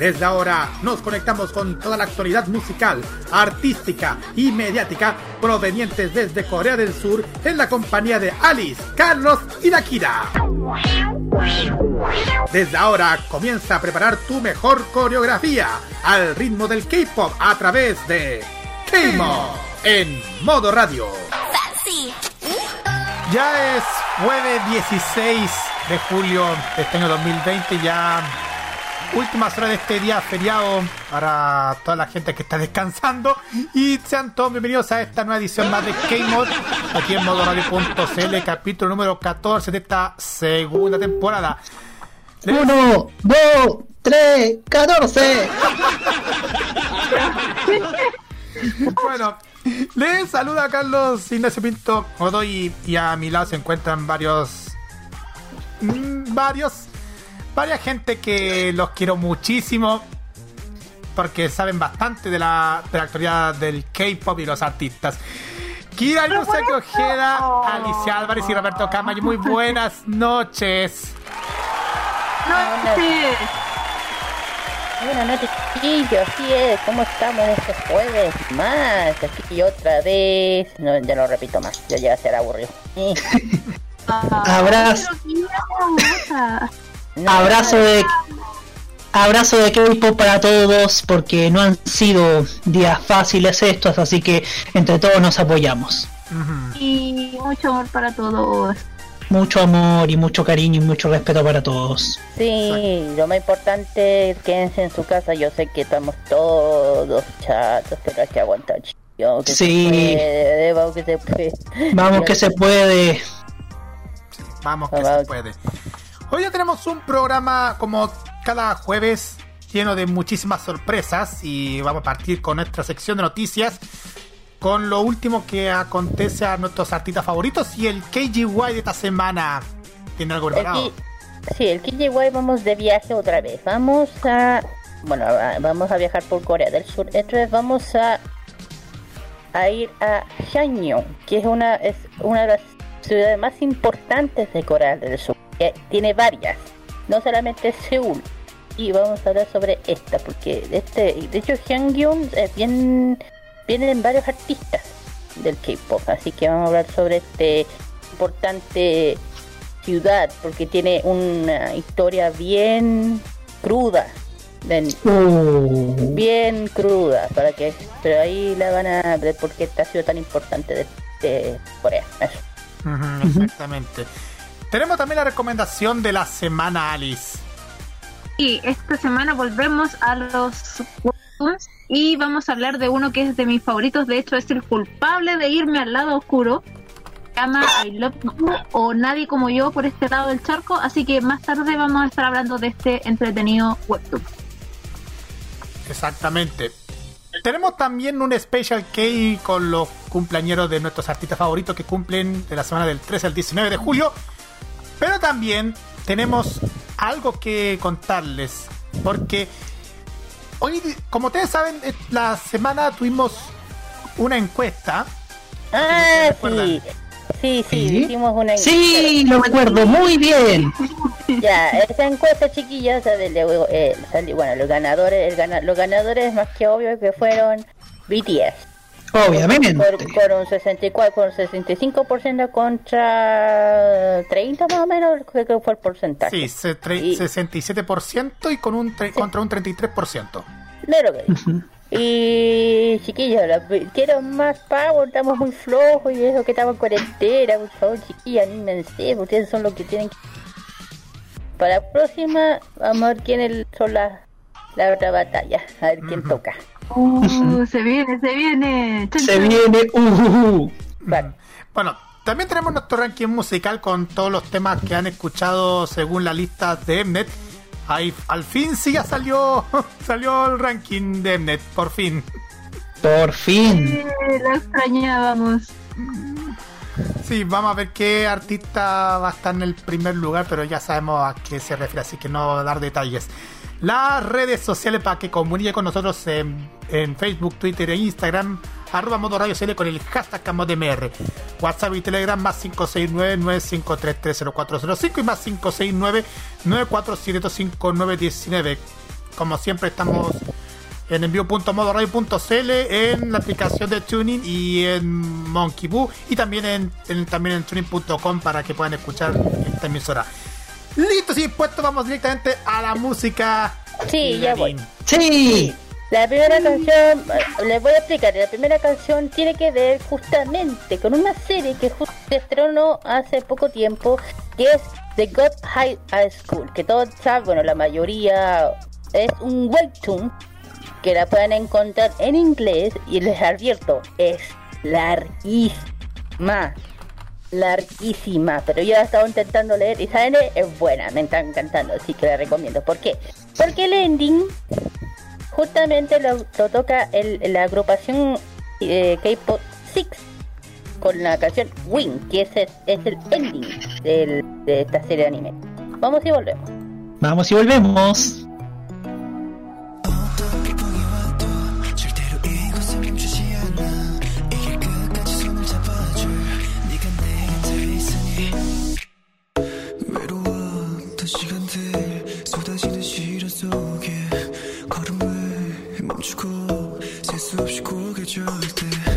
Desde ahora nos conectamos con toda la actualidad musical, artística y mediática provenientes desde Corea del Sur en la compañía de Alice, Carlos y Nakira. Desde ahora comienza a preparar tu mejor coreografía al ritmo del K-pop a través de K-Mod en modo radio. Ya es jueves 16 de julio de este año 2020, ya últimas horas de este día feriado para toda la gente que está descansando y sean todos bienvenidos a esta nueva edición más de K-Mod aquí en modoradio.cl capítulo número 14 de esta segunda temporada. Uno, dos, tres, catorce. bueno, les saluda a Carlos Ignacio Pinto Godoy y a mi lado se encuentran varios mm, varios varias gente que los quiero muchísimo porque saben bastante de la, de la actualidad del K-pop y los artistas. Kira Yusaki Ojeda, Alicia Álvarez y Roberto Camayo, muy buenas noches. Noches. Buenas noches, chiquillos. Así es, ¿cómo estamos este jueves? Más, aquí otra vez. No, ya no repito más, ya llega a ser aburrido. Abrazo. Abrazo de abrazo de K-pop para todos porque no han sido días fáciles estos, así que entre todos nos apoyamos. Y mucho amor para todos. Mucho amor y mucho cariño y mucho respeto para todos. Sí, lo más importante es quédense en su casa. Yo sé que estamos todos chatos, pero hay que aguantar. que Sí. se puede, vamos que se puede. Vamos que se puede. Vamos que se Vamos. puede. Hoy ya tenemos un programa como cada jueves lleno de muchísimas sorpresas y vamos a partir con nuestra sección de noticias con lo último que acontece a nuestros artistas favoritos y el KGY de esta semana. ¿Tiene algo preparado? Sí, el KGY vamos de viaje otra vez. Vamos a. Bueno, vamos a viajar por Corea del Sur. Esta vez vamos a. a ir a Shangyong, que es una, es una de las ciudades más importantes de Corea del Sur. Que tiene varias, no solamente Seúl. Y vamos a hablar sobre esta, porque este, de hecho Shangyong es bien. vienen varios artistas del K-pop, así que vamos a hablar sobre este importante ciudad porque tiene una historia bien cruda bien, Uh, bien cruda para que pero ahí la van a ver por qué esta ciudad tan importante de, de Corea eso. Exactamente. Tenemos también la recomendación de la semana, Alice. Y esta semana volvemos a los webtoons y vamos a hablar de uno que es de mis favoritos. De hecho, es el culpable de irme al lado oscuro. Se llama I Love You o Nadie como yo por este lado del charco. Así que más tarde vamos a estar hablando de este entretenido webtoon. Exactamente. Tenemos también un Special K con los cumpleañeros de nuestros artistas favoritos que cumplen de la semana del 13 al 19 de julio. Pero también tenemos algo que contarles. Porque hoy, como ustedes saben, eh, la semana tuvimos una encuesta. ah recuerdan. sí sí sí ¿Sí? hicimos una sí, lo recuerdo muy bien. ya esa encuesta luego, eh, bueno los ganadores el gana- los ganadores más que obvio que fueron BTS Obviamente. por, por un 64 con 65% contra 30 más o menos creo que fue el porcentaje Sí, se- Y- 67% y con un tre- contra un 33%. No es lo que. Y chiquillos, la- quiero más pago, estamos muy flojos y eso que estamos en cuarentena, por favor chiquillos, anímense, ustedes son los que tienen que... Para la próxima, vamos a ver quiénes son las la otra batalla, a ver quién toca. Uh, se viene, se viene. Se viene. Uh, uh, uh. Vale. Bueno, también tenemos nuestro ranking musical con todos los temas que han escuchado según la lista de Mnet. Ahí, al fin sí ya salió, salió el ranking de Mnet, por fin. Por fin. Eh, Lo extrañábamos. Sí, vamos a ver qué artista va a estar en el primer lugar, pero ya sabemos a qué se refiere, así que no voy a dar detalles. Las redes sociales para que comunique con nosotros en, en Facebook, Twitter e Instagram, arroba modo radio CL con el hashtag CamosDMR. WhatsApp y Telegram más 569-953304005 y más 569-9475919. Como siempre estamos en envío.modoradio.cl en la aplicación de Tuning y en Monkey Boo y también en, en- también en tuning.com para que puedan escuchar esta emisora. Listo, y dispuesto, vamos directamente a la música. Sí, ya voy. Sí. La primera canción, les voy a explicar, la primera canción tiene que ver justamente con una serie que justo se estrenó hace poco tiempo, que es The God High School, que todos saben, bueno, la mayoría es un webtoon que la pueden encontrar en inglés y les advierto, es larguísima, larguísima, pero yo la he estado intentando leer y saben, es buena, me está encantando, así que la recomiendo. ¿Por qué? Porque el ending justamente lo, toca el- la agrupación eh, K-Pop Six con la canción Wing, que es, el- es el ending del- de esta serie de anime. Vamos y volvemos. Vamos y volvemos. 있으니 외로웠던 시간들 쏟아지는 시련 속에 걸음을 멈추고 셀 수 없이 고개 절 때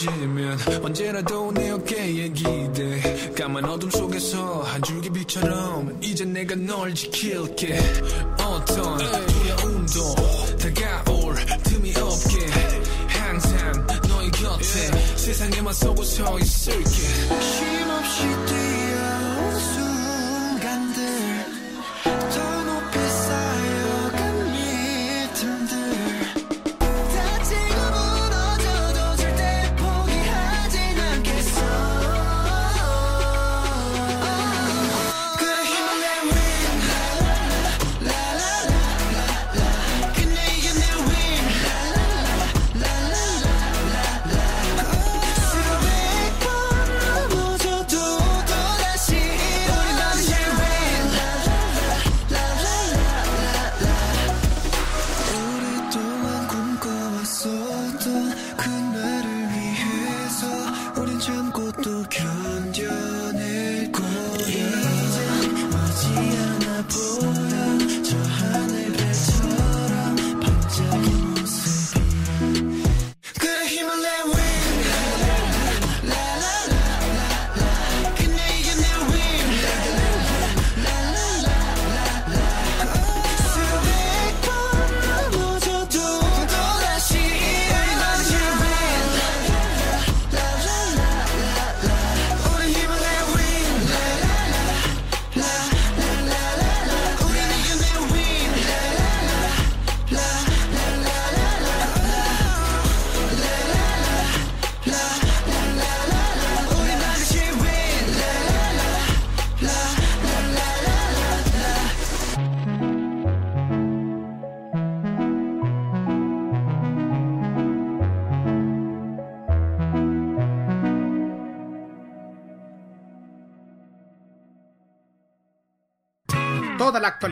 싶어지면 언제라도 내 어깨에 기대. 까만 어둠 속에서 한 줄기 빛처럼 이제 내가 널 지킬게. 어떤 두려움도 다가올 틈이 없게. 항상 너의 곁에 세상에 맞서고 서 있을게. 쉼없이 뛰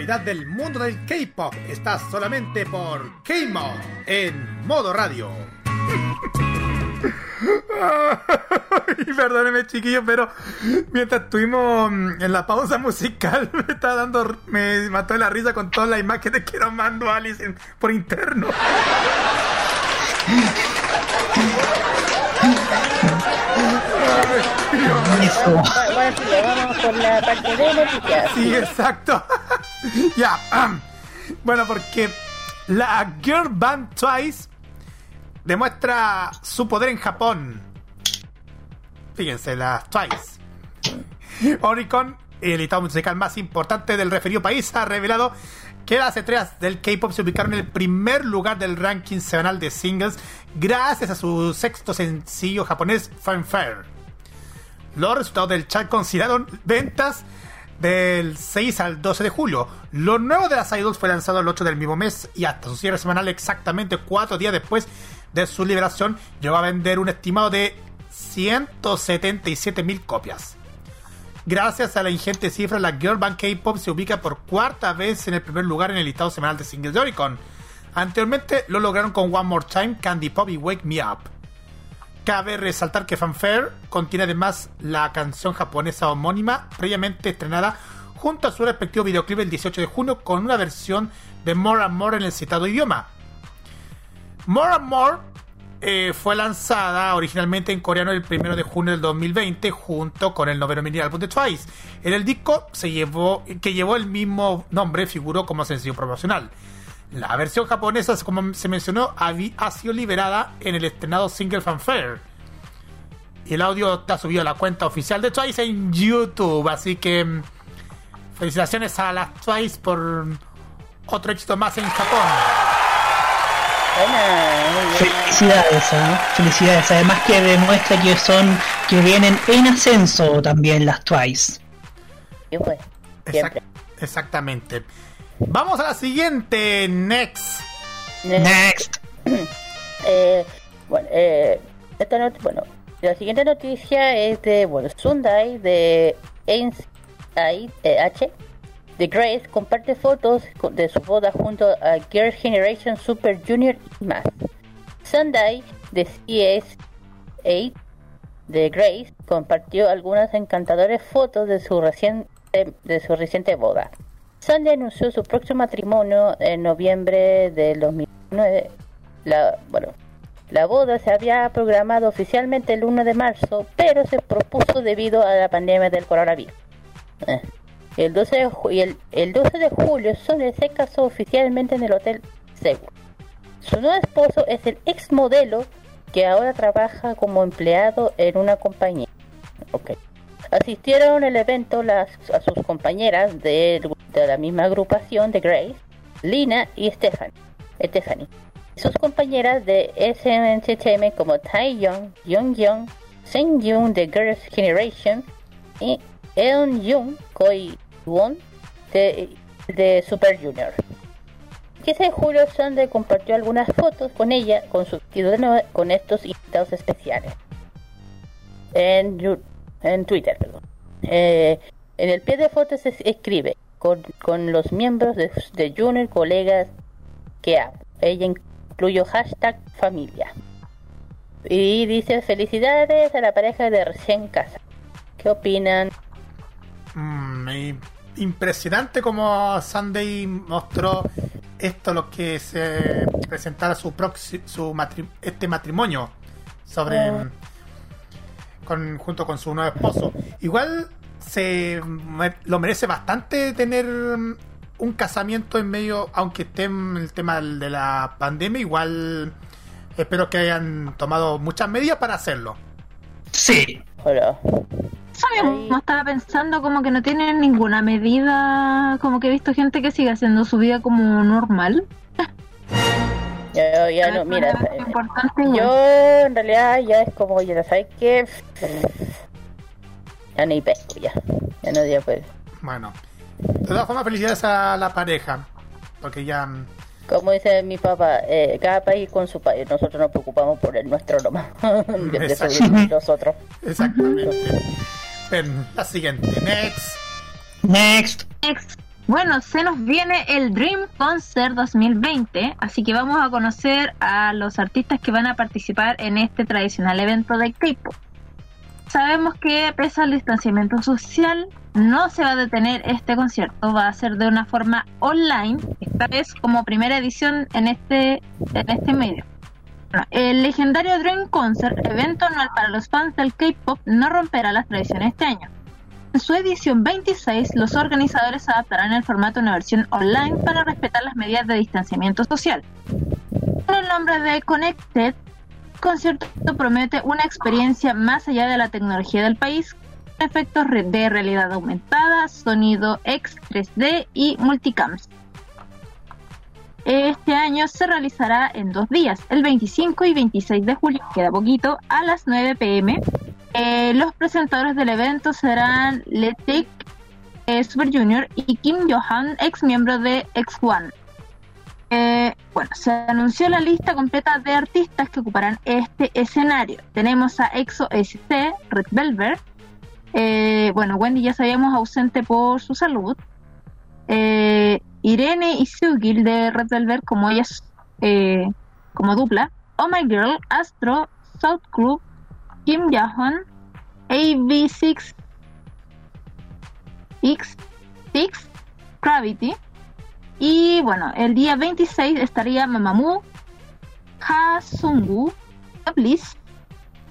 actualidad del mundo del K-pop está solamente por K-Mod en modo radio. Ay, perdóneme chiquillos, pero mientras estuvimos mm, en la pausa musical me está dando, me mató de la risa con todas las imágenes que nos mandó Alice por interno. Eso. Sí, ya vamos con la parte de noticias. Sí, exacto. ya. Bueno, porque la girl band Twice demuestra su poder en Japón. Fíjense, la Twice. Oricon, el editado musical más importante del referido país, ha revelado que las estrellas del K-pop se ubicaron en el primer lugar del ranking semanal de singles gracias a su sexto sencillo japonés Fanfare. Los resultados del chat consideraron ventas del 6 al 12 de julio. Lo nuevo de las idols fue lanzado el 8 del mismo mes y hasta su cierre semanal exactamente 4 días después de su liberación llegó a vender un estimado de 177 mil copias. Gracias a la ingente cifra, la girl band K-pop se ubica por cuarta vez en el primer lugar en el listado semanal de singles de Oricon. Anteriormente lo lograron con One More Time, Candy Pop y Wake Me Up. Cabe resaltar que Fanfare contiene además la canción japonesa homónima previamente estrenada junto a su respectivo videoclip el 18 de junio con una versión de More and More en el citado idioma. More and More eh, fue lanzada originalmente en coreano el 1 de junio del 2020 junto con el noveno mini álbum de Twice. En el disco se llevó, que llevó el mismo nombre figuró como sencillo promocional. La versión japonesa, como se mencionó, ha sido liberada en el estrenado single Fanfare. Y el audio está subido a la cuenta oficial de Twice en YouTube. Así que mm, felicitaciones a las Twice por otro éxito más en Japón. Felicidades, ¿eh? Felicidades. Además que demuestra que son, que vienen en ascenso también las Twice. ¿Qué fue? Exact- exactamente. Vamos a la siguiente. Next. Next. Eh, bueno, eh, esta not- bueno, la siguiente noticia es de, bueno, Sunday de H. The Grace comparte fotos de su boda junto a Girl Generation Super Junior y más. Sunday de CS8 de Grace compartió algunas encantadoras fotos de su reciente, de su reciente boda. Sunday anunció su próximo matrimonio en noviembre del 2009. La, bueno, la boda se había programado oficialmente el 1 de marzo, pero se propuso debido a la pandemia del coronavirus. Eh. El 12 de, y el, el 12 de julio, Sunday se casó oficialmente en el Hotel Seoul. Su nuevo esposo es el ex modelo que ahora trabaja como empleado en una compañía. Ok. Asistieron al evento las, a sus compañeras de, de la misma agrupación de Grace, Lina y Stephanie. Stephanie. Sus compañeras de SM Entertainment como Taeyeon, Young Sen Young de Girls' Generation y Eun Young Koi Won de, de Super Junior. 15 de julio Sunday compartió algunas fotos con ella con, su, con estos invitados especiales en, en Twitter. perdón. Eh, en el pie de fotos se escribe con, con los miembros de, de Junior colegas que amo. Ella incluyó hashtag familia. Y dice felicidades a la pareja de recién casa. ¿Qué opinan? Mm, impresionante como Sunday mostró esto lo que se presentara su su matri- este matrimonio sobre Ah. Con, junto con su nuevo esposo igual se me- lo merece bastante tener mm, un casamiento en medio aunque esté en el tema de la pandemia igual espero que hayan tomado muchas medidas para hacerlo Sí. Hola. Estaba pensando como que no tienen ninguna medida, como que he visto gente que sigue haciendo su vida como normal. Ya, ya no, mira, Es importante yo en realidad ya es como, ya sabes que ya ni pesco ya, ya no ya pues, bueno de todas formas felicidades a la pareja porque ya mm, como dice mi papá, eh, cada país con su país, nosotros nos preocupamos por el nuestro nomás, nosotros. Exactamente. Ven, la siguiente. Next. Next. Next. Bueno, se nos viene el Dream Concert 2020, así que vamos a conocer a los artistas que van a participar en este tradicional evento de K-pop. Sabemos que pese al distanciamiento social, no se va a detener este concierto, va a ser de una forma online, esta vez como primera edición en este, en este medio. El legendario Dream Concert, evento anual para los fans del K-pop, no romperá las tradiciones este año. En su edición 26, los organizadores adaptarán el formato a una versión online para respetar las medidas de distanciamiento social. Con el nombre de Connected, el concierto promete una experiencia más allá de la tecnología del país, con efectos de realidad aumentada, sonido X 3D y multicams. Este año se realizará en dos días, el 25 y 26 de julio, queda poquito, a las 9 pm. Eh, los presentadores del evento serán Letic eh, Super Junior y Kim Johan, ex miembro de X1. Eh, bueno, se anunció la lista completa de artistas que ocuparán este escenario. Tenemos a EXO SC, Red Velvet. eh, bueno, Wendy ya sabíamos ausente por su salud. Irene y Sugil de Red Velvet como ellas como dupla. Oh My Girl, Astro, South Group, Kim Jahan, AB6 X6 Gravity. Y bueno, el día 26 estaría Mamamoo, Hasungu, Bliss,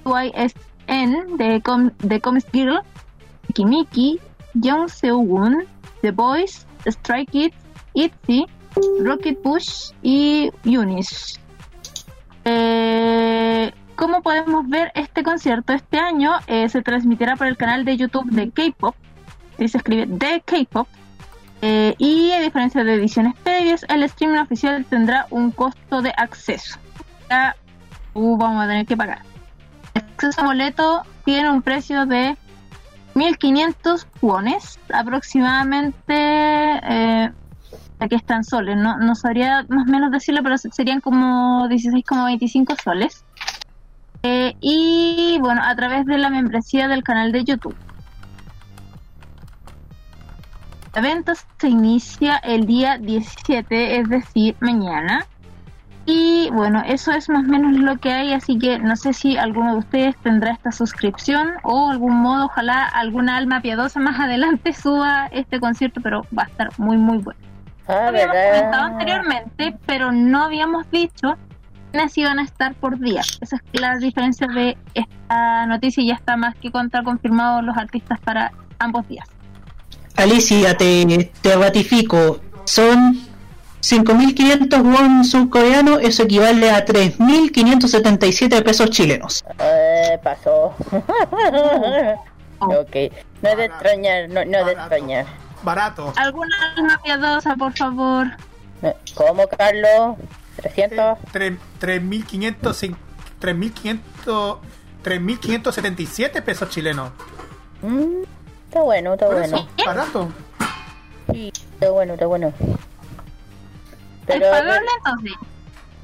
YSN de, Com de Comics Girl, Kimiki, Young Seo-woon, The Boys, Stray Kids, ITZY, Rocket Push y Unis. Eh, como podemos ver, este concierto este año eh, se transmitirá por el canal de YouTube de K-Pop, y se escribe de K-Pop, eh, y a diferencia de ediciones previas, el streaming oficial tendrá un costo de acceso. Ya uh, vamos a tener que pagar. El acceso a boleto tiene un precio de 1500 wones, aproximadamente. Eh, aquí están soles, no, no sabría más o menos decirlo, pero se- serían como 16,25 soles. Eh, y bueno, a través de la membresía del canal de YouTube. La venta se inicia el día 17, es decir, mañana. Y bueno, eso es más o menos lo que hay, así que no sé si alguno de ustedes tendrá esta suscripción o algún modo, ojalá alguna alma piadosa más adelante suba este concierto, pero va a estar muy muy bueno. Ah, Lo habíamos comentado anteriormente, pero no habíamos dicho quiénes iban a estar por día. Esa es la diferencia de esta noticia y ya está más que contra confirmados los artistas para ambos días. Alicia, te, te ratifico. Son 5.500 won surcoreanos, eso equivale a 3.577 pesos chilenos. Eh, pasó. Ok. No es de extrañar, no, no es de extrañar. Barato. ¿Alguna alma piadosa, por favor? Eh, ¿Cómo, Carlos? ¿300? Tre- 3.500 cin- 3.500 3.577 pesos chilenos. Mm, está bueno, está Por bueno. eso, barato. Sí, está bueno, está bueno. Pero, ¿Es pagable entonces?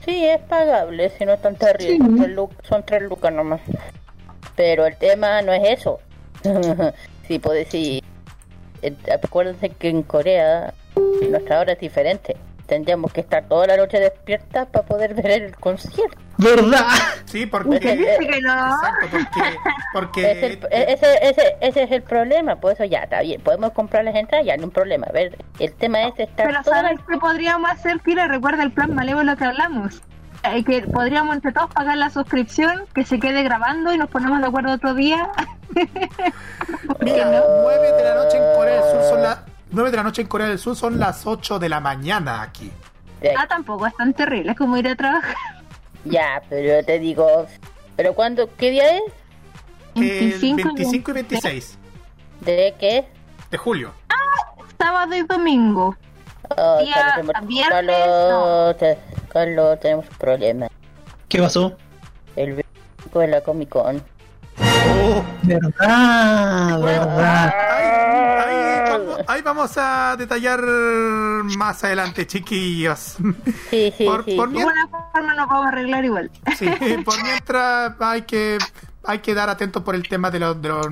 Sí, es pagable, si no es tan terrible. Son, son tres lucas nomás. Pero el tema no es eso. sí, puedo decir. Acuérdense que en Corea nuestra hora es diferente. Tendríamos que estar toda la noche despiertas para poder ver el concierto. ¿Verdad? Sí, porque. Dice que no. Exacto, porque. porque Es el- e- ese, ese, ese es el problema, por eso ya está bien. Podemos comprar las entradas, ya no hay un problema. A ver, el tema es estar Pero toda la- ¿sabes qué podríamos hacer, Kira? Recuerda el plan malévolo que hablamos. Eh, que podríamos entre todos pagar la suscripción, que se quede grabando y nos ponemos de acuerdo otro día. Mira, 9 de la noche en Corea del Sur son las 9 de la noche en Corea del Sur son las 8 de la mañana aquí. ah, tampoco es tan terrible como ir a trabajar. Ya, pero te digo, ¿pero cuándo? ¿Qué día es? El 25 y 25 y 26 ¿De qué? de julio. Sábado y domingo. Oh, Día Carlos, tenemos- viernes, Carlos, te- Carlos, tenemos un problema. ¿Qué pasó? El 25 de la Comic Con. ¿Verdad? ¿Verdad? Ahí, ahí cuando- ahí vamos a detallar más adelante, chiquillos. Sí, sí, Por- sí. por De alguna forma nos vamos a arreglar igual. Sí, por mientras hay que hay que dar atentos por el tema de los de los,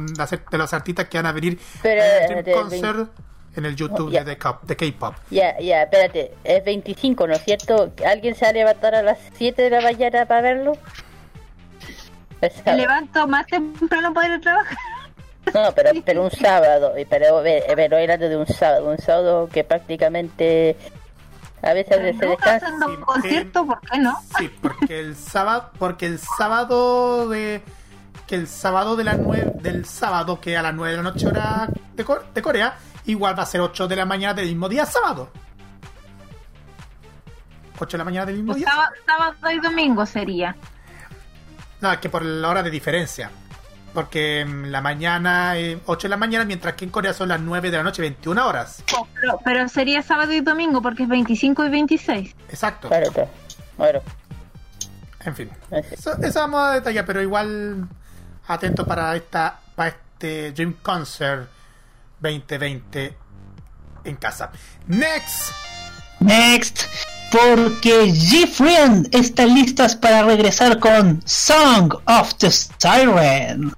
de los artistas que van a venir Pero, en el Dream del Concert en el YouTube de, K- de K-Pop. Ya, ya, espérate, es 25, ¿no es cierto? ¿Alguien se va a levantar a las 7 de la mañana para verlo? Me levanto más temprano para ir a trabajar. No, pero, pero un sábado, y pero, ve- pero hablando de un sábado, un sábado que prácticamente a veces se Nunca descansa. haciendo Sí, un concierto, ¿por qué no? Sí, porque el sábado, porque el sábado de que el sábado de la nueve, del sábado que a las 9 de la noche hora de, Co- de Corea, igual va a ser 8 de la mañana del mismo día sábado. 8 de la mañana del mismo Pues día. sábado, sábado y domingo sería. No, es que por la hora de diferencia. Porque mm, la mañana, eh, 8 de la mañana, mientras que en Corea son las 9 de la noche, 21 horas. Oh, Pero, pero sería sábado y domingo porque es 25 y 26. Exacto. Claro, claro. Bueno, En fin. Eso vamos a detallar, pero igual atento para esta para este Dream Concert 2020 en casa. Next. Next, porque G-Friend están listas para regresar con Song of the Siren.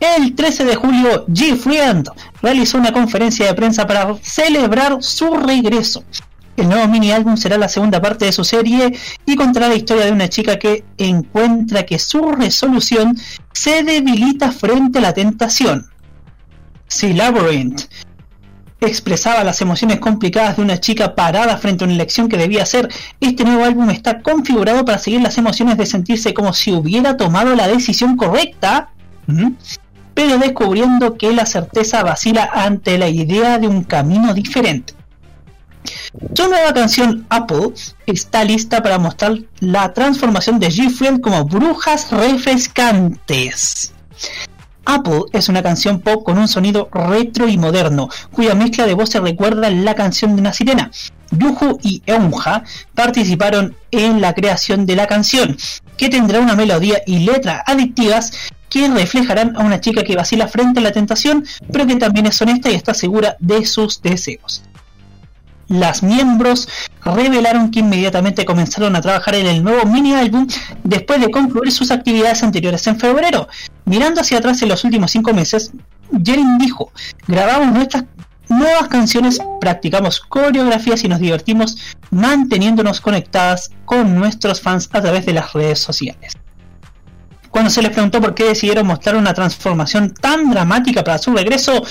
El 13 de julio, G-Friend realizó una conferencia de prensa para celebrar su regreso. El nuevo mini álbum será la segunda parte de su serie y contará la historia de una chica que encuentra que su resolución se debilita frente a la tentación. Si Labyrinth expresaba las emociones complicadas de una chica parada frente a una elección que debía hacer, este nuevo álbum está configurado para seguir las emociones de sentirse como si hubiera tomado la decisión correcta, pero descubriendo que la certeza vacila ante la idea de un camino diferente. Su nueva canción Apple está lista para mostrar la transformación de G-Friend como brujas refrescantes. Apple es una canción pop con un sonido retro y moderno, cuya mezcla de voces recuerda la canción de una sirena. Yuhu y Eunja participaron en la creación de la canción, que tendrá una melodía y letra adictivas que reflejarán a una chica que vacila frente a la tentación, pero que también es honesta y está segura de sus deseos. Las miembros revelaron que inmediatamente comenzaron a trabajar en el nuevo mini álbum después de concluir sus actividades anteriores en febrero. Mirando hacia atrás en los últimos cinco meses, Jerin dijo, grabamos nuestras nuevas canciones, practicamos coreografías y nos divertimos manteniéndonos conectadas con nuestros fans a través de las redes sociales. Cuando se les preguntó por qué decidieron mostrar una transformación tan dramática para su regreso,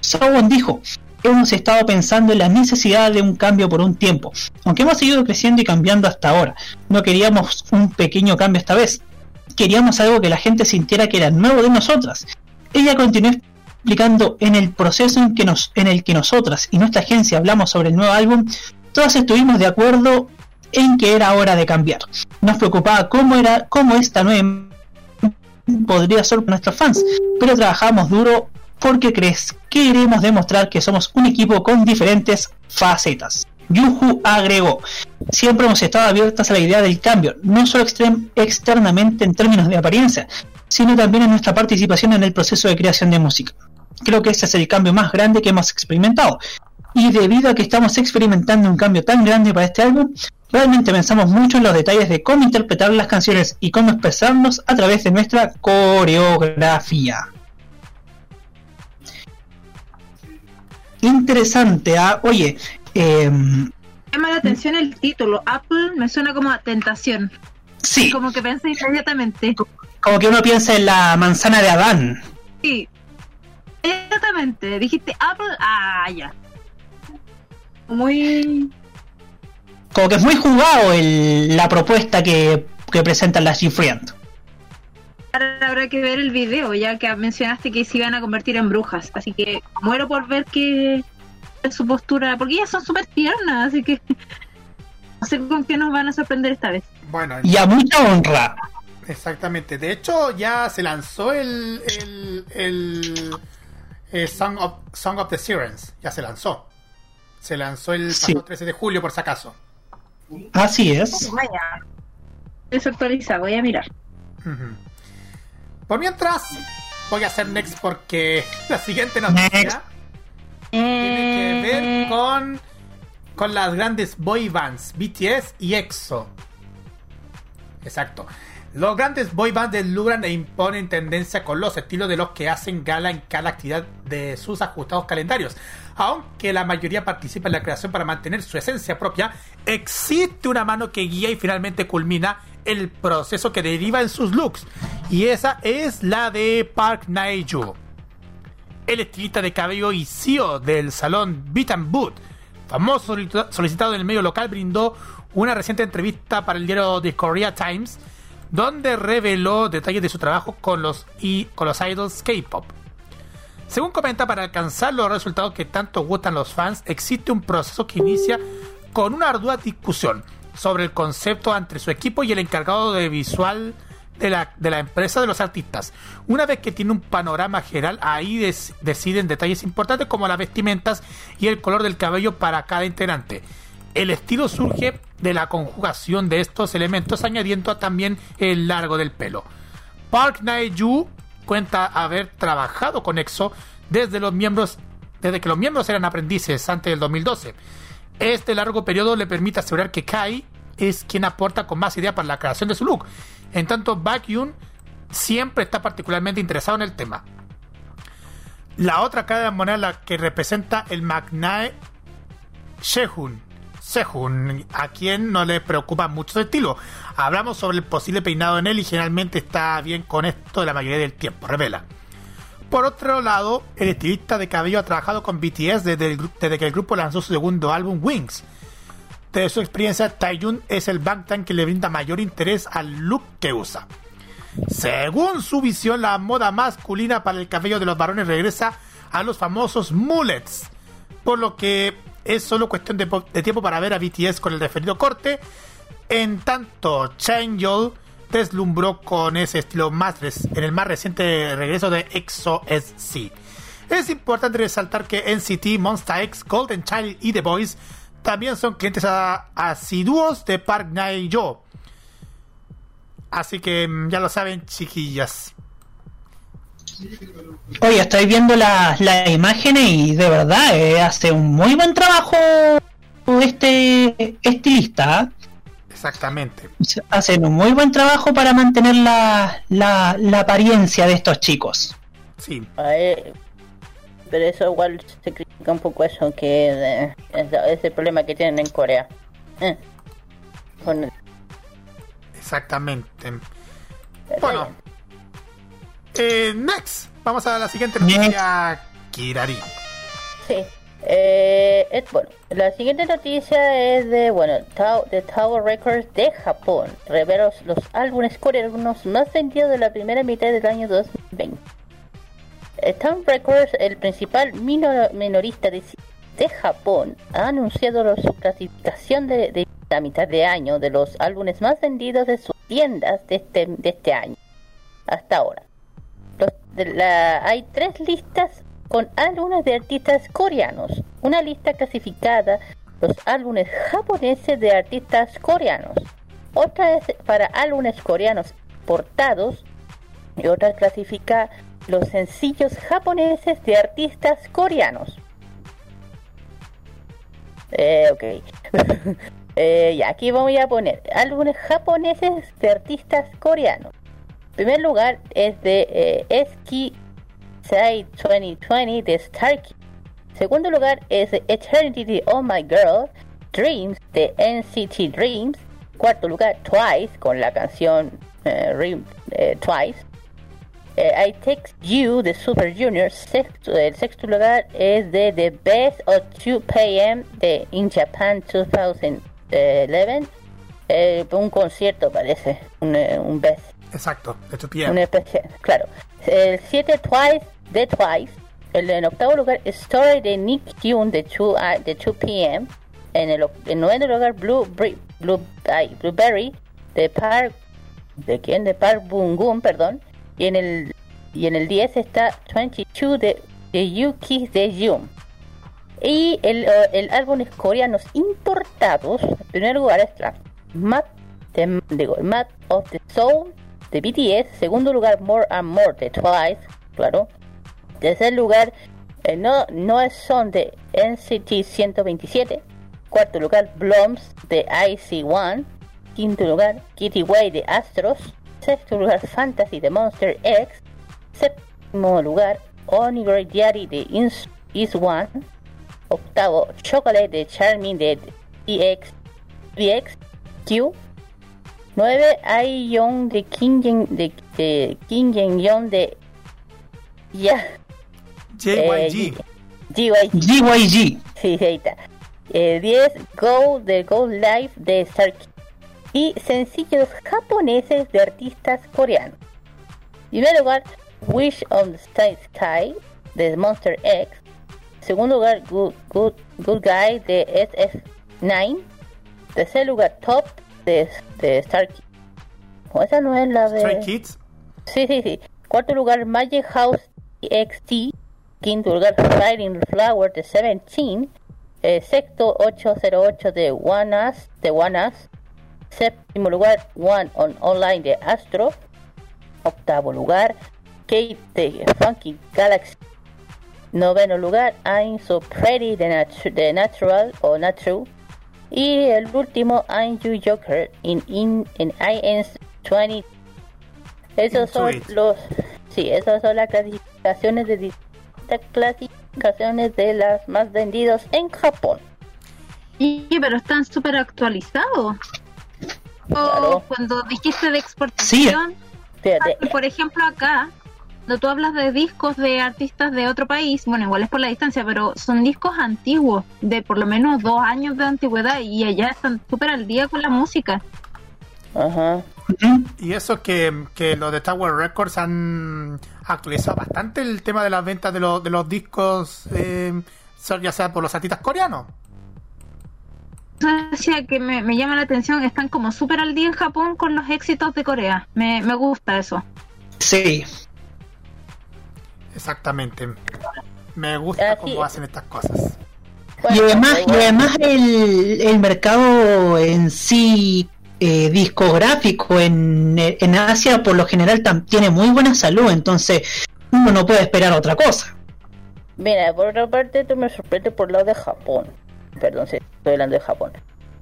Sowon dijo, hemos estado pensando en la necesidad de un cambio por un tiempo, aunque hemos seguido creciendo y cambiando hasta ahora. No queríamos un pequeño cambio esta vez, queríamos algo que la gente sintiera que era nuevo de nosotras. Ella continuó explicando en el proceso en, que nos, en el que nosotras y nuestra agencia hablamos sobre el nuevo álbum, todas estuvimos de acuerdo en que era hora de cambiar. Nos preocupaba cómo era, cómo esta nueva podría ser para nuestros fans, pero trabajamos duro porque crees queremos demostrar que somos un equipo con diferentes facetas. Yuhu agregó, siempre hemos estado abiertas a la idea del cambio, no solo externamente en términos de apariencia, sino también en nuestra participación en el proceso de creación de música. Creo que ese es el cambio más grande que hemos experimentado. Y debido a que estamos experimentando un cambio tan grande para este álbum, realmente pensamos mucho en los detalles de cómo interpretar las canciones y cómo expresarnos a través de nuestra coreografía. Interesante, ¿ah? Oye, em, Llama la atención el título. Apple me suena como a tentación. sí, Como que pensé inmediatamente. como que uno piensa en la manzana de Adán. Sí. Inmediatamente. Dijiste Apple. Ah, ya. Muy. Como que es muy jugado el- la propuesta que, que presentan las G-Friend. Habrá que ver el video, ya que mencionaste que se iban a convertir en brujas. Así que muero por ver qué es su postura. Porque ellas son súper tiernas, así que. No sé con qué nos van a sorprender esta vez. Bueno, Y a mucha honra. exactamente. De hecho, ya se lanzó el, el, el, el Song, of, Song of the Sirens. Ya se lanzó. Se lanzó el Sí. pasado 13 de julio, por si acaso. Así es. Vaya. Desactualiza, voy a mirar. Por mientras, voy a hacer next porque la siguiente noticia Next. tiene que ver con, con las grandes boy bands BTS y EXO. Exacto. Los grandes boy bands deslumbran e imponen tendencia con los estilos de los que hacen gala en cada actividad de sus ajustados calendarios. Aunque la mayoría participa en la creación para mantener su esencia propia, existe una mano que guía y finalmente culmina el proceso que deriva en sus looks. Y esa es la de Park Naeju. El estilista de cabello y CEO del salón Beat and Boot, famoso solicitado en el medio local, brindó una reciente entrevista para el diario The Korea Times donde reveló detalles de su trabajo con los, y, con los idols K-pop. Según comenta, para alcanzar los resultados que tanto gustan los fans, existe un proceso que inicia con una ardua discusión sobre el concepto entre su equipo y el encargado de visual de la, de la empresa de los artistas. Una vez que tiene un panorama general, ahí deciden detalles importantes como las vestimentas y el color del cabello para cada integrante. El estilo surge de la conjugación de estos elementos, añadiendo también el largo del pelo. Park Nae-ju cuenta haber trabajado con EXO desde los miembros desde que los miembros eran aprendices antes del 2012. Este largo periodo le permite asegurar que Kai es quien aporta con más idea para la creación de su look. En tanto, Baekhyun siempre está particularmente interesado en el tema. La otra cara de la moneda la que representa el Magnae Sehun. Sehun, a quien no le preocupa mucho su estilo. Hablamos sobre el posible peinado en él y generalmente está bien con esto la mayoría del tiempo, revela. Por otro lado, el estilista de cabello ha trabajado con BTS desde, que el grupo lanzó su segundo álbum Wings. De su experiencia, Taeyun es el Bangtan que le brinda mayor interés al look que usa. Según su visión, la moda masculina para el cabello de los varones regresa a los famosos mullets, por lo que es solo cuestión de, po- de tiempo para ver a BTS con el referido corte. En tanto, Chanyeol deslumbró con ese estilo más en el más reciente regreso de EXO SC. Es importante resaltar que NCT, Monsta X, Golden Child y The Boys también son clientes asiduos de Park Nae-jo. Así que mm, ya lo saben, chiquillas. Oye, estoy viendo las las imágenes y de verdad eh, hace un muy buen trabajo este estilista. Exactamente. Hacen un muy buen trabajo para mantener la, la, la apariencia de estos chicos. Sí. Pero eso igual se critica un poco eso, que es, es el problema que tienen en Corea. Eh, con el- Exactamente. Bueno. Eh, next. Vamos a la siguiente noticia. Kirari. Sí. Eh, bueno, la siguiente noticia es de, bueno, de Tower Records de Japón. Revela los, álbumes coreanos más vendidos de la primera mitad del año 2020. Eh, Tower Records, el principal minor- minorista de, de Japón, ha anunciado la- su clasificación de, la mitad de año de los álbumes más vendidos de sus tiendas de este, de este año. Hasta ahora. Hay tres listas con álbumes de artistas coreanos. Una lista clasificada los álbumes japoneses de artistas coreanos. Otra es para álbumes coreanos portados y otra clasifica los sencillos japoneses de artistas coreanos. Eh, ok. Eh, y aquí voy a poner álbumes japoneses de artistas coreanos. En primer lugar es de eh, Eski Side 2020 de Starkey. Segundo lugar es Eternity Oh My Girl, Dreams de NCT Dreams. Cuarto lugar, Twice con la canción eh, Rim- eh, Twice. Eh, I Text You de Super Junior. Sexto, el sexto lugar es de The Best of 2 PM de In Japan 2011. Eh, un concierto parece, un, un best. Exacto. De tu Un pie. especial, claro. El 7 Twice de Twice. El, en octavo lugar Story de Nick Yoon de 2 a- de 2 PM. En el, en noveno lugar Blue, Bri- Blue Blueberry de Park de quién de Park Bungum, perdón. Y en el y en el 10 está 22 de, de Yuki de Yoon. Y el, eh, el álbumes coreanos importados, en primer lugar está Map, de, digo, Map of the Soul de BTS, segundo lugar More and More de Twice, claro. Tercer lugar eh, no, no es Son de NCT 127. Cuarto lugar Bloms de IC1. Quinto lugar Kitty Way de Astros. Sexto lugar, Fantasy de Monster X. Séptimo lugar, Onigiri Diary de Ins- Is One. Octavo, Chocolate de Charming de EX, DX Q. 9, Ai Young de Yen- de, de King Young de Ya. JYG. GYG. GYG. Sí, ahí está. Eh, 10, Go de Go Live de Stark. Y sencillos japoneses de artistas coreanos. Primer lugar, Wish on the Sky Sky de Monster X. Segundo lugar, Good, Good, Good Guy de SF9. Tercer lugar, Top de, de Star. ¿O esa no es la de...? Stray Kids. Sí, sí, sí. Cuarto lugar, Magic House XT. Quinto lugar, Fighting Flower de 17. Eh, sexto, 808 de One Us, de One Us. Séptimo lugar, One on Online de Astro. Octavo lugar, Kate de Funky Galaxy. Noveno lugar, I'm So Pretty de, Natu- de Natural o Natural. Y el último, I'm You Joker in, in, in INS 20. Esos son los. Sí, esas son las clasificaciones de clasificaciones de las más vendidas en Japón. Sí, pero están súper actualizados. O cuando dijiste de exportación, ah, por ejemplo acá, cuando tú hablas de discos de artistas de otro país, bueno, igual es por la distancia, pero son discos antiguos, de por lo menos dos años de antigüedad, y allá están súper al día con la música. ajá. Y eso que, que los de Tower Records han actualizado bastante el tema de las ventas de, los de los discos, eh, ya sea por los artistas coreanos. O sea, que me, me llama la atención, están como súper al día en Japón con los éxitos de Corea. Me, me gusta eso. Sí. Exactamente. Me gusta Así cómo hacen estas cosas. Y Bueno, además, y además el, el mercado en sí eh, discográfico en, en Asia por lo general tiene muy buena salud, entonces uno no puede esperar otra cosa. Mira, por otra parte, esto me sorprende por el lado de Japón. Perdón, sí, estoy hablando de Japón.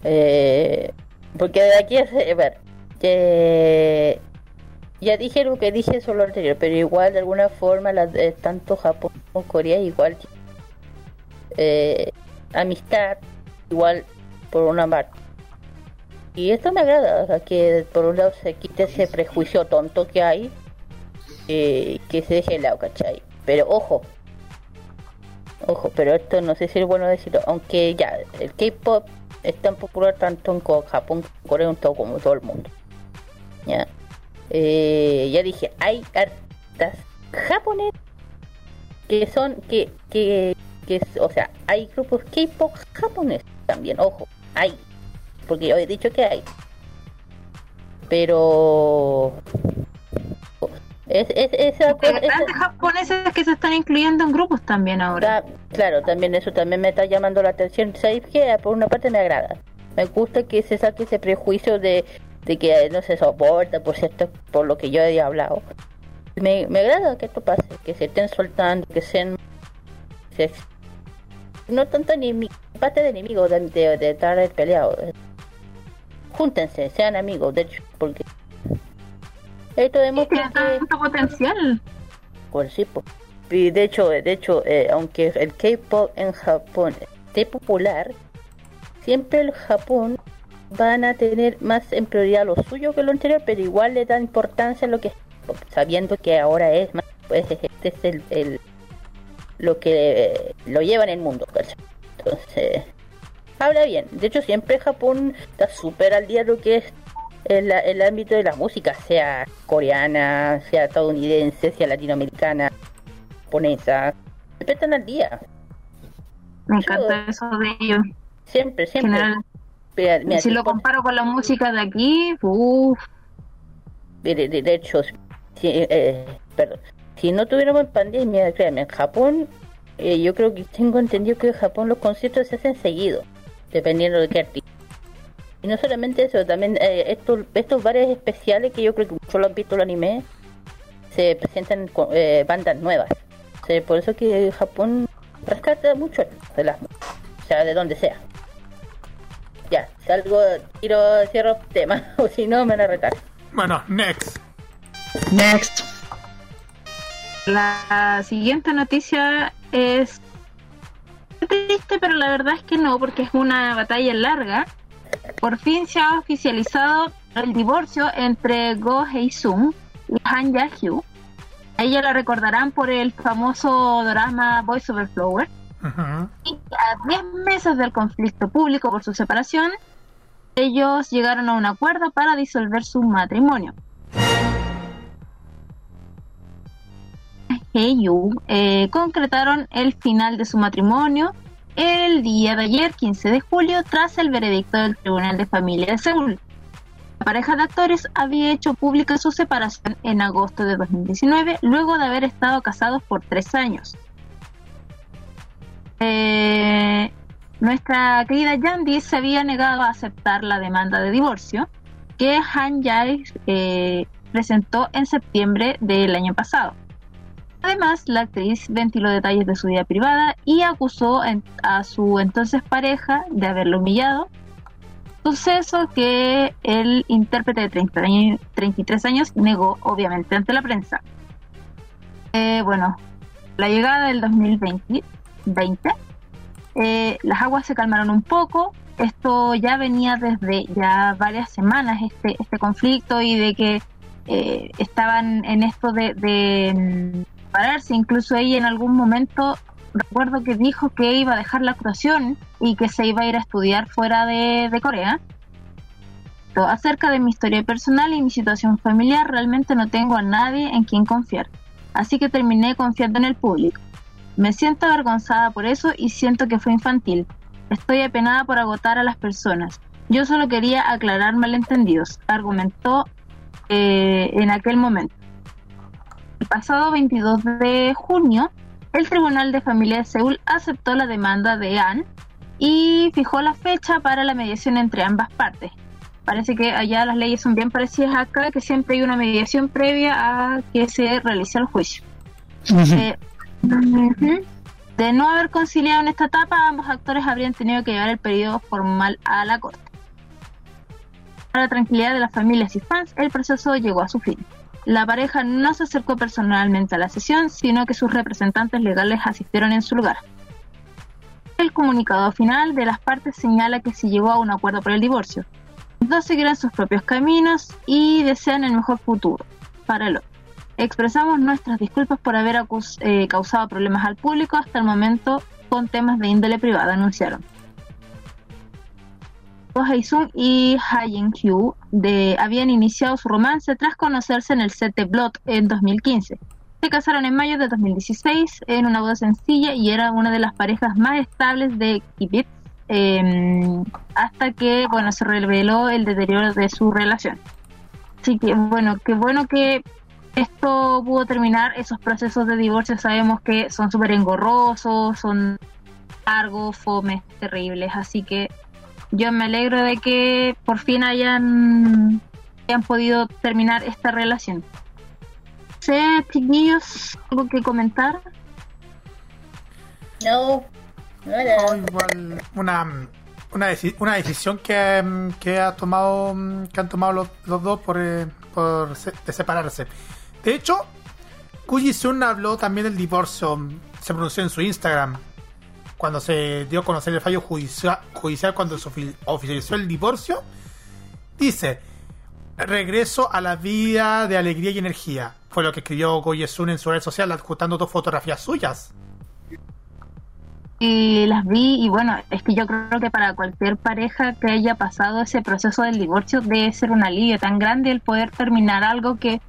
Eh, porque de aquí es. A ver, ya dije lo que dije sobre lo anterior, pero igual de alguna forma, las de tanto Japón como Corea, igual. Eh, amistad, igual por una parte. Y esto me agrada, que por un lado se quite ese prejuicio tonto que hay, eh, que se deje de lado, ¿cachai? Pero ojo, Ojo, pero esto no sé si es bueno decirlo, aunque ya, el K-pop es tan popular tanto en Japón, Corea, en todo como todo el mundo. Ya, Eh, ya dije, hay artistas japoneses que son, que, que, que, o sea, hay grupos K-pop japoneses también, ojo, hay, porque yo he dicho que hay, pero es, es, esa cosa- esa- Grandes japoneses que se están incluyendo en grupos también ahora. Claro, también eso también me está llamando la atención. Por una parte me agrada. Me gusta que se saque ese prejuicio de, de que no se soporta, por cierto, por lo que yo he hablado. Me, me agrada que esto pase, que se estén soltando, que sean... se- no tanto parte de enemigos de, de, de estar peleados. Júntense, sean amigos, de hecho, porque... Esto demuestra que... tanto potencial. Pues sí, pues. Y de hecho, de hecho, eh, aunque el K-pop en Japón esté popular, siempre el Japón van a tener más en prioridad lo suyo que lo anterior, pero igual le dan importancia a lo que sabiendo que ahora es más, pues este es el, el- lo que eh, lo lleva en el mundo, ¿cachai? Entonces, habla bien. De hecho, siempre Japón está súper al día de lo que es el, el ámbito de la música, sea coreana, sea estadounidense, sea latinoamericana, japonesa. Siempre están al día. Me encanta eso de ellos. Siempre, siempre. general, Mira, mira, si lo comparo con la música de aquí, uff, de, de- de hecho, si, eh, perdón, si no tuviéramos pandemia, créanme, en Japón, eh, yo creo que tengo entendido que en Japón los conciertos se hacen seguidos, dependiendo de qué artista. Y no solamente eso, también eh, estos, estos bares especiales que yo creo que solo han visto el anime, se presentan con eh, bandas nuevas. O sea, por eso que Japón rescata mucho de las o sea, de donde sea. Ya, salgo, tiro, cierro tema, o si no me van a retar. Bueno, next. Next. La siguiente noticia es triste, pero la verdad es que no, porque es una batalla larga. Por fin se ha oficializado el divorcio entre Go Hei-sung y Han Ya-hyu. A ella la recordarán por el famoso drama Voice Over Flower. Y a 10 meses del conflicto público por su separación, ellos llegaron a un acuerdo para disolver su matrimonio. Heyyu eh, concretaron el final de su matrimonio el día de ayer, 15 de julio, tras el veredicto del Tribunal de Familia de Seúl. La pareja de actores había hecho pública su separación en agosto de 2019, luego de haber estado casados por tres años. Eh, nuestra querida Yandy se había negado a aceptar la demanda de divorcio que Han Jae eh, presentó en septiembre del año pasado. Además, la actriz ventiló detalles de su vida privada y acusó a su entonces pareja de haberlo humillado, suceso que el intérprete de 30 años- 33 años negó obviamente ante la prensa. Eh, bueno, la llegada del 2020, 20, eh, las aguas se calmaron un poco. Esto ya venía desde ya varias semanas, este, este conflicto y de que eh, estaban en esto de, pararse. Incluso ella en algún momento recuerdo que dijo que iba a dejar la actuación y que se iba a ir a estudiar fuera de, Corea. Acerca de mi historia personal y mi situación familiar, realmente no tengo a nadie en quien confiar. Así que terminé confiando en el público. Me siento avergonzada por eso y siento que fue infantil. Estoy apenada por agotar a las personas. Yo solo quería aclarar malentendidos, argumentó eh, en aquel momento. El pasado 22 de junio, el Tribunal de Familia de Seúl aceptó la demanda de Ann y fijó la fecha para la mediación entre ambas partes. Parece que allá las leyes son bien parecidas acá, que siempre hay una mediación previa a que se realice el juicio. Eh. De no haber conciliado en esta etapa, ambos actores habrían tenido que llevar el periodo formal a la corte. Para la tranquilidad de las familias y fans, el proceso llegó a su fin. La pareja no se acercó personalmente a la sesión, sino que sus representantes legales asistieron en su lugar. El comunicado final de las partes señala que se llegó a un acuerdo por el divorcio. Dos seguirán sus propios caminos y desean el mejor futuro para el otro. Expresamos nuestras disculpas por haber eh, causado problemas al público hasta el momento con temas de índole privada, anunciaron. Go Hae-sung y Ha Jin-hyo de- habían iniciado su romance tras conocerse en el set de Blood en 2015. Se casaron en mayo de 2016 en una boda sencilla y era una de las parejas más estables de Kibit eh, hasta que bueno se reveló el deterioro de su relación. Así que bueno, qué bueno que esto pudo terminar. Esos procesos de divorcio sabemos que son súper engorrosos, son largos, fomes, terribles. Así que yo me alegro de que por fin hayan, hayan podido terminar esta relación. ¿Sé, chiquillos, algo que comentar? No, igual una, una, deci- una decisión que, que ha tomado que han tomado los, los dos por, eh, por se- de separarse. De hecho, Kuji Sun habló también del divorcio, se pronunció en su Instagram cuando se dio a conocer el fallo judicia- judicial cuando se ofi- oficializó el divorcio. Dice, regreso a la vida de alegría y energía. Fue lo que escribió Go Sun en su red social adjuntando dos fotografías suyas. Y las vi y bueno, es que yo creo que para cualquier pareja que haya pasado ese proceso del divorcio debe ser un alivio tan grande el poder terminar algo que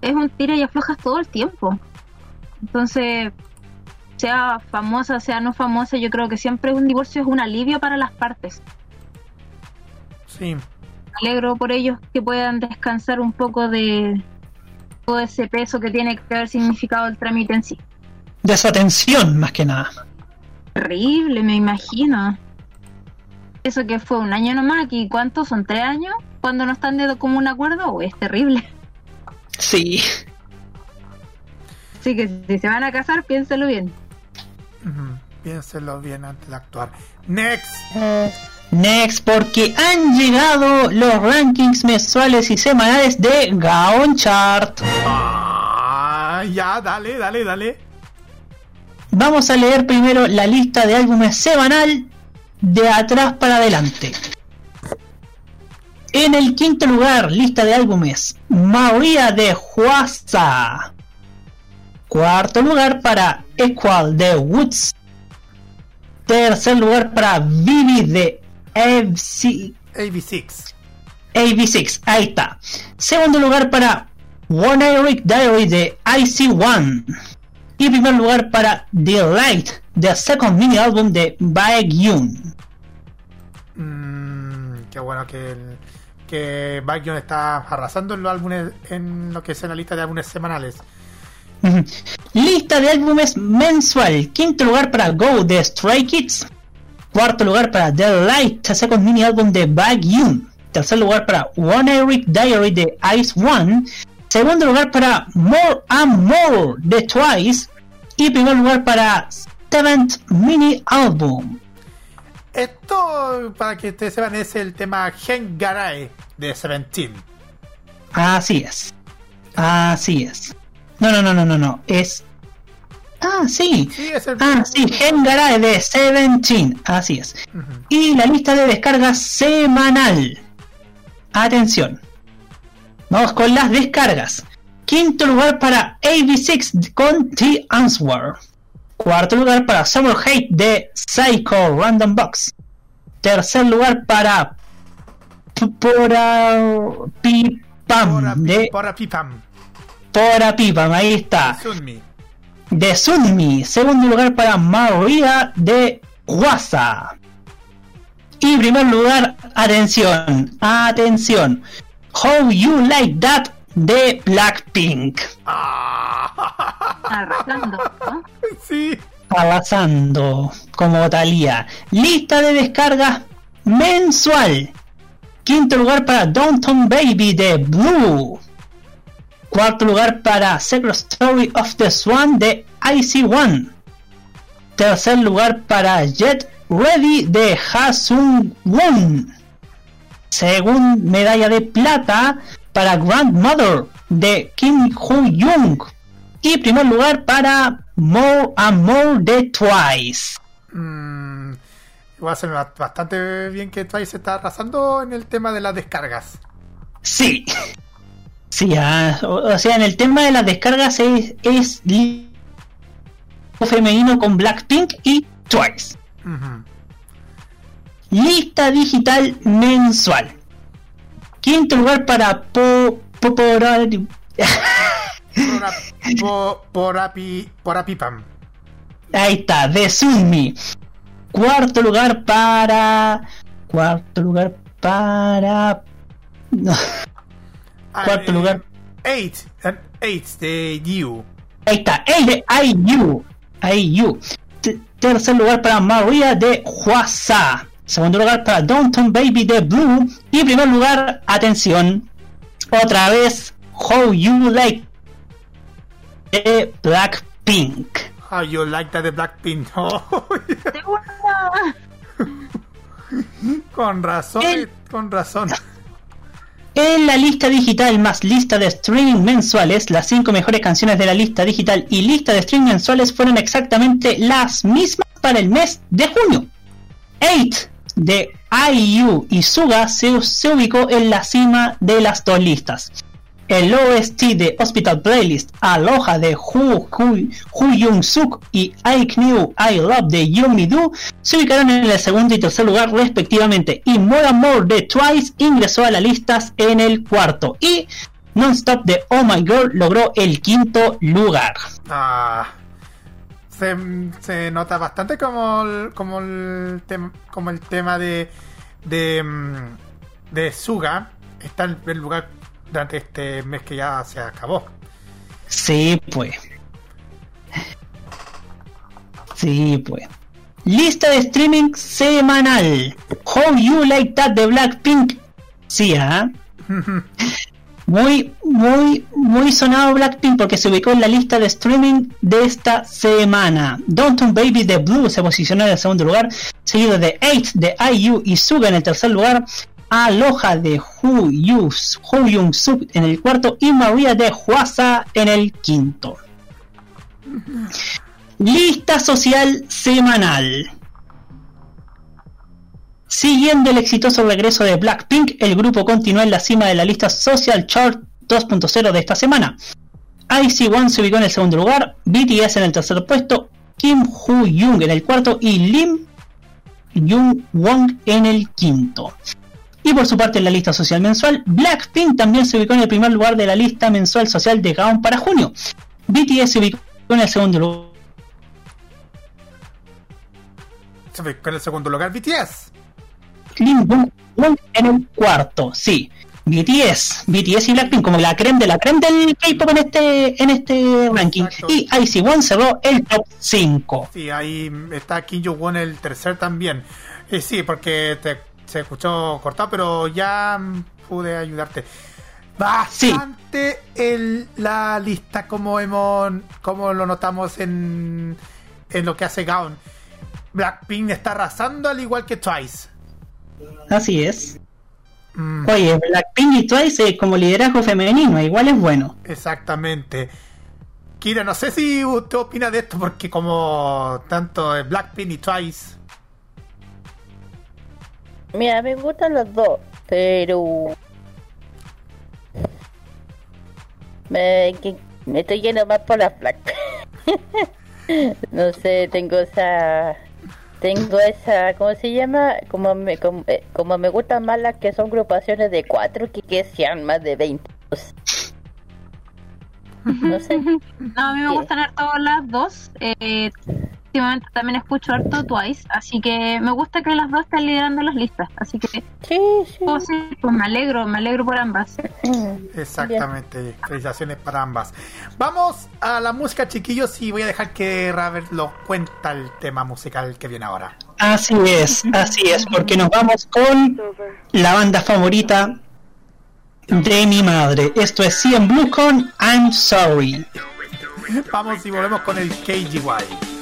es un tira y aflojas todo el tiempo. Entonces, sea famosa, sea no famosa, yo creo que siempre un divorcio es un alivio para las partes. Sí. Me alegro por ellos que puedan descansar un poco de todo ese peso que tiene que haber significado el trámite en sí. De esa tensión, más que nada. Terrible, me imagino. Eso que fue un año nomás, ¿y cuántos son? ¿Tres años? Cuando no están de como un acuerdo, oh, es terrible. Sí. Así que si se van a casar, piénselo bien. Piénselo bien antes de actuar. Next. Next, porque han llegado los rankings mensuales y semanales de Gaon Chart. Ah, ya, dale, dale, dale. Vamos a leer primero la lista de álbumes semanal de atrás para adelante. En el quinto lugar, lista de álbumes, María de Huasa. Cuarto lugar para Equal de Woods. Tercer lugar para Vivi de FC AB6. AB6, ahí está. Segundo lugar para One Eric Diary de IC1. Y primer lugar para The Light, the second mini álbum de Baekhyun. Mm, qué bueno que, el, que Baekhyun está arrasando en los álbumes, en lo que es en la lista de álbumes semanales. Lista de álbumes mensual. Quinto lugar para Go de Stray Kids. Cuarto lugar para The Light, second mini álbum de Baekhyun. Tercer lugar para One Eric Diary de Ice One. Segundo lugar para More and More de Twice. Y primer lugar para Seventh Mini Album. Esto, para que ustedes sepan, es el tema Hengarae de Seventeen. Así es. Así es. No, no, no, no, no, no. Es. Ah, sí. Sí, es el. Ah, sí, Hengarae de Seventeen. Así es. Y la lista de descargas semanal. Atención. Vamos con las descargas. Quinto lugar para AB6 con The Answer. Cuarto lugar para Summer Hate de Psycho Random Box. Tercer lugar para Pora Pipam de porra Pipam. Pora Pipam, ahí está. Sunmi. De Sunmi. Segundo lugar para Maria de Wasa. Y primer lugar, atención, atención. How You Like That de Blackpink. Ah, Arrasando, ¿no? sí. Arrasando como Talía. Lista de descargas mensual. Quinto lugar para Downtown Baby de Blue. Cuarto lugar para Secret Story of the Swan de IC1. Tercer lugar para Jet Ready de Hasung Won. Según medalla de plata para Grandmother de Kim Ho Young. Y primer lugar para More and More de Twice. Mm, igual se me va bastante bien que Twice se está arrasando en el tema de las descargas. Sí. Sí, ah, o, o sea, en el tema de las descargas es, es femenino con Blackpink y Twice. Ujú. Lista digital mensual. Quinto lugar para Po... po- Pora- Porra, po, porra pi- porra Pipam. Ahí está, de Sunmi. Cuarto lugar para... Cuarto lugar para... No, Cuarto Ah, lugar. eh, Eight. eh, Eight de You. Ahí está, el de IU. IU. Tercer lugar para Maria de Huasa. Segundo lugar para Downtown Baby de Blue. Y primer lugar, atención, otra vez, How You Like de Blackpink. How you like that de Blackpink. Oh, Segunda. con razón, El- con razón. En la lista digital más lista de streaming mensuales, las 5 mejores canciones de la lista digital y lista de streaming mensuales fueron exactamente las mismas para el mes de junio. 8 de IU y Suga se, se ubicó en la cima de las dos listas. El OST de Hospital Playlist, Aloha de Hu, Hu, Young Suk y I Knew I Love de Yomi Do se ubicaron en el segundo y tercer lugar respectivamente. Y More and More de Twice ingresó a las listas en el cuarto. Y Non-Stop de Oh My Girl logró el quinto lugar. Ah, se, nota bastante como el, como el tema de, de, mm, de Suga está en el lugar durante este mes que ya se acabó. Sí, pues. Sí, pues. Lista de streaming semanal. How You Like That de Blackpink. Sí, ¿ah? Muy, muy, muy sonado Blackpink porque se ubicó en la lista de streaming de esta semana. Downtown Baby de Blue se posicionó en el segundo lugar. seguido de 8 de IU y Suga en el tercer lugar, Aloha de Hu, Yu, Hu Yung Suk en el cuarto y María de Huasa en el quinto. Lista social semanal. Siguiendo el exitoso regreso de Blackpink, el grupo continúa en la cima de la lista Social Chart 2.0 de esta semana. IC1 se ubicó en el segundo lugar, BTS en el tercer puesto, Kim Hu Jung en el cuarto y Lim Jung Wong en el quinto. Y por su parte en la lista social mensual, Blackpink también se ubicó en el primer lugar de la lista mensual social de Gaon para junio. BTS se ubicó en el segundo lugar. Se fue con el segundo lugar BTS. Lim en el cuarto, sí. BTS, BTS y Blackpink como la creme de la creme del K-pop en este, en este ranking. Exacto. Y IC1 cerró el top 5. Sí, ahí está Kim Jong-un el tercer también. Y sí, porque te, se escuchó cortado, pero ya pude ayudarte. Bastante el, la lista como hemos como lo notamos en, en lo que hace Gaon. Blackpink está arrasando al igual que Twice. Así es. Mm, Oye, Blackpink y Twice eh, como liderazgo femenino, igual es bueno. exactamente. Kira, no sé si usted opina de esto porque como tanto Blackpink y Twice Mira, me gustan los dos, pero. Me, que- me estoy yendo más por las Black. no sé, tengo esa. Tengo esa. ¿Cómo se llama? Como me, como, eh, como me gustan más las que son agrupaciones de cuatro que, que sean más de 20. No sé. No, a mí me Sí. gustan harto las dos. Eh, últimamente también escucho harto Twice, así que me gusta que las dos estén liderando las listas. Así que, Sí, sí. oh, sí, pues me alegro, me alegro por ambas. Mm, Exactamente, felicitaciones para ambas. Vamos a la música, chiquillos, y voy a dejar que Raver lo cuenta el tema musical que viene ahora. Así es, así es, porque nos vamos con la banda favorita de mi madre. Esto es CM Blue con I'm Sorry. Vamos y volvemos con el KGY.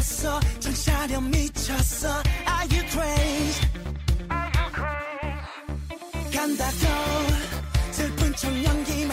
미쳤어 정차려 미쳤어 Are you crazy 간다고 슬픈 척 연기 말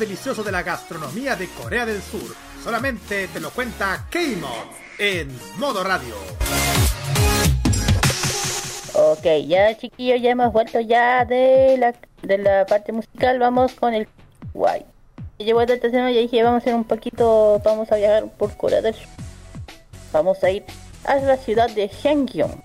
delicioso de la gastronomía de Corea del Sur solamente te lo cuenta K-Mod en modo radio. Ok, ya chiquillos, ya hemos vuelto ya de la, de la parte musical, vamos con el guay. Llevo esta semana ya dije, vamos a hacer un poquito, vamos a viajar por Corea del Sur. Vamos a ir a la ciudad de Hyeongyong.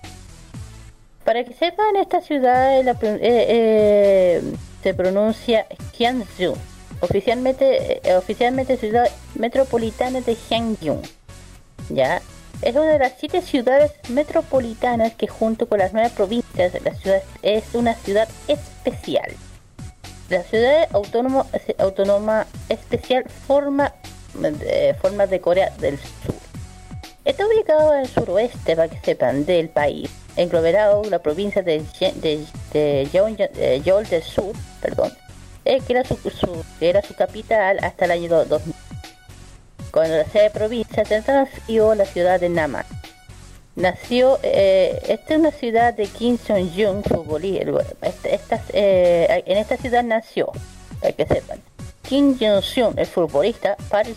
Para que sepan, esta ciudad pro- eh, eh, se pronuncia Hyeonju. Oficialmente, eh, oficialmente ciudad metropolitana de Hyeongyong. ¿ya? Es una de las siete ciudades metropolitanas que junto con las nueve provincias la ciudad es una ciudad especial. La ciudad autónoma, autónoma especial forma, forma de Corea del Sur. Está ubicado en el suroeste, para que sepan, del país, engloberado la provincia de, de, de Yeon- eh, Yeol del Sur, perdón, que, era su, capital hasta el año do- 2000 cuando la sede de provincia se nació la ciudad de Nama. Nació, eh, esta es una ciudad de Kim Jong-un, futbolista. Esta- esta- eh, en esta ciudad nació, para que sepan, Kim Jong-un, el futbolista, padre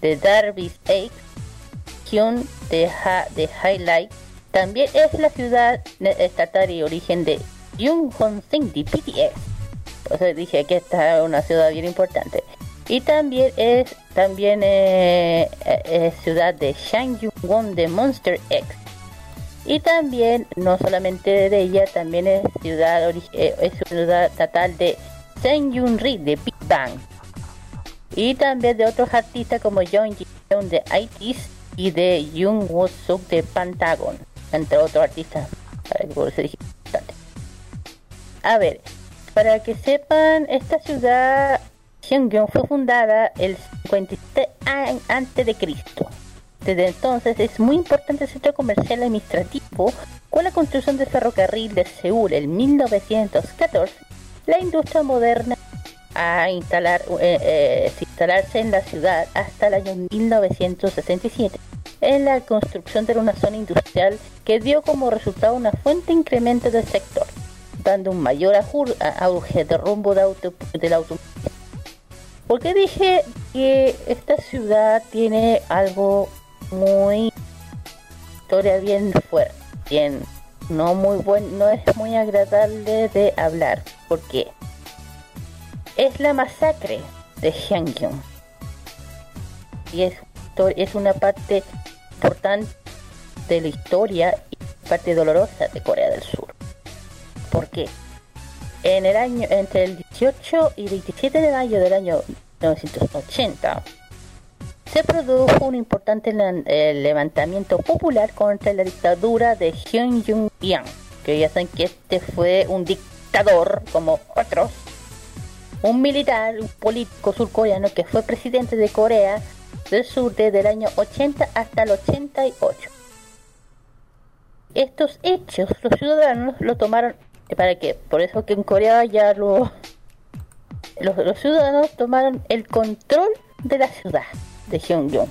de Darby Egg, Hyun de, ha, de Highlight. También es la ciudad estatal y origen de Jung Hong-sing de BTS. Por eso dije que esta es una ciudad bien importante. Y también es también eh, ciudad de Shangyung-won de Monster X. Y también, no solamente de ella, también es ciudad, eh, es ciudad natal de Seung-ri de Big Bang. Y también de otros artistas como Jung Ji-young de ITZY y de Jung Woo-suk de Pentagon, entre otros artistas. Dije bastante. A ver, para que sepan, esta ciudad Hyeongyong fue fundada el 57 a- antes de Cristo. Desde entonces es muy importante el centro comercial administrativo con la construcción del ferrocarril de Seúl en 1914. La industria moderna a instalar, eh, eh, instalarse en la ciudad hasta el año 1967 en la construcción de una zona industrial que dio como resultado una fuente incremento del sector, dando un mayor auge de rumbo de auto, del automóvil. Porque dije que esta ciudad tiene algo muy historia bien fuerte, bien no muy buen, no es muy agradable de hablar, porque es la masacre de Hyeongyong y es, es una parte importante de la historia y parte dolorosa de Corea del Sur. ¿Por qué? En el año, entre el 18 y 27 de mayo del año 1980, se produjo un importante eh, levantamiento popular contra la dictadura de Hyun Jung Yang, que ya saben que este fue un dictador como otros, un militar, un político surcoreano que fue presidente de Corea del Sur desde el año 80 hasta el 88. Estos hechos los ciudadanos lo tomaron para que por eso que en Corea ya lo los, los ciudadanos tomaron el control de la ciudad de Gyeongyong.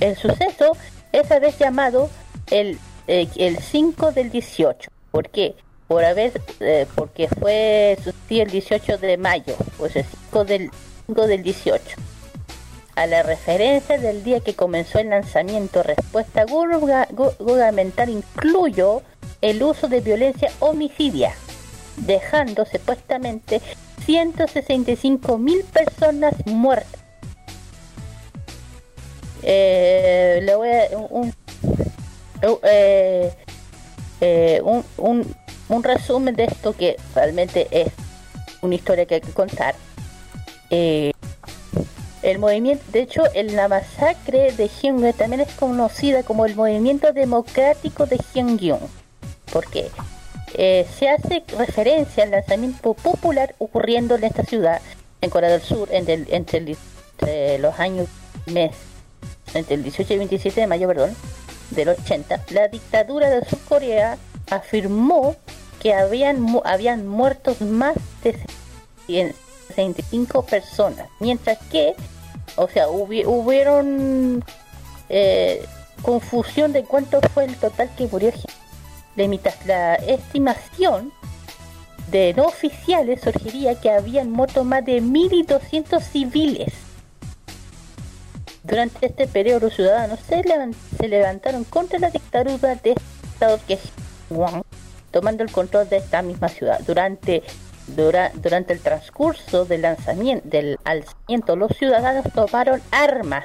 El suceso es a veces llamado el, eh, el 5 del 18. ¿Por qué? Por haber, eh, porque fue sucedido el 18 de mayo, pues el 5 del, 5 del 18. A la referencia del día que comenzó el lanzamiento, respuesta gubernamental incluyó el uso de violencia homicidia dejando supuestamente 165 mil personas muertas. Eh, le voy a un, un- eh, eh, un, un- un resumen de esto que realmente es una historia que hay que contar. El movimiento, de hecho, en la masacre de Hyungwon también es conocida como el movimiento democrático de Hyungwon. ¿Por qué? Eh, se hace referencia al lanzamiento popular ocurriendo en esta ciudad, en Corea del Sur, entre, los años mes, entre el 18 y 27 de mayo, perdón, del 80, la dictadura de Sur Corea afirmó que habían, mu- habían muertos más de 65 personas, mientras que, o sea, hubi- hubieron eh, confusión de cuánto fue el total que murió gente. La, estimación de no oficiales surgiría que habían muerto más de 1.200 civiles. Durante este periodo los ciudadanos se, levan- se levantaron contra la dictadura de Estado que tomando el control de esta misma ciudad. Durante, dura- durante el transcurso del lanzamiento, del alzamiento, los ciudadanos tomaron armas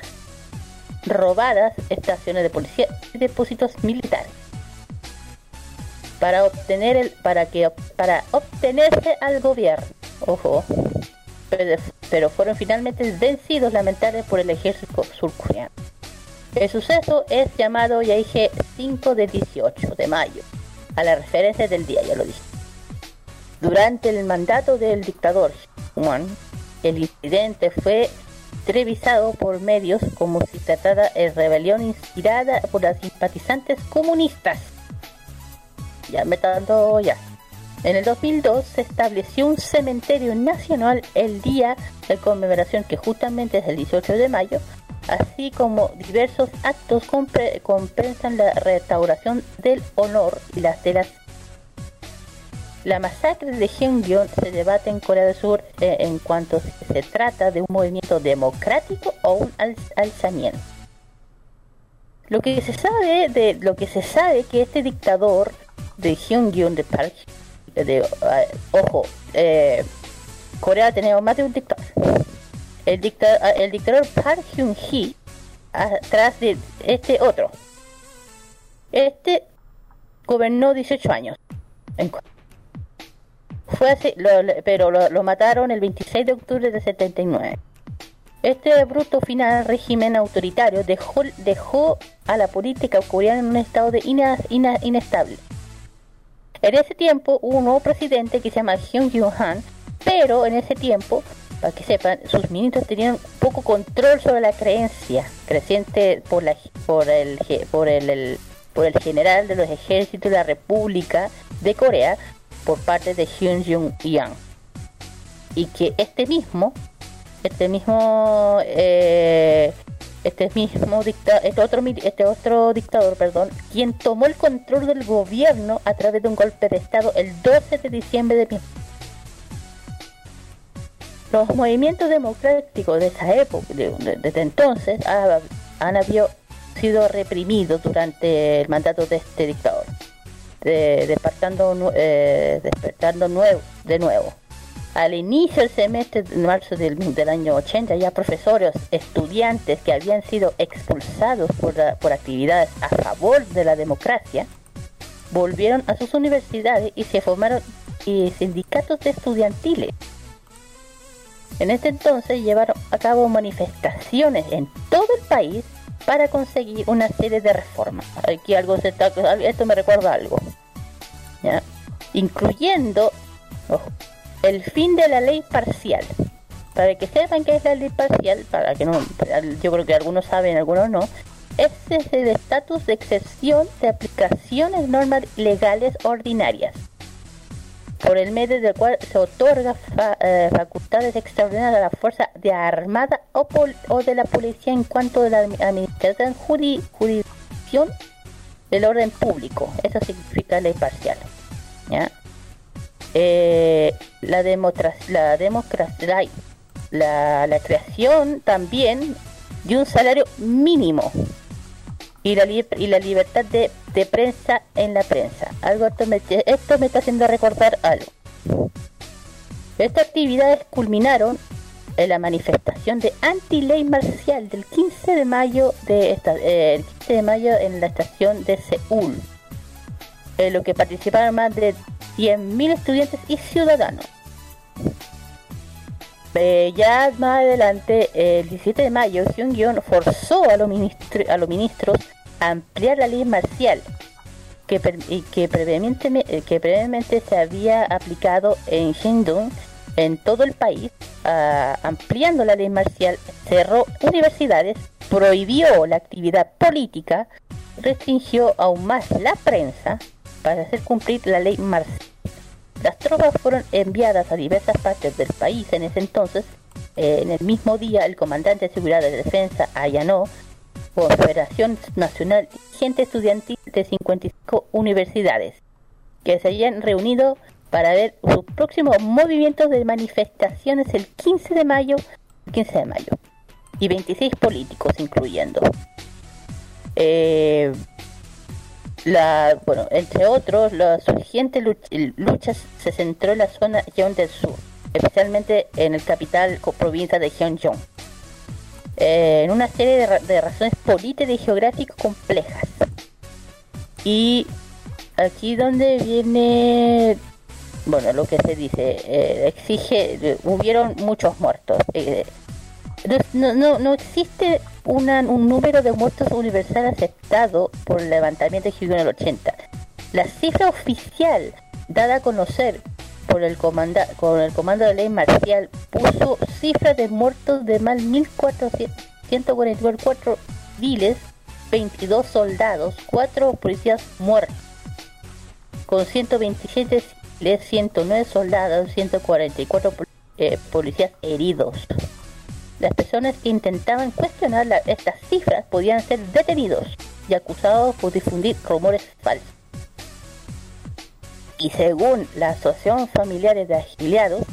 robadas, estaciones de policía y depósitos militares para obtener el para que para obtenerse al gobierno. Ojo. Pero, pero fueron finalmente vencidos lamentables por el ejército surcoreano. El suceso es llamado ya dije 5 de 18 de mayo a la referencia del día ya lo dije. Durante el mandato del dictador Juan el incidente fue televisado por medios como si tratara de rebelión inspirada por las simpatizantes comunistas ya me dando ya. En el 2002 se estableció un cementerio nacional el día de conmemoración que justamente es el 18 de mayo, así como diversos actos compensan la restauración del honor y las de las la masacre de Hyungwon se debate en Corea del Sur eh, en cuanto se trata de un movimiento democrático o un al- alzamiento. Lo que se sabe de lo que se sabe que este dictador de Hyungwon de Park de, eh, ojo eh, Corea tenemos más de un dictador. El, dicta- ah, el dictador Park Hyun Hee atrás de este otro. Este gobernó 18 años fue así pero lo, lo mataron el 26 de octubre de 79 este bruto final régimen autoritario dejó, dejó a la política coreana en un estado de ina- ina- inestable. En ese tiempo hubo un nuevo presidente que se llama Hyun Yoo Han, pero en ese tiempo, para que sepan, sus ministros tenían poco control sobre la creencia creciente por, la, por, el, por, el- por el general de los ejércitos de la República de Corea por parte de Hyun Jung Yang. Y que este mismo este mismo eh, este mismo dicta este otro este otro dictador perdón quien tomó el control del gobierno a través de un golpe de estado el 12 de diciembre de los movimientos democráticos de esa época de- de- desde entonces ha- han habido sido reprimidos durante el mandato de este dictador de- despertando eh, despertando nuevo de nuevo al inicio del semestre de marzo del, año 80, ya profesores, estudiantes que habían sido expulsados por, por actividades a favor de la democracia, volvieron a sus universidades y se formaron y sindicatos estudiantiles. En este entonces llevaron a cabo manifestaciones en todo el país para conseguir una serie de reformas. Aquí algo se está, esto me recuerda algo. ¿ya? Incluyendo el fin de la ley parcial. Para que sepan qué es la ley parcial, para que no, yo creo que algunos saben, algunos no, ese es el estatus de excepción de aplicaciones normas legales ordinarias, por el medio del cual se otorga eh, facultades extraordinarias a la fuerza de armada o, de la policía en cuanto a la admi- administración jurisdicción del orden público. Eso significa ley parcial. ¿ya? Eh, la la, democracia la, creación también de un salario mínimo y la, y la libertad de, prensa en la prensa. Algo esto me, esto me está haciendo recordar algo. Estas actividades culminaron en la manifestación de anti-ley marcial del 15 de mayo de esta, eh, el 15 de mayo en la estación de Seúl, en lo que participaron más de 100.000 estudiantes y ciudadanos. Eh, ya más adelante, el 17 de mayo, Hyun forzó a los, a los ministros a ampliar la ley marcial que, eh, previamente se había aplicado en Shandong en todo el país, ah, ampliando la ley marcial, cerró universidades, prohibió la actividad política, restringió aún más la prensa para hacer cumplir la ley marcial. Las tropas fueron enviadas a diversas partes del país en ese entonces. Eh, en el mismo día, el comandante de seguridad de defensa, Ayano, Confederación Nacional gente estudiantil de 55 universidades, que se habían reunido para ver sus próximos movimientos de manifestaciones el 15 de mayo, 15 de mayo, y 26 políticos incluyendo. Eh, la, bueno, entre otros, las urgentes luch- luchas se centró en la zona Yeon del Sur, especialmente en el capital co- provincia de Gyeongjong, eh, en una serie de, de razones políticas y geográficas complejas. Y aquí donde viene, bueno, lo que se dice, eh, exige, eh, hubieron muchos muertos. No, no, no existe un número de muertos universal aceptado por el levantamiento de Hyun en el 80. La cifra oficial dada a conocer por el, comanda, con el comando de ley marcial puso cifras de muertos de más 1.444 civiles, 22 soldados, 4 policías muertos, con 127 civiles, 109 soldados, 144 pol- eh, policías heridos. Las personas que intentaban cuestionar la- estas cifras podían ser detenidos y acusados por difundir rumores falsos. Y según la Asociación Familiares de Afiliados,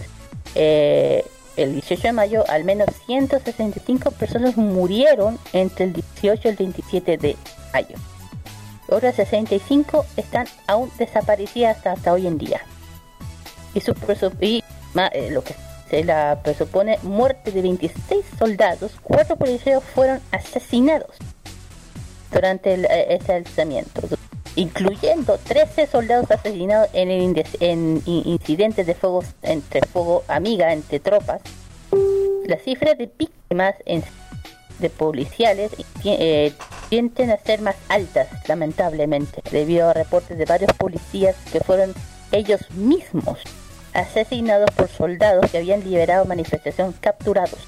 eh, el 18 de mayo al menos 165 personas murieron entre el 18 y el 27 de mayo. Otras 65 están aún desaparecidas hasta, hasta hoy en día. Y, su y ma- eh, lo que se la presupone muerte de 26 soldados, cuatro policías fueron asesinados durante el, eh, ese alzamiento, incluyendo 13 soldados asesinados en, incidentes de fuego entre fuego amiga entre tropas. Las cifras de víctimas de policiales eh, tienden a ser más altas, lamentablemente, debido a reportes de varios policías que fueron ellos mismos asesinados por soldados que habían liberado manifestación capturados.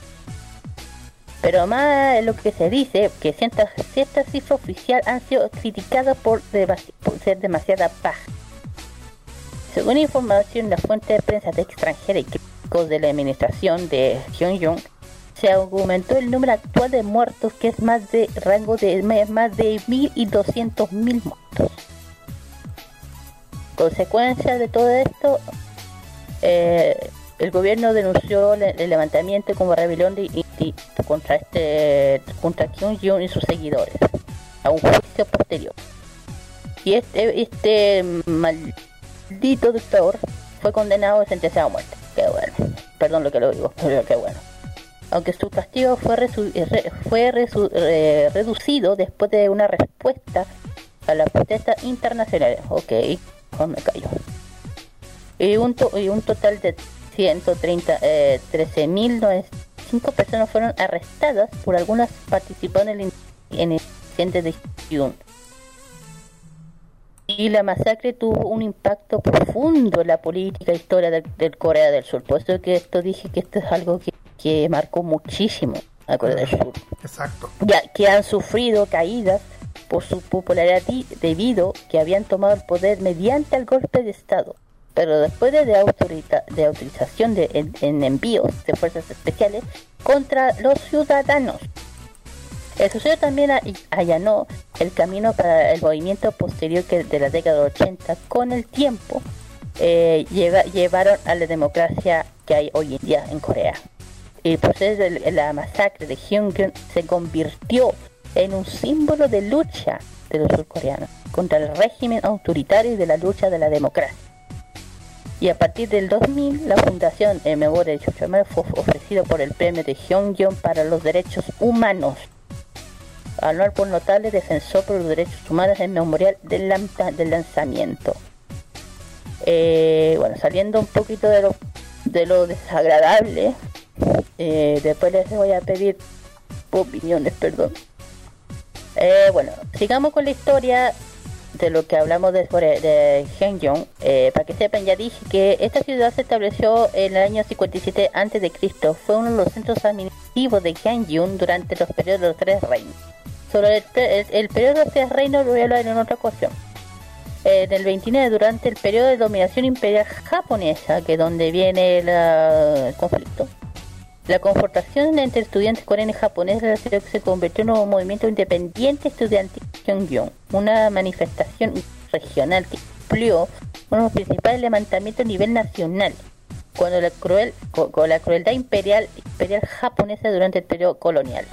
Pero más lo que se dice, que ciertas, ciertas cifras oficiales han sido criticadas por, ser demasiada baja. Según información de la fuente de prensa de extranjera y críticos de la administración de Pyongyang, se aumentó el número actual de muertos, que es más de rango de más de 1.000 y 200.000 muertos. Consecuencia de todo esto, eh, el gobierno denunció el, levantamiento como rebelión contra este contra Kim Jong y sus seguidores a un juicio posterior. Y este este maldito dictador fue condenado y sentenciado a muerte. Qué bueno. Perdón lo que lo digo, pero qué bueno. Aunque su castigo fue, eh, fue eh, reducido después de una respuesta a la protesta internacional. Ok, oh, me callo y un, to- y un total de 130, eh, 13.095 personas fueron arrestadas por algunas participaron en el, en el incidente de Hyun. Y la masacre tuvo un impacto profundo en la política e historia del, del Corea del Sur. Por eso que esto dije que esto es algo que, que marcó muchísimo a Corea del Sur Exacto. ya que han sufrido caídas por su popularidad debido que habían tomado el poder mediante el golpe de Estado. Pero después de, de, autorización de, en, en envíos de fuerzas especiales contra los ciudadanos. El suceso también allanó el camino para el movimiento posterior que de la década de 80 con el tiempo eh, lleva- llevaron a la democracia que hay hoy en día en Corea. El proceso de la masacre de Hyungun se convirtió en un símbolo de lucha de los surcoreanos contra el régimen autoritario y de la lucha de la democracia. Y a partir del 2000, la Fundación en Memoria de fue ofrecido por el premio de Hyungyong para los derechos humanos. Anual por notable defensor por los derechos humanos en memorial del lanzamiento. Eh, bueno, saliendo un poquito de lo, de lo desagradable, eh, después les voy a pedir opiniones, perdón. Eh, bueno, sigamos con la historia de lo que hablamos de, sobre- de. Eh, para que sepan, ya dije que esta ciudad se estableció en el año 57 a.C. Fue uno de los centros administrativos de Gyeongyong durante los periodos de los tres reinos. Sobre el, el- periodo de los tres reinos lo voy a hablar en otra ocasión. En el 29, durante el periodo de dominación imperial japonesa, que es donde viene el conflicto, la confrontación entre estudiantes coreanos y japoneses de se convirtió en un movimiento independiente estudiantil una manifestación regional que amplió uno de los principales levantamientos a nivel nacional, cuando la cruel, co- con la crueldad imperial, imperial japonesa durante el periodo colonial.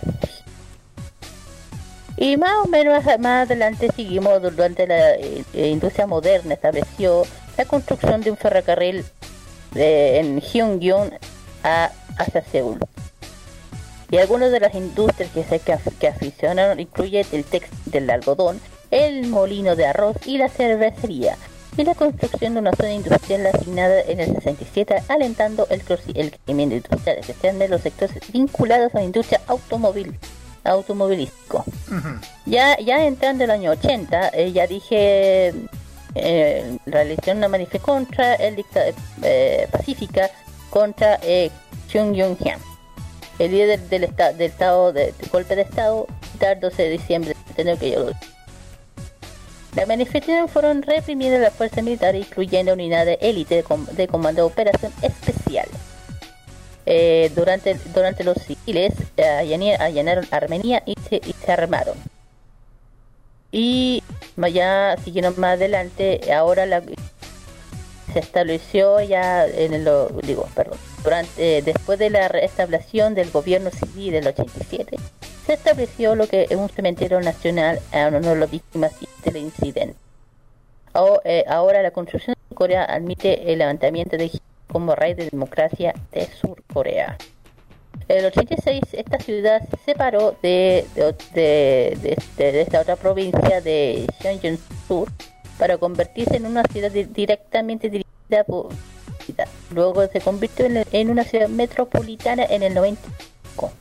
Y más o menos más adelante seguimos durante la eh, eh, industria moderna estableció la construcción de un ferrocarril eh, en Gyeongyong a, hacia Seúl. Y algunas de las industrias que se que, que aficionaron incluye el textil del algodón, el molino de arroz y la cervecería. Y la construcción de una zona industrial asignada en el 67, alentando el, el crecimiento industrial, especialmente los sectores vinculados a la industria automóvil, automovilístico. Ujú. Ya, ya entrando el año 80, eh, ya dije, eh, realicé una manifestación contra el dicta eh, pacífica contra eh, Chung Yong Han, el líder del, esta- del estado de, golpe de estado, el 12 de diciembre, tener que yo lo Las manifestaciones fueron reprimidas de las fuerzas militares, incluyendo unidades élite de, com- de comando de operación especial. Eh, durante, durante los civiles eh, allanaron Armenia y se, y se armaron. Y ya siguieron más adelante, ahora la, se estableció ya en el, digo, perdón, durante, después de la restablección del gobierno civil del 87, se estableció lo que es un cementerio nacional a honor de las víctimas del incidente. Eh, ahora la construcción de Corea admite el levantamiento de como rey de democracia de Sur Corea. En el 86 esta ciudad se separó de, esta otra provincia de Gyeongjong Sur para convertirse en una ciudad di- directamente dirigida por Luego se convirtió en, una ciudad metropolitana en el 95.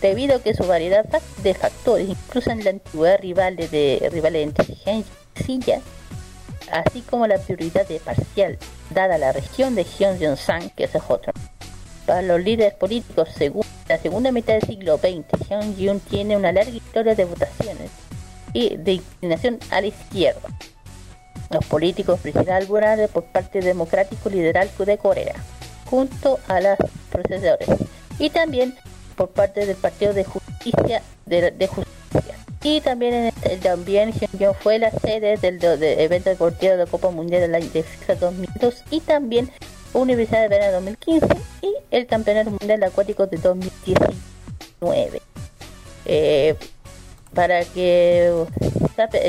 Debido a que su variedad de factores, incluso en la antigüedad rivales de rivales y Silla, así como la prioridad de parcial dada la región de Gyeongjong-san, que es otro. Para los líderes políticos, según la segunda mitad del siglo XX, Gyeongjong tiene una larga historia de votaciones y de inclinación a la izquierda. Los políticos principales laborales por parte democrático liberal de Corea, junto a los procesadores, y también por parte del Partido de Justicia de, de Justicia. Y también en este- también fue la sede del, do- de evento deportivo de la Copa Mundial del año de FIFA 2002 y también Universidad de Verano 2015 y el Campeonato Mundial Acuático de 2019. Eh, para que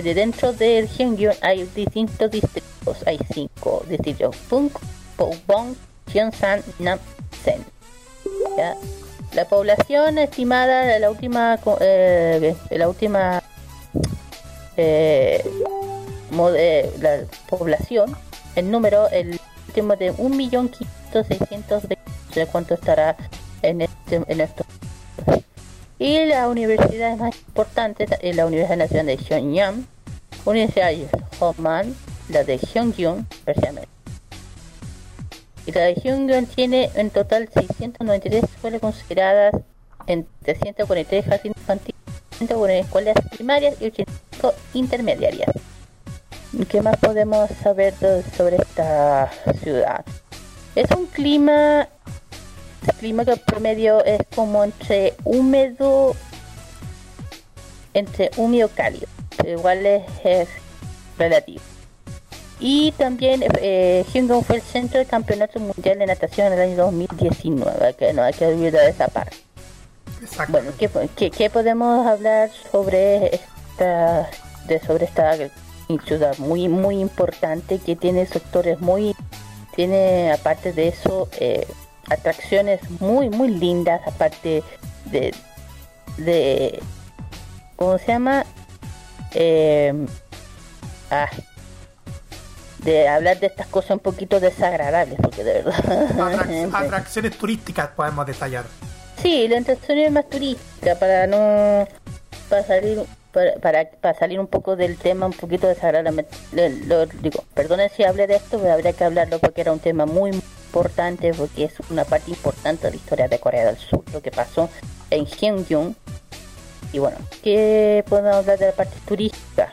de dentro del Gyeongyong hay distintos distritos, hay cinco distritos: Punk, Poubong, Gyeongsan, Namsen. ¿Ya? La población estimada de la última eh, de la última eh, mo- eh, la población, el número, el último de 1.500.620, no sé cuánto estará en este en estos y la universidad más importante es la Universidad Nacional de Pyongyang, Universidad de Homan, la de Gyeongyong, precisamente. Y la de Gyeongyong tiene en total 693 escuelas consideradas en 343 jardines infantiles, 141 escuelas primarias y 85 intermediarias. ¿Qué más podemos saber sobre esta ciudad? Es un clima el clima que promedio es como entre húmedo entre húmedo cálido pero igual es, es relativo. Y también eh, Hyundai fue el centro del campeonato mundial de natación en el año 2019 que no hay que olvidar esa parte. Exacto. bueno ¿qué, qué, qué podemos hablar sobre esta de sobre esta ciudad muy muy importante que tiene sectores muy tiene aparte de eso eh, atracciones muy muy lindas aparte de de cómo se llama Eh, ah, de hablar de estas cosas un poquito desagradables porque de verdad Atrac- atracciones turísticas podemos detallar. Sí, la intención es más turística para no para salir para, para, para salir un poco del tema un poquito desagradable. Lo, lo- digo, perdonen si hablé de esto, pero habría que hablarlo porque era un tema muy importante porque es una parte importante de la historia de Corea del Sur, lo que pasó en Gyeongyang. Y bueno, ¿qué podemos hablar de la parte turística?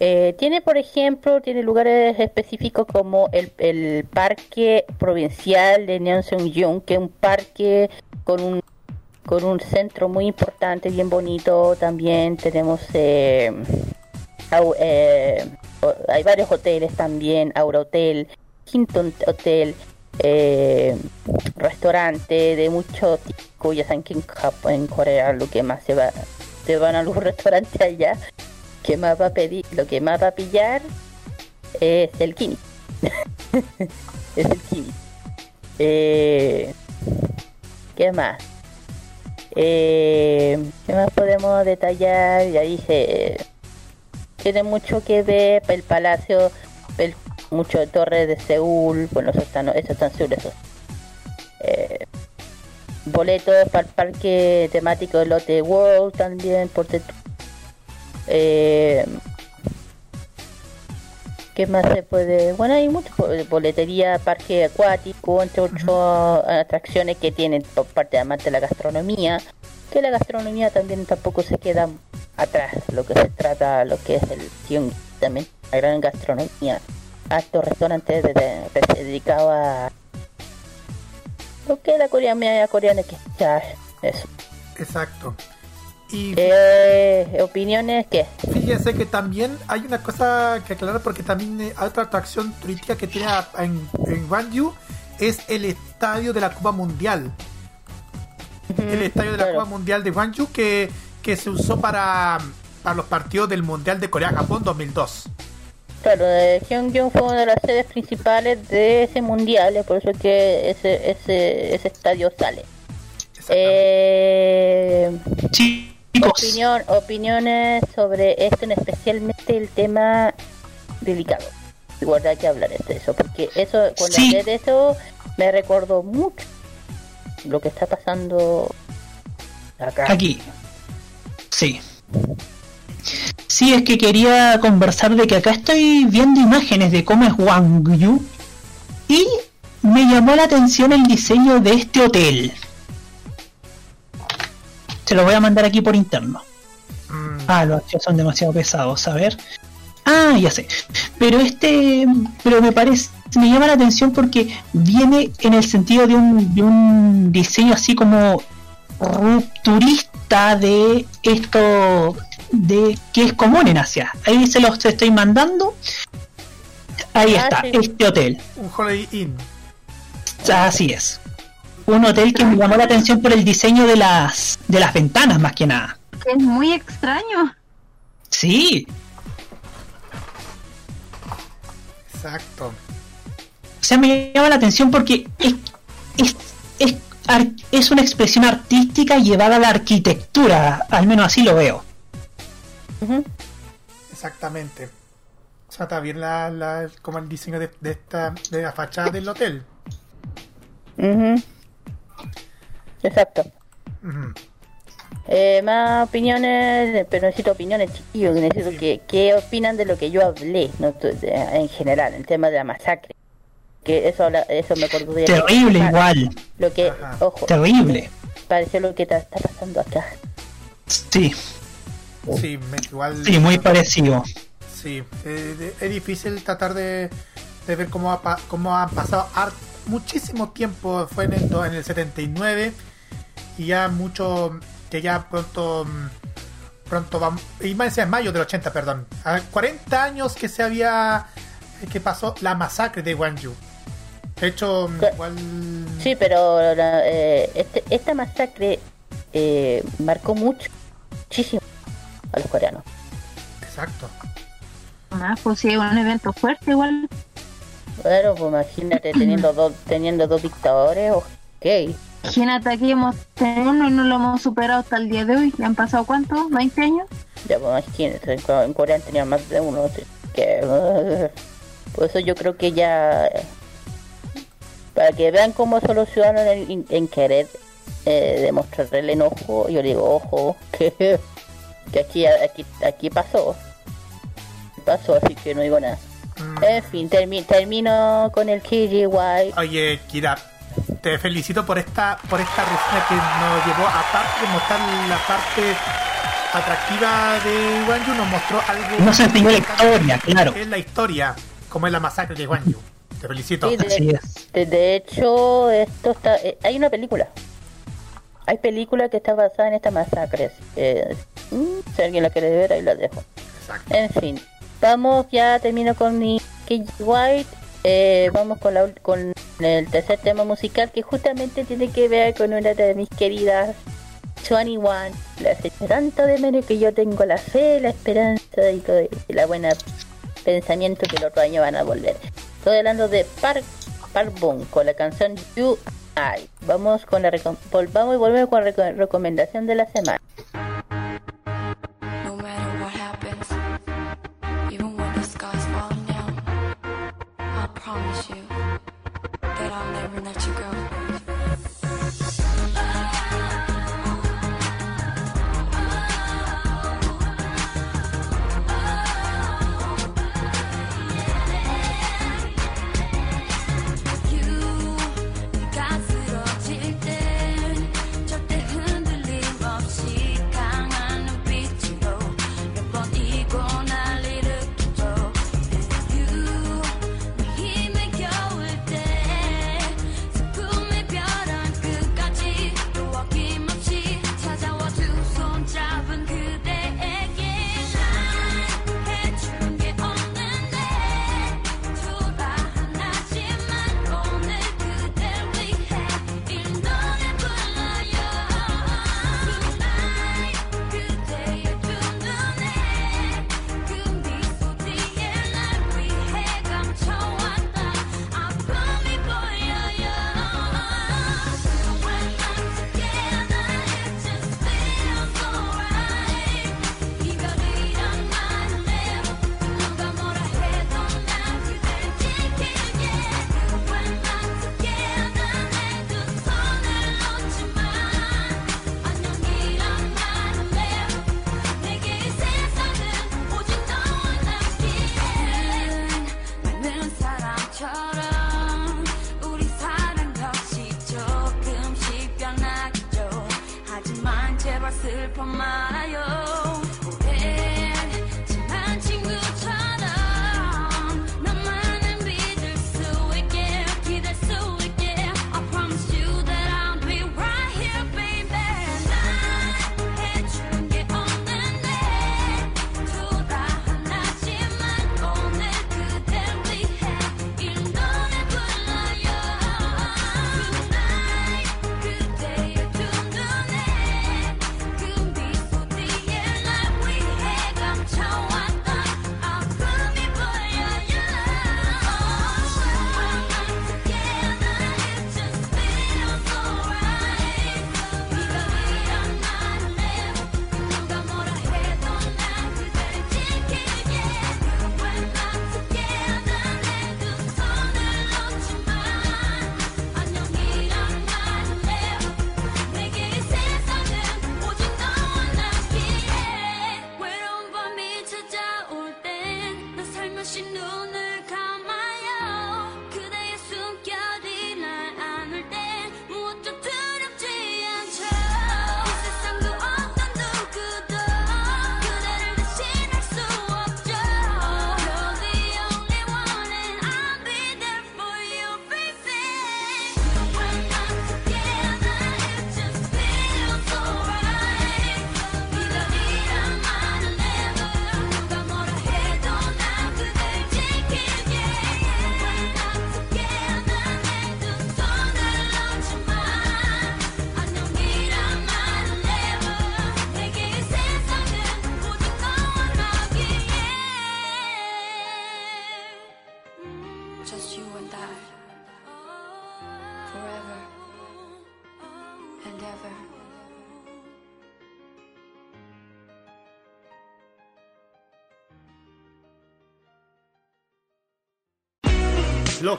Eh, tiene, por ejemplo, tiene lugares específicos como el, Parque Provincial de Neonseongyung, que es un parque con un con un centro muy importante, bien bonito. También tenemos eh, eh, hay varios hoteles también, Aura Hotel, Hinton Hotel, eh, restaurante de mucho tipo. Ya saben que en Japón, en Corea, lo que más se va, se van a los restaurantes allá. Que más va a pedir, lo que más va a pillar es el kini. es el kini. Eh, ¿Qué más? Eh, ¿Qué más podemos detallar? Ya dije, tiene mucho que ver el palacio, el, mucho de Torre de Seúl, bueno, eso está, no, eso está en Seúl, eso. Eh, boletos para el parque temático de Lotte World también, por eh, ¿Qué más se puede? Bueno, hay mucho boletería, parque acuático, entre otras atracciones que tienen por parte además de la gastronomía, que la gastronomía también tampoco se queda atrás, lo que se trata, lo que es el también la gran gastronomía, altos restaurantes de- de- dedicados a lo que la coreana coreana que ya eso. Exacto. Y Eh, opiniones que fíjese que también hay una cosa que aclarar porque también eh, hay otra atracción turística que tiene a- en, en Gwangju es el estadio de la Copa Mundial. El estadio de la claro. Copa Mundial de Gwangju que, que se usó para, para los partidos del Mundial de Corea-Japón 2002. Claro, eh, Gyeongyang fue una de las sedes principales de ese mundial, es por eso que ese, ese, ese estadio sale. Eh, opinión, opiniones sobre esto, en especialmente el tema delicado. Igual hay que hablar de eso, porque eso, cuando Sí. hablé de eso, me recordó mucho lo que está pasando acá. aquí. Sí. Sí, es que quería conversar de que acá estoy viendo imágenes de cómo es Wangyu y me llamó la atención el diseño de este hotel. Se lo voy a mandar aquí por interno. Mm, Ah, los archivos son demasiado pesados, a ver. Ah, ya sé. Pero este, pero me parece, me llama la atención porque viene en el sentido de un, de un diseño así como rupturista de esto de que es común en Asia. Ahí se los estoy mandando. Ahí Ah, está, sí. este hotel. un Holiday Inn. Así es. Un hotel que me llamó la atención por el diseño de las de las ventanas más que nada. Es muy extraño. Sí, Exacto. O sea, me llama la atención porque es, es, es, es una expresión artística llevada a la arquitectura, al menos así lo veo. Exactamente. O sea, está bien la, la- como el diseño de, de esta de la fachada del hotel. Ujú. Exacto. Eh, más opiniones, pero necesito opiniones, chiquillos. Necesito Sí. que, ¿qué opinan de lo que yo hablé no, en general, el tema de la masacre? Que eso, habla- eso me acordó de Terrible igual, Lo que, Ajá. ojo, terrible. pareció lo que ta- está pasando acá. Sí, Sí, igual. sí, muy parecido. Sí, eh, es difícil tratar de, de ver cómo ha, cómo ha pasado muchísimo tiempo. Fue en el, en el 79 y ya mucho. que ya pronto. mm, Pronto vamos. Y más en mayo del 80, perdón. A 40 años que se había. que pasó la masacre de Gwangju. De hecho, mm, igual. Sí, pero la- eh, este, esta masacre eh, marcó mucho, muchísimo a los coreanos. Exacto. Ah, pues sí, un evento fuerte igual. Claro, pues imagínate teniendo dos, teniendo dos dictadores, ok. Imagínate, aquí hemos tenido uno y no lo hemos superado hasta el día de hoy. ¿Le han pasado cuánto? ¿20 años? Ya, pues imagínate, en Co- en Corea han tenido más de uno. así Que, por eso yo creo que ya. Para que vean cómo son los ciudadanos en, en querer eh, demostrar el enojo, yo digo, ojo, que, que aquí, aquí, aquí pasó. Pasó, así que no digo nada. Mm. En fin, termi- termino con el KGY. Oye, Kira, te felicito por esta por esta reseña que nos llevó, aparte de mostrar la parte atractiva de Guanyu, nos mostró algo... Nos enseñó la historia, claro. Es la historia, como es la masacre de Guanyu. Te felicito. Sí, Así de, es. de- de hecho, esto está. eh, hay una película. Hay película que está basada en esta masacre. así que, mm, si alguien la quiere ver, ahí la dejo. Exacto. En fin, vamos, ya termino con mi KG White. Eh, vamos con, la, con el tercer tema musical que justamente tiene que ver con una de mis queridas 21. La hace tanto de menos que yo tengo la fe, la esperanza y todo y la buena pensamiento que el otro año van a volver. Estoy hablando de Park, Park Bong con la canción You I. Vamos con la recom- vol- vamos y volvemos con la reco- recomendación de la semana. Promise you that I'll never let you go.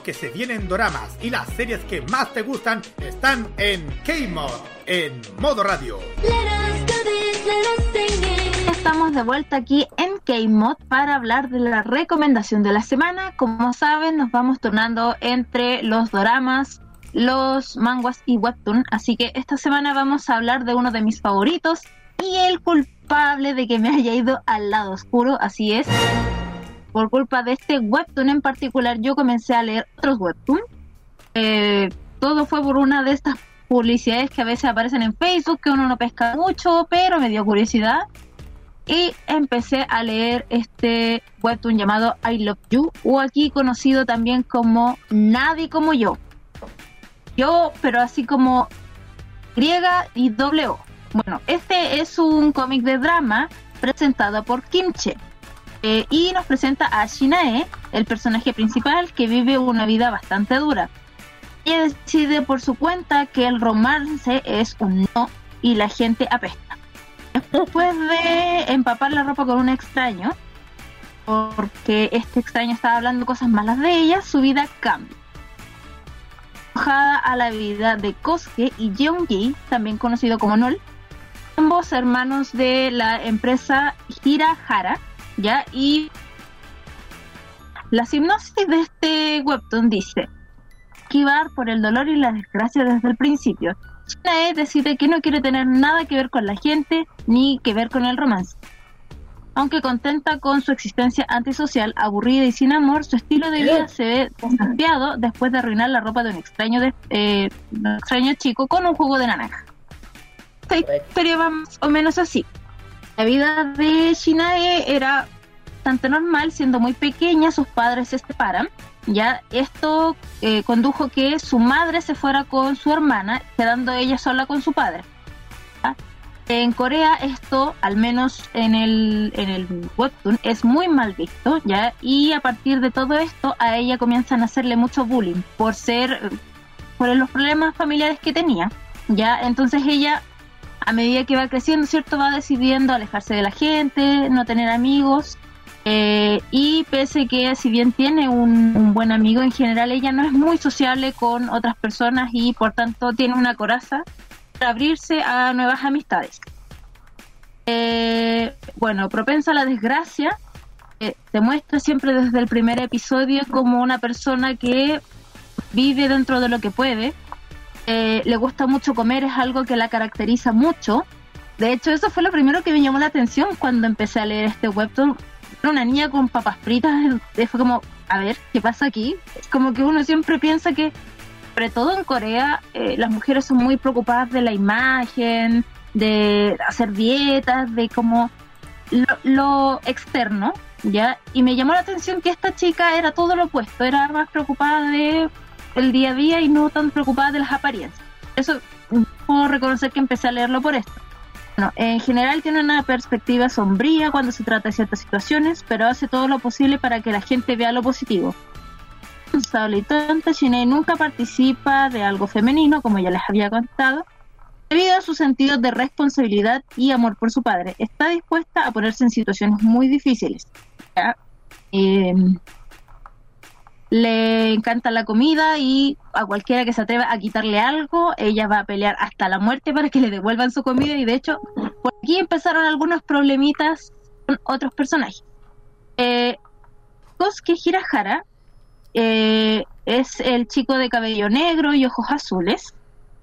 Que se viene en doramas y las series que más te gustan están en K-Mod, en modo radio. Estamos de vuelta aquí en K-Mod para hablar de la recomendación de la semana. Como saben, nos vamos turnando entre los doramas, los manguas y webtoon. Así que esta semana vamos a hablar de uno de mis favoritos y el culpable de que me haya ido al lado oscuro. Así es. Por culpa de este webtoon en particular, yo comencé a leer otros webtoon. Eh, todo fue por una de estas publicidades que a veces aparecen en Facebook, que uno no pesca mucho, pero me dio curiosidad y empecé a leer este webtoon llamado I Love You o aquí conocido también como Nadie como yo. Yo, pero así como griega y doble O. Bueno, este es un cómic de drama presentado por Kimche eh, y nos presenta a Shinae, el personaje principal que vive una vida bastante dura. Ella decide por su cuenta que el romance es un no y la gente apesta. Después de empapar la ropa con un extraño, porque este extraño estaba hablando cosas malas de ella, su vida cambia. Enojada a la vida de Kosuke y Jeongi, también conocido como Nol, ambos hermanos de la empresa Hirahara, ¿ya? Y la hipnosis de este webtoon dice, esquivar por el dolor y la desgracia desde el principio. Shinae decide que no quiere tener nada que ver con la gente ni que ver con el romance. Aunque contenta con su existencia antisocial, aburrida y sin amor, su estilo de vida se ve desafiado después de arruinar la ropa de un extraño, de, eh, un extraño chico con un jugo de naranja. Esta historia va más o menos así. La vida de Shinae era bastante normal, siendo muy pequeña, sus padres se separan. Ya esto eh, condujo que su madre se fuera con su hermana, quedando ella sola con su padre. ¿ya? En Corea esto, al menos en el, en el webtoon, es muy mal visto, ¿ya? Y a partir de todo esto, a ella comienzan a hacerle mucho bullying por ser, por los problemas familiares que tenía, ¿ya? Entonces ella, a medida que va creciendo, ¿cierto? Va decidiendo alejarse de la gente, no tener amigos, eh, y pese que si bien tiene un, buen amigo, en general ella no es muy sociable con otras personas y por tanto tiene una coraza para abrirse a nuevas amistades. Eh, bueno, propensa a la desgracia, eh, se muestra siempre desde el primer episodio como una persona que vive dentro de lo que puede, eh, le gusta mucho comer, es algo que la caracteriza mucho. De hecho, eso fue lo primero que me llamó la atención cuando empecé a leer este webtoon. Era una niña con papas fritas, fue como, a ver, ¿qué pasa aquí? Como que uno siempre piensa que, sobre todo en Corea, eh, las mujeres son muy preocupadas de la imagen, de hacer dietas, de como lo, lo externo, ¿ya? Y me llamó la atención que esta chica era todo lo opuesto, era más preocupada de el día a día y no tan preocupada de las apariencias. Eso puedo reconocer que empecé a leerlo por esto. Bueno, en general tiene una perspectiva sombría cuando se trata de ciertas situaciones, pero hace todo lo posible para que la gente vea lo positivo. Responsable y tonta, Shinae nunca participa de algo femenino, como ya les había contado, debido a su sentido de responsabilidad y amor por su padre. Está dispuesta a ponerse en situaciones muy difíciles. Eh, le encanta la comida y a cualquiera que se atreva a quitarle algo, ella va a pelear hasta la muerte para que le devuelvan su comida. Y de hecho por aquí empezaron algunos problemitas con otros personajes. Eh, Kosuke Hirahara eh, es el chico de cabello negro y ojos azules,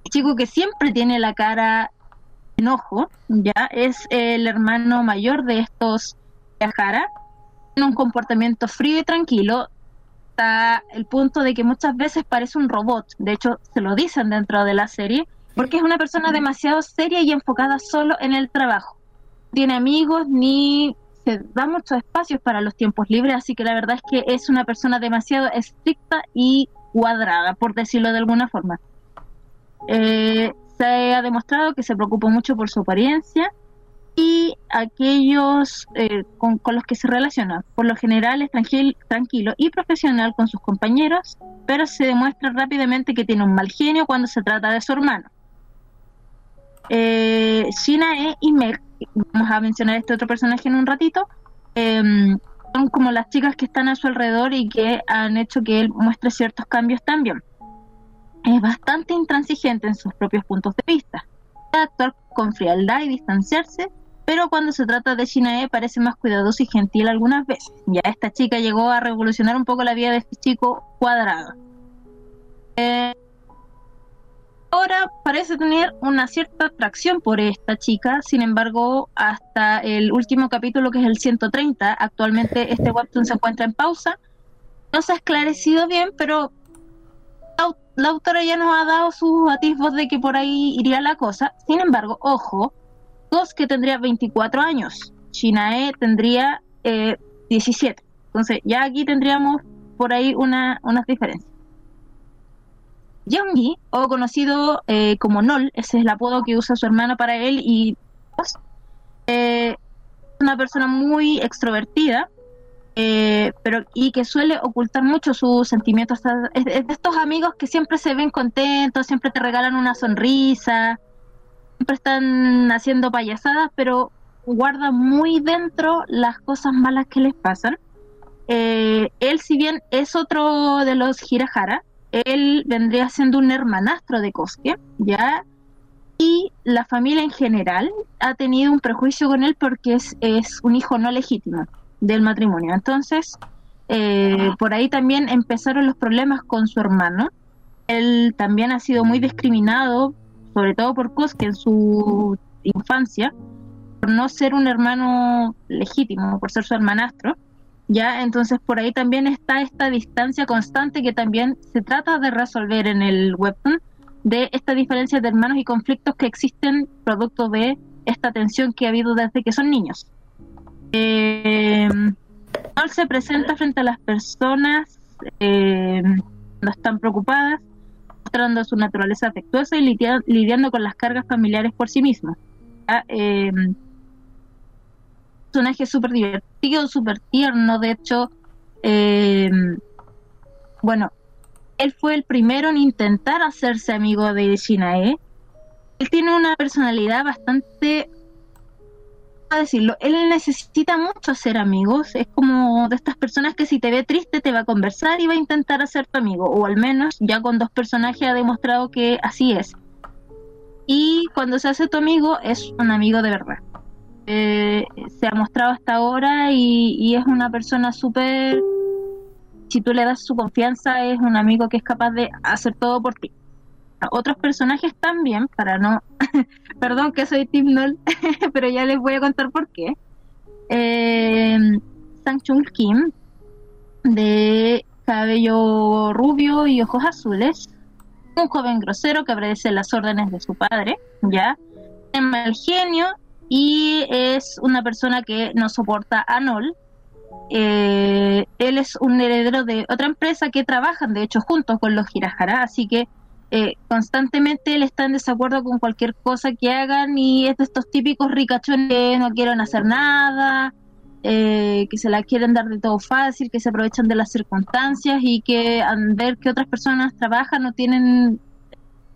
el chico que siempre tiene la cara enojo, ya es el hermano mayor de estos Hirahara, tiene un comportamiento frío y tranquilo, hasta el punto de que muchas veces parece un robot. De hecho, se lo dicen dentro de la serie, porque es una persona demasiado seria y enfocada solo en el trabajo. No Tiene amigos ni se da muchos espacios para los tiempos libres, así que la verdad es que es una persona demasiado estricta y cuadrada, por decirlo de alguna forma. Eh, se ha demostrado que se preocupa mucho por su apariencia y aquellos eh, con, con los que se relaciona. Por lo general es tranquil- tranquilo y profesional con sus compañeros, pero se demuestra rápidamente que tiene un mal genio cuando se trata de su hermano. Eh, Shinae y Meg, vamos a mencionar este otro personaje en un ratito, em, son como las chicas que están a su alrededor y que han hecho que él muestre ciertos cambios también. Es bastante intransigente en sus propios puntos de vista. Puede actuar con frialdad y distanciarse, pero cuando se trata de Shinae parece más cuidadoso y gentil algunas veces. Ya esta chica llegó a revolucionar un poco la vida de este chico cuadrado. Eh, ahora parece tener una cierta atracción por esta chica, sin embargo, hasta el último capítulo, que es el 130, actualmente este webtoon se encuentra en pausa. No se ha esclarecido bien, pero la, la autora ya nos ha dado sus atisbos de que por ahí iría la cosa. Sin embargo, ojo, que tendría 24 años, Shinae tendría eh, 17. Entonces, ya aquí tendríamos por ahí una, unas diferencias. Yeongi, o conocido eh, como Nol, ese es el apodo que usa su hermana para él, y eh, es una persona muy extrovertida, eh, pero y que suele ocultar mucho sus sentimientos. Es de estos amigos que siempre se ven contentos, siempre te regalan una sonrisa, siempre están haciendo payasadas, pero guarda muy dentro las cosas malas que les pasan. Eh, él, si bien es otro de los Hirahara, él vendría siendo un hermanastro de Kosuke, ¿ya? Y la familia en general ha tenido un prejuicio con él porque es, es un hijo no legítimo del matrimonio. Entonces, eh, por ahí también empezaron los problemas con su hermano. Él también ha sido muy discriminado, sobre todo por Kosuke en su infancia, por no ser un hermano legítimo, por ser su hermanastro. Ya, entonces por ahí también está esta distancia constante que también se trata de resolver en el webtoon de esta diferencia de hermanos y conflictos que existen producto de esta tensión que ha habido desde que son niños. Eh, se presenta frente a las personas eh, cuando están preocupadas, mostrando su naturaleza afectuosa y lidia- lidiando con las cargas familiares por sí mismo. Ya, eh, personaje súper divertido, súper tierno. De hecho, eh, bueno, él fue el primero en intentar hacerse amigo de Shinae. Él tiene una personalidad bastante, a decirlo, él necesita mucho hacer amigos. Es como de estas personas que si te ve triste te va a conversar y va a intentar hacer tu amigo. O al menos ya con dos personajes ha demostrado que así es. Y cuando se hace tu amigo es un amigo de verdad eh, se ha mostrado hasta ahora y, y es una persona súper, si tú le das su confianza, es un amigo que es capaz de hacer todo por ti. Otros personajes también, para no, perdón que soy Tim Null, pero ya les voy a contar por qué. Eh, Sang Chung Kim, de cabello rubio y ojos azules, un joven grosero que obedece las órdenes de su padre, ya, es mal genio y es una persona que no soporta a Nol. Eh, él es un heredero de otra empresa que trabajan, de hecho, juntos con los Hirahara, así que eh, constantemente él está en desacuerdo con cualquier cosa que hagan y es de estos típicos ricachones que no quieren hacer nada, eh, que se la quieren dar de todo fácil, que se aprovechan de las circunstancias y que al ver que otras personas trabajan o tienen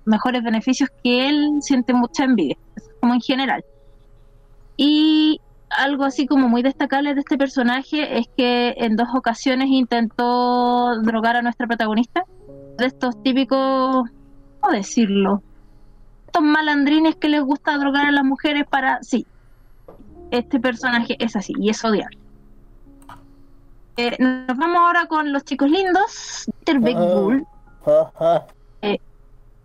mejores beneficios que él, siente mucha envidia, como en general. Y algo así como muy destacable de este personaje es que en dos ocasiones intentó drogar a nuestra protagonista. De estos típicos, ¿cómo decirlo? Estos malandrines que les gusta drogar a las mujeres para... Sí, este personaje es así y es odiable. Eh, nos vamos ahora con los chicos lindos. Mr. Big Bull,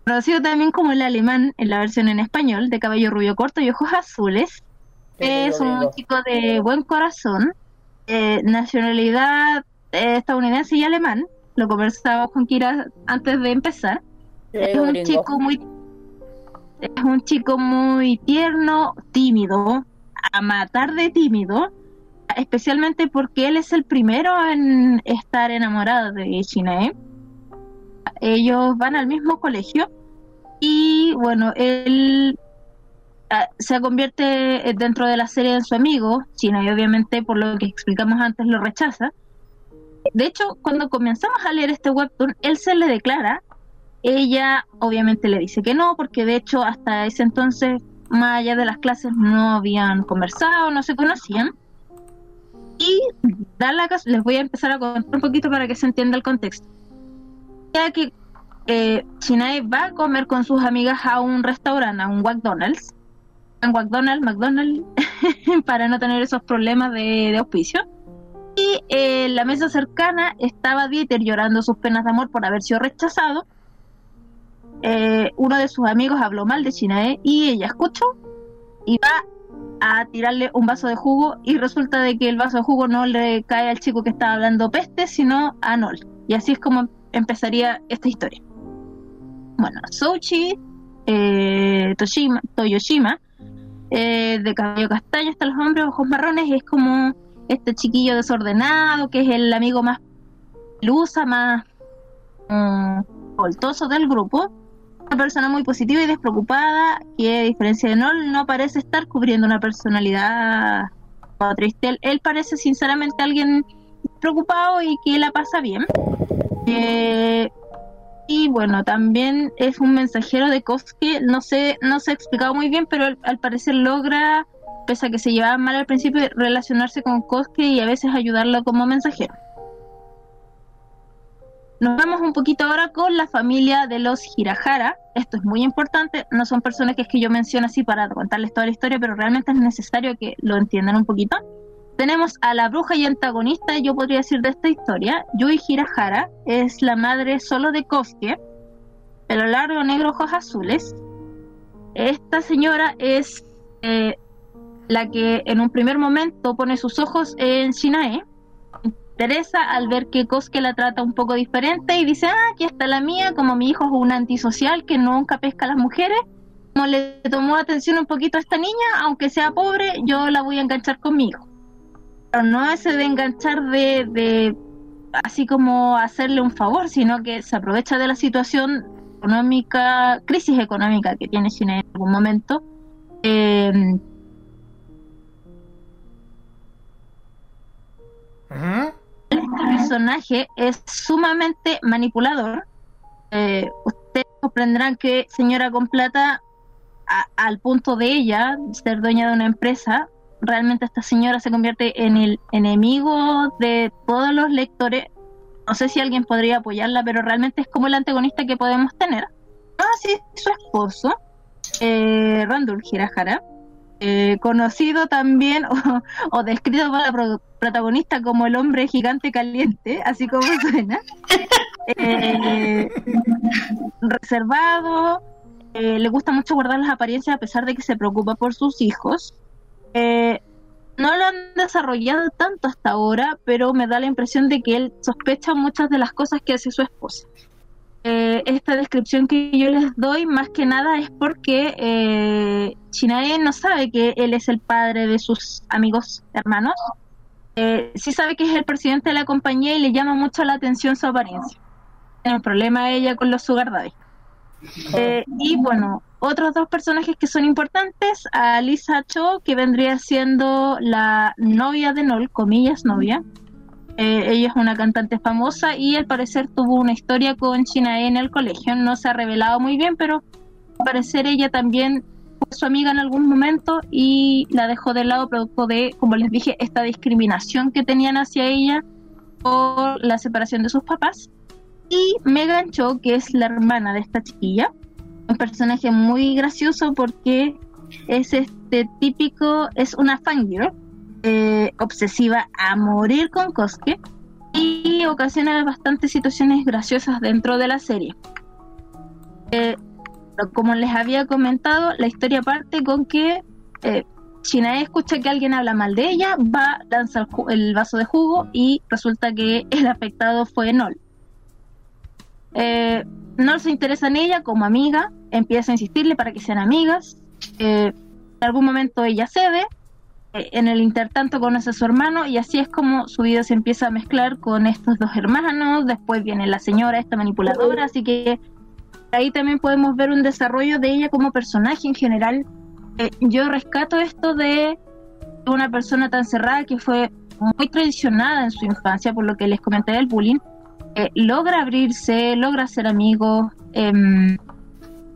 conocido también como el alemán en la versión en español, de cabello rubio corto y ojos azules. Es un chico de buen corazón, eh, nacionalidad eh, estadounidense y alemán. Lo conversábamos con Kira antes de empezar. Es un chico muy es un chico muy tierno, tímido, a matar de tímido, especialmente porque él es el primero en estar enamorado de Shinae. Ellos van al mismo colegio y bueno, él ah, se convierte eh, dentro de la serie en su amigo, Shinae obviamente por lo que explicamos antes lo rechaza. De hecho, cuando comenzamos a leer este webtoon, él se le declara ella obviamente le dice que no, porque de hecho hasta ese entonces, más allá de las clases, no habían conversado, no se conocían. Y da la les voy a empezar a contar un poquito para que se entienda el contexto. Ya que eh, va a comer con sus amigas a un restaurante, a un McDonald's, un McDonald's, McDonald's, para no tener esos problemas de, de auspicio. Y eh, en la mesa cercana estaba Dieter llorando sus penas de amor por haber sido rechazado. Eh, uno de sus amigos habló mal de Shinae y ella escuchó y va a tirarle un vaso de jugo y resulta de que el vaso de jugo no le cae al chico que estaba hablando peste, sino a Nol. Y así es como empezaría esta historia. Bueno, Souchi eh, Toshima, Toyoshima, eh, de cabello castaño hasta los hombres, ojos marrones, es como este chiquillo desordenado, que es el amigo más lusa, más mm, voltoso del grupo. Una persona muy positiva y despreocupada, que a diferencia de Nol, no parece estar cubriendo una personalidad o triste. Él, él parece sinceramente alguien preocupado y que la pasa bien. Eh, y bueno, también es un mensajero de Kosuke, no sé, no se ha explicado muy bien, pero al parecer logra, pese a que se llevaba mal al principio, relacionarse con Kosuke y a veces ayudarlo como mensajero. Nos vamos un poquito ahora con la familia de los Hirahara. Esto es muy importante, no son personajes que yo menciono así para contarles toda la historia, pero realmente es necesario que lo entiendan un poquito. Tenemos a la bruja y antagonista, yo podría decir, de esta historia. Yui Hirahara es la madre solo de Kosuke, pelo largo, negro, ojos azules. Esta señora es eh, la que en un primer momento pone sus ojos en Shinae. Teresa al ver que Kosuke la trata un poco diferente y dice, ah, aquí está la mía, como mi hijo es un antisocial que nunca pesca a las mujeres, como le tomó atención un poquito a esta niña, aunque sea pobre, yo la voy a enganchar con mi hijo pero no ese de enganchar de, de así como hacerle un favor, sino que se aprovecha de la situación económica, crisis económica que tiene China en algún momento. Eh. Este personaje es sumamente manipulador. Eh, ustedes comprenderán que señora con plata, al punto de ella ser dueña de una empresa, realmente esta señora se convierte en el enemigo de todos los lectores. No sé si alguien podría apoyarla, pero realmente es como el antagonista que podemos tener. Ah, sí, su esposo, eh, Randall eh, conocido también o, descrito por la pro- protagonista como el hombre gigante caliente, así como suena. Eh, reservado, eh, le gusta mucho guardar las apariencias a pesar de que se preocupa por sus hijos. Eh, no lo han desarrollado tanto hasta ahora, pero me da la impresión de que él sospecha muchas de las cosas que hace su esposa. Eh, esta descripción que yo les doy más que nada es porque eh, no sabe que él es el padre de sus amigos hermanos. Eh, sí sabe que es el presidente de la compañía y le llama mucho la atención su apariencia. Tiene un problema ella con los sugar daddy. Eh, y bueno, otros dos personajes que son importantes, a Lisa Cho, que vendría siendo la novia de Nol, comillas novia. Eh, ella es una cantante famosa y al parecer tuvo una historia con Shinae en el colegio. No se ha revelado muy bien, pero al parecer ella también fue su amiga en algún momento y la dejó de lado producto de, como les dije, esta discriminación que tenían hacia ella por la separación de sus papás. Y Megan Cho, que es la hermana de esta chiquilla, un personaje muy gracioso porque es este típico, es una fangirl, eh, obsesiva a morir con Kosuke y ocasiona bastantes situaciones graciosas dentro de la serie. Eh, como les había comentado, la historia parte con que eh, Shinae escucha que alguien habla mal de ella, va, lanza el, vaso de jugo y resulta que el afectado fue Nol. Eh, Nol se interesa en ella como amiga, empieza a insistirle para que sean amigas. eh, en algún momento ella cede, en el intertanto conoce a su hermano y así es como su vida se empieza a mezclar con estos dos hermanos. Después viene la señora, esta manipuladora, así que ahí también podemos ver un desarrollo de ella como personaje en general. Eh, yo rescato esto de una persona tan cerrada que fue muy traicionada en su infancia, por lo que les comenté del bullying, eh, logra abrirse, logra ser amigos, em,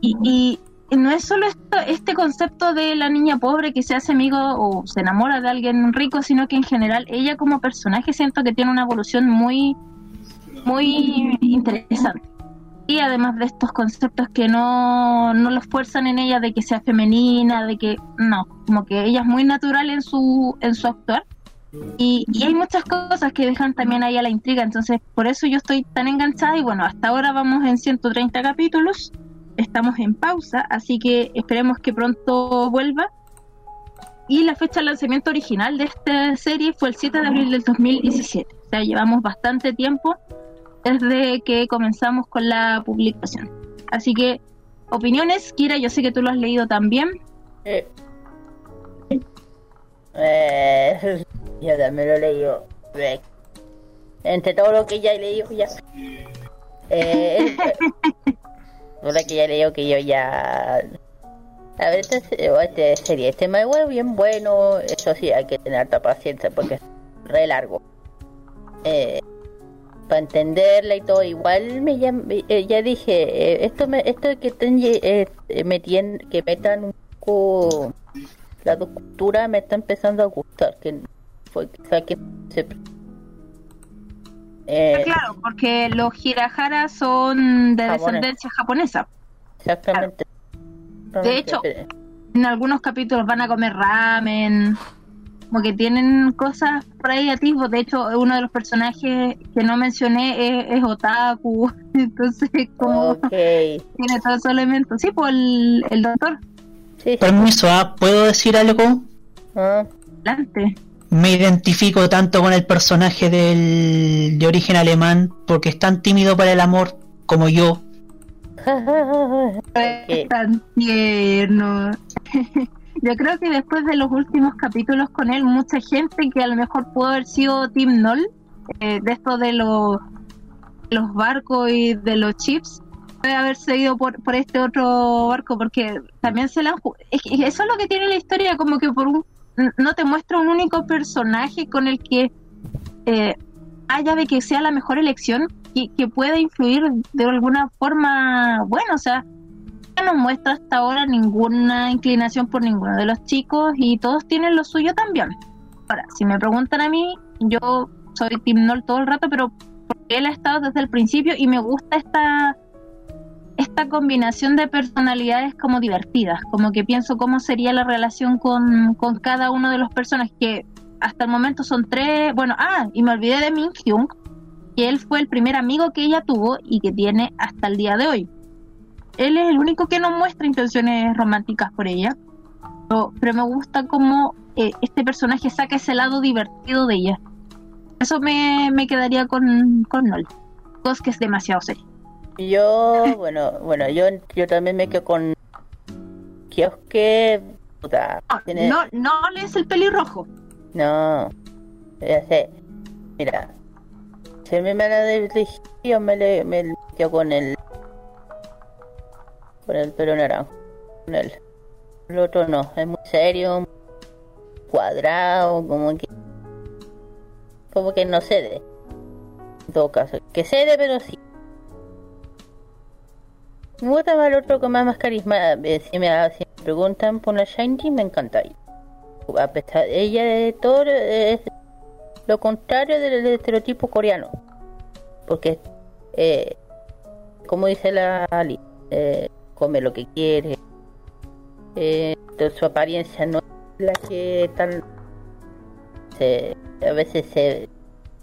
y, y no es solo esto, este concepto de la niña pobre que se hace amigo o se enamora de alguien rico, sino que en general ella como personaje siento que tiene una evolución muy, muy interesante. Y además de estos conceptos que no, no los fuerzan en ella de que sea femenina, de que no, como que ella es muy natural en su, en su actuar. Y, y hay muchas cosas que dejan también ahí a la intriga, entonces por eso yo estoy tan enganchada y bueno, hasta ahora vamos en 130 capítulos, estamos en pausa, así que esperemos que pronto vuelva. Y la fecha de lanzamiento original de esta serie fue el 7 de abril del 2017, o sea, llevamos bastante tiempo desde que comenzamos con la publicación. Así que, opiniones, Kira, yo sé que tú lo has leído también. Eh, eh, yo también lo he leído. Eh, Entre todo lo que ya he leído, ya. Eh, lo que ya leído, que yo ya. A ver, este serie, este me es bien bueno. Eso sí, hay que tener harta paciencia porque es re largo. Eh, para entenderla y todo, igual me ya, eh, ya dije, eh, esto me, esto que ten- eh, eh, que metan un poco la cultura me está empezando a gustar que fue que se eh, Claro, porque los Hirahara son de Japonés. descendencia japonesa. exactamente De hecho, En algunos capítulos van a comer ramen, como que tienen cosas por ahí atisbos. De hecho, uno de los personajes que no mencioné es, es otaku, entonces como tiene todos esos elementos. Sí, pues el, el doctor, sí, sí. Permiso, ¿ah? ¿puedo decir algo? Ah, adelante. Me identifico tanto con el personaje del, de origen alemán porque es tan tímido para el amor como yo. Es tan tierno. Yo creo que después de los últimos capítulos con él, mucha gente que a lo mejor pudo haber sido Team Null, eh, de esto de los, los barcos y de los chips, puede haberse ido por, por este otro barco, porque también se la han Eso es lo que tiene la historia, como que por un no te muestra un único personaje con el que eh, haya de que sea la mejor elección y que pueda influir de alguna forma, bueno, o sea, no muestra hasta ahora ninguna inclinación por ninguno de los chicos y todos tienen lo suyo también. Ahora, si me preguntan a mí, yo soy Team Null todo el rato, pero porque él ha estado desde el principio y me gusta esta esta combinación de personalidades como divertidas, como que pienso cómo sería la relación con, con cada uno de los personajes que hasta el momento son tres, bueno, ah, y me olvidé de Min Hyung, que él fue el primer amigo que ella tuvo y que tiene hasta el día de hoy. Él es el único que no muestra intenciones románticas por ella, pero, me gusta cómo eh, este personaje saca ese lado divertido de ella. Eso me, me quedaría con, con Nol. Cos que es demasiado serio. Yo bueno bueno yo yo también me quedo con Kioske puta tiene- No, no es el pelirrojo. No, ya sé. Mira, si a me la de yo me le me le quedo con el con el pelo naranjo, con él. El otro no, es muy serio, cuadrado, como que como que no cede. En todo caso, que cede pero sí. Gusta más el otro con más, más carisma. Eh, Si me, si me preguntan por la Shiny, me encanta. A ella de todo es lo contrario del, estereotipo coreano. Porque eh, como dice la Ali eh, come lo que quiere. Eh, su apariencia no es la que tal se, a veces se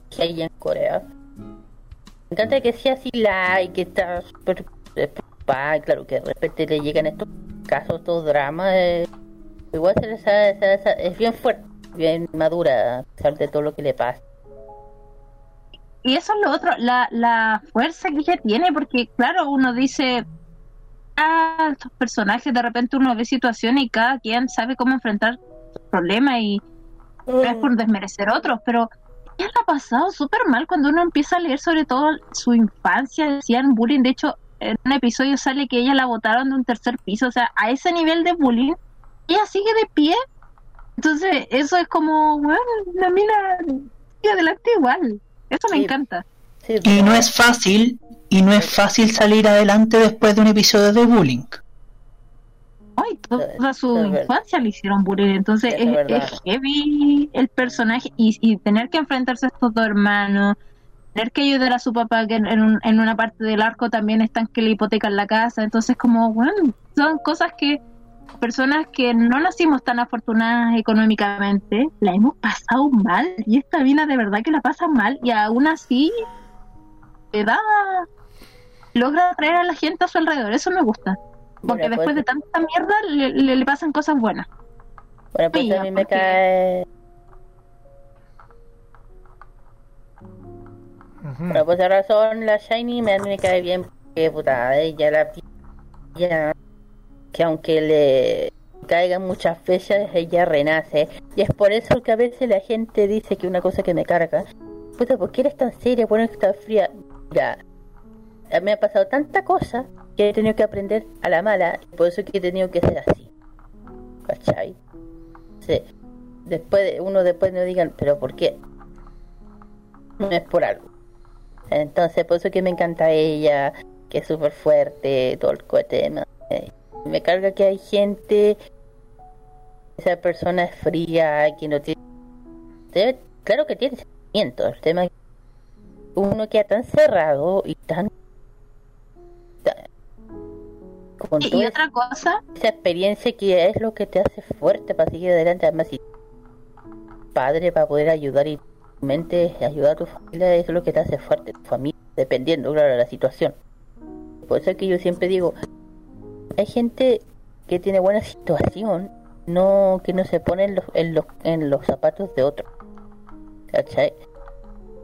que hay en Corea. Me encanta que sea así like que está súper eh, y claro que de repente le llegan estos casos estos dramas eh, Igual se les ha- se- se- es bien fuerte, bien madura, a pesar de todo lo que le pasa. Y eso es lo otro, la, la fuerza que ella tiene, porque claro, uno dice, ah, estos personajes, de repente uno ve situaciones y cada quien sabe cómo enfrentar problemas y no es por desmerecer otros, pero ella la ha pasado súper mal cuando uno empieza a leer sobre todo su infancia, decían bullying, de hecho, en un episodio sale que ella la botaron de un tercer piso, o sea, a ese nivel de bullying, ella sigue de pie. Entonces, eso es como, bueno, la mina sigue adelante igual. Eso me Sí. encanta. Sí, Y no es fácil, y no es fácil salir adelante después de un episodio de bullying. y toda su verdad. infancia le hicieron bullying. Entonces es heavy el personaje y, y tener que enfrentarse a estos dos hermanos, tener que ayudar a su papá que en, en un- en una parte del arco también están que le hipotecan la casa. Entonces como, bueno, son cosas que personas que no nacimos tan afortunadas económicamente, la hemos pasado mal. Y esta mina de verdad que la pasa mal y aún así le da logra atraer a la gente a su alrededor. Eso me gusta. Porque Bueno, después pues- de tanta mierda le, le- le pasan cosas buenas. Bueno, pues a mí me porque- cae. Ujú. Bueno, pues de razón, la Shiny me, me cae bien porque, puta, ella la ella, que aunque le caigan muchas veces, ella renace. Y es por eso que a veces la gente dice que una cosa que me carga, puta, ¿por qué eres tan seria? ¿Por qué eres tan fría? Ya, a mí me ha pasado tanta cosa que he tenido que aprender a la mala, por eso que he tenido que ser así. ¿Cachai? Sí. Después, de- uno después no digan, ¿pero por qué? No es por algo. Entonces, por eso que me encanta ella, que es súper fuerte, todo el co- tema. Eh, me carga que hay gente, esa persona es fría, que no tiene... debe- claro que tiene sentimientos, el tema es que uno queda tan cerrado y tan... con Y, y toda otra cosa, esa experiencia que es lo que te hace fuerte para seguir adelante, además si padre para poder ayudar y ayudar a tu familia es lo que te hace fuerte, tu familia, dependiendo claro de la situación. Por eso es que yo siempre digo, hay gente que tiene buena situación, no que no se pone en los, en los, en los zapatos de otro.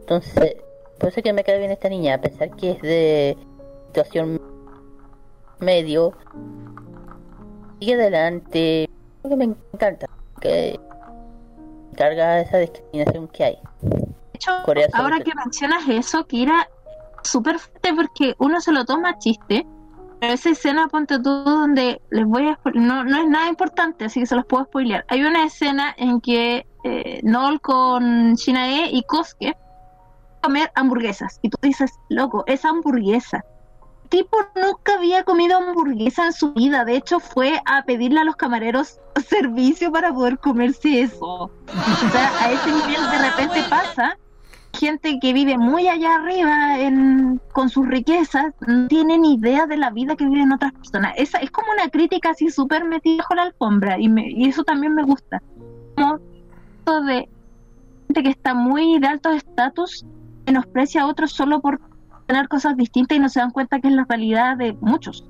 Entonces, por eso es que me cae bien esta niña, a pesar que es de situación medio, sigue adelante, me encanta que carga esa discriminación que hay. de hecho, Corea ahora que mencionas eso, que era súper fuerte porque uno se lo toma a chiste. Pero esa escena, ponte tú, donde les voy a no, no es nada importante, así que se los puedo spoilear. Hay una escena en que eh, Noel con Shinae y Kosuke comer hamburguesas. Y tú dices, loco, esa hamburguesa. Tipo nunca había comido hamburguesa en su vida. De hecho, fue a pedirle a los camareros servicio para poder comerse eso. O sea, a ese nivel de repente pasa. Gente que vive muy allá arriba con sus riquezas no tiene ni idea de la vida que viven otras personas. Esa es como una crítica así súper metida bajo la alfombra y, me- y eso también me gusta. Como de gente que está muy de alto estatus menosprecia a otros solo por tener cosas distintas y no se dan cuenta que es la realidad de muchos.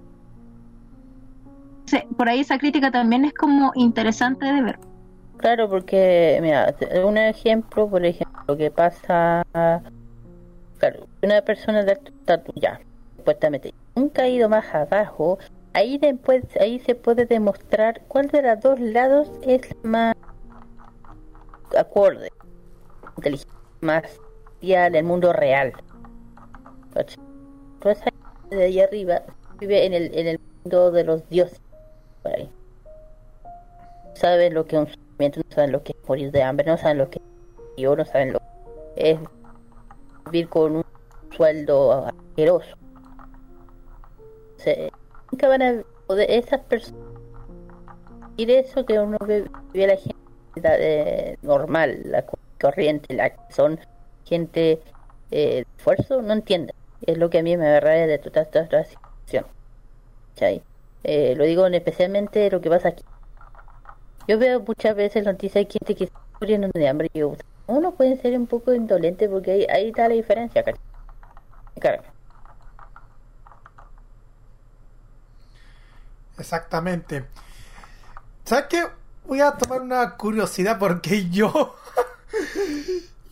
Por ahí esa crítica también es como interesante de ver. Claro, porque, mira, un ejemplo, por ejemplo, que pasa, una persona de alto estatus supuestamente, nunca ha ido más abajo, ahí después, ahí se puede demostrar cuál de los dos lados es más acorde, inteligente, más social, el mundo real. Toda esa gente de ahí arriba vive en el, en el mundo de los dioses, ahí saben lo que es un sufrimiento, no saben lo que es morir de hambre, no saben lo que es frío, no saben lo que es vivir con un sueldo asqueroso. Nunca van a poder, esas personas, y de eso que uno ve, ve la gente eh, normal, la co- corriente, la que son gente eh, de esfuerzo, no entienden. Es lo que a mí me agarra de toda esta situación. Lo digo en especialmente lo que pasa aquí. Yo veo muchas veces noticias de gente que está muriendo de hambre y uno puede ser un poco indolente porque ahí, ahí está la diferencia, ¿cachai? Exactamente. ¿Sabes qué? Voy a tomar una curiosidad porque yo.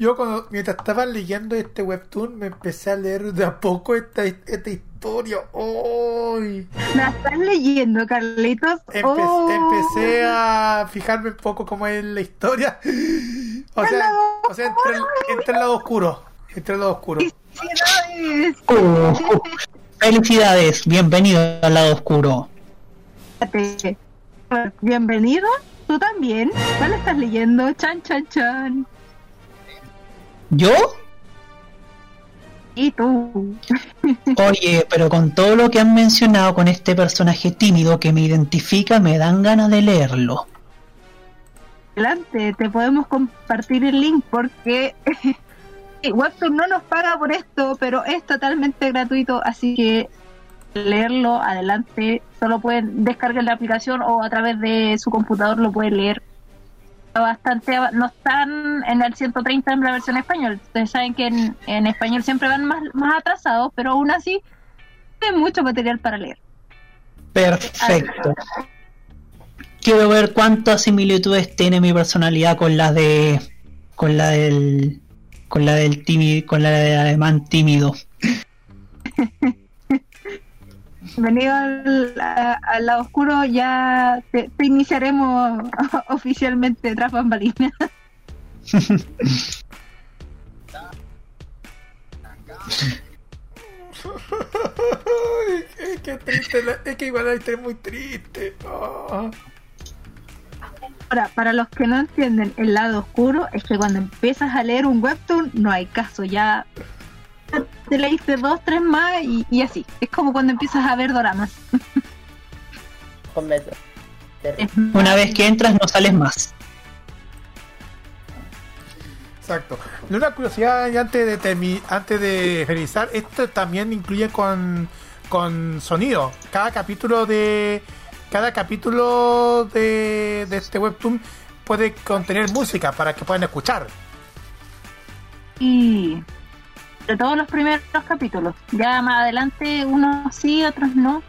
Yo cuando mientras estaba leyendo este webtoon me empecé a leer de a poco esta, esta historia. ¡Ay! ¿Me la estás leyendo, Carlitos? Empe- Oh. Empecé a fijarme un poco cómo es la historia. O sea, o sea entre, el, entre el lado oscuro. Entre el lado oscuro. Felicidades. Uh, uh, felicidades, bienvenido al lado oscuro. Fíjate. Bienvenido. Tú también. ¿Cuál estás leyendo? Chan, chan, chan. ¿Yo? Y tú. Oye, pero con todo lo que han mencionado con este personaje tímido que me identifica, me dan ganas de leerlo. Adelante, te podemos compartir el link porque Webtoon no nos paga por esto, pero es totalmente gratuito, así que leerlo adelante. Solo pueden descargar la aplicación o a través de su computador lo pueden leer. Bastante, no están en el 130 en la versión español. Ustedes saben que en, en español siempre van más, más atrasados, pero aún así hay mucho material para leer. Perfecto. Quiero ver cuántas similitudes tiene mi personalidad con la de con la del con la del tímido, con la del alemán tímido. Bienvenido al, a- al lado oscuro, ya te, te iniciaremos oficialmente tras bambalinas. Es que triste, la- es que igual la historia es muy triste. Ah. Ahora, para los que no entienden el lado oscuro, es que cuando empiezas a leer un webtoon no hay caso, ya te leíste dos, tres más y, y así. Es como cuando empiezas a ver doramas. Completo. Una vez que entras no sales más. Exacto. Y Una curiosidad y antes de termi- antes de finalizar, esto también incluye con, con sonido. Cada capítulo de cada capítulo de, de este webtoon puede contener música para que puedan escuchar. Y de todos los primeros capítulos. Ya más adelante unos sí, otros no.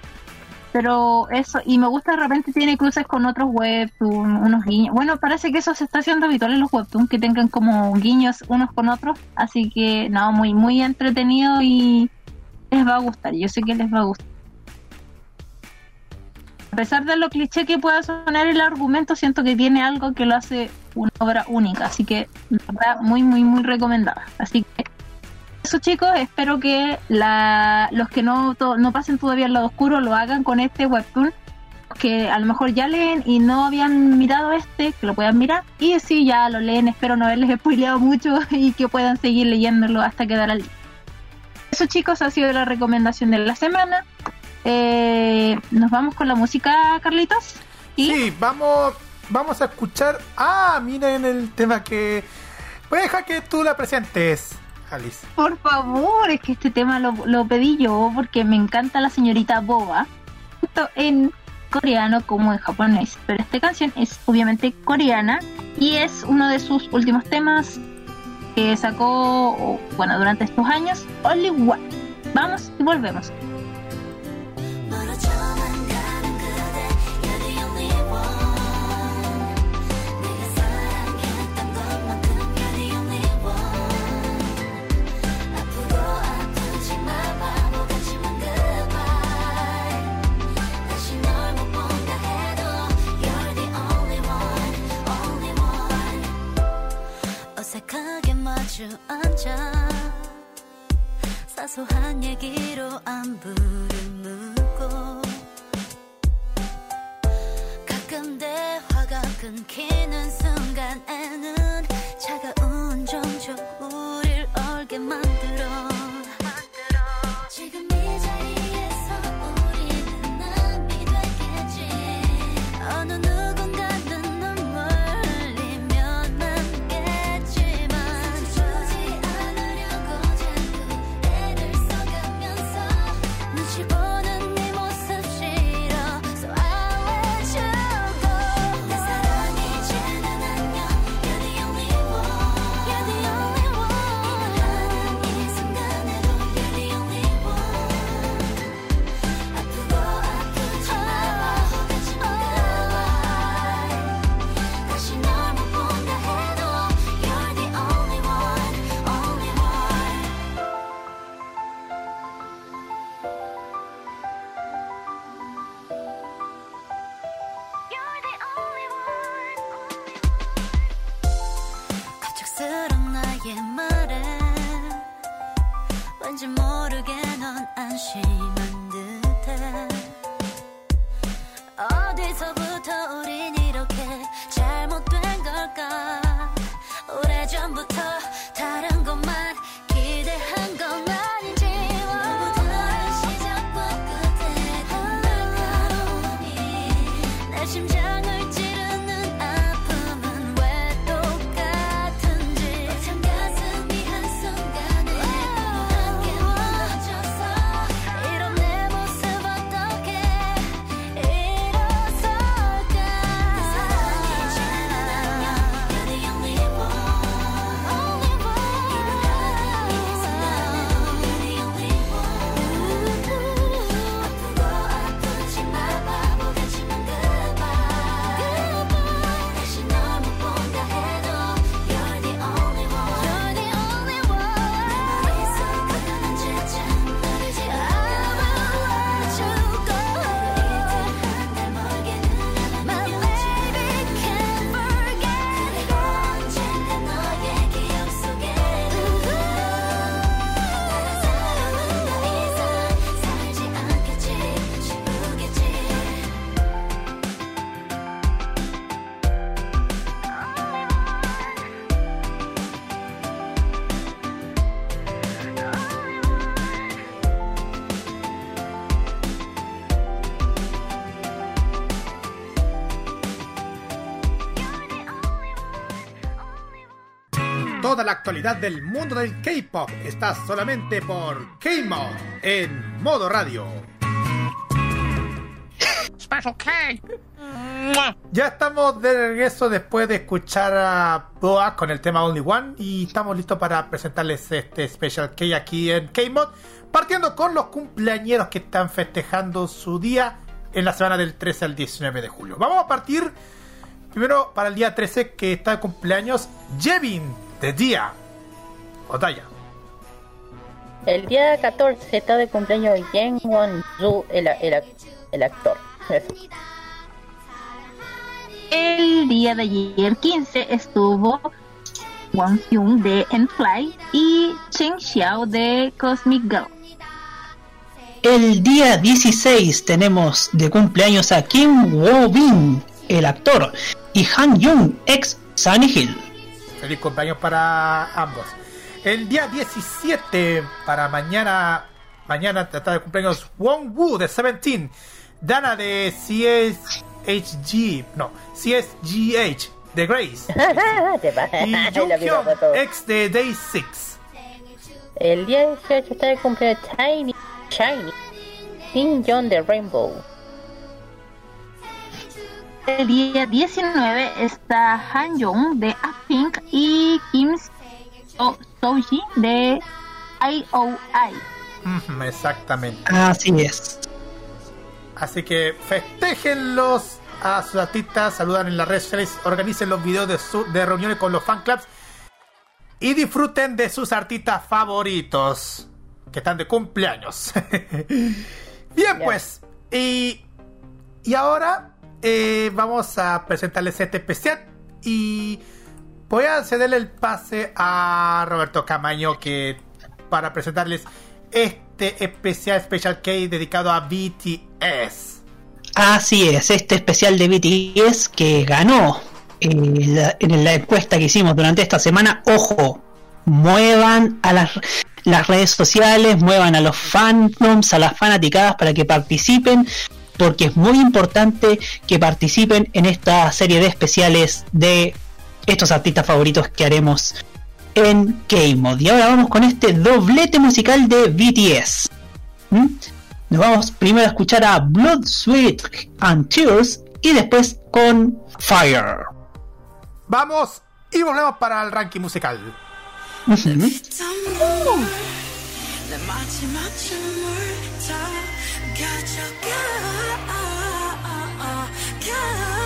Pero eso, y me gusta de repente tiene cruces con otros webtoon, unos guiños. Bueno, parece que eso se está haciendo habitual en los webtoon, que tengan como guiños unos con otros. Así que, no, muy, muy entretenido y les va a gustar. Yo sé que les va a gustar. A pesar de lo cliché que pueda sonar el argumento, siento que tiene algo que lo hace una obra única. Así que, la verdad, muy, muy, muy recomendada. Así que, eso chicos, espero que la, los que no, to- no pasen todavía al lado oscuro lo hagan con este webtoon. Que a lo mejor ya leen y no habían mirado este, que lo puedan mirar. Y si ya lo leen, espero no haberles spoileado mucho y que puedan seguir leyéndolo hasta quedar al día. Eso chicos, ha sido la recomendación de la semana. Eh, Nos vamos con la música, Carlitos. ¿Y? Sí, vamos, vamos a escuchar. Ah, miren el tema que. Voy a dejar que tú la presentes, Por favor, es que este tema lo, pedí yo porque me encanta la señorita Boba, tanto en coreano como en japonés. Pero esta canción es obviamente coreana y es uno de sus últimos temas que sacó, bueno, durante estos años, Only One. Vamos y volvemos. 어색하게 마주 앉아 사소한 얘기로 안부를 묻고 가끔 대화가 끊기는 순간에는 차가운 정적 우릴 얼게 만들 la actualidad del mundo del K-pop está solamente por K-Mod en modo radio. Ya estamos de regreso después de escuchar a Boa con el tema Only One y estamos listos para presentarles este Special K aquí en K-Mod, partiendo con los cumpleañeros que están festejando su día en la semana del 13 al 19 de julio. Vamos a partir primero para el día 13 que está de cumpleaños Jevin de Día. Otaya. El día 14 está de cumpleaños Yang Won-ju, el, el, el actor. Eso. El día de ayer 15 estuvo Wang Hyun de Enfly y Chen Xiao de Cosmic Girl. El día 16 tenemos de cumpleaños a Kim Woo-bin, el actor, y Han Jung, ex Sunny Hill. Feliz cumpleaños para ambos. El día 17 para mañana, mañana está de cumpleaños Wong Woo de Seventeen, Dana de CSHG, no, CSGH de Grace y Jung Hyun, ex de Day 6. El día 18 está de cumpleaños Tiny, Shiny, John de Rainbow. El día 19 está Han Jong de Pink y Kim So- Soji de IOI. Exactamente. Así es. Así que festejenlos a sus artistas, saludan en las redes sociales, organicen los videos de, su- de reuniones con los fan clubs y disfruten de sus artistas favoritos que están de cumpleaños. Bien, pues, y, y ahora eh, vamos a presentarles este especial y voy a cederle el pase a Roberto Camaño que para presentarles este especial Special K dedicado a BTS. Así es, este especial de BTS que ganó eh, en la encuesta que hicimos durante esta semana. Ojo, muevan a las, las redes sociales, muevan a los fandoms, a las fanaticadas para que participen, porque es muy importante que participen en esta serie de especiales de estos artistas favoritos que haremos en K-Mod. Y ahora vamos con este doblete musical de BTS. ¿Mm? Nos vamos primero a escuchar a Blood, Sweat and Tears y después con Fire. Vamos y volvemos para el ranking musical. Ujú. 내 마지막 춤을 다 가져가 내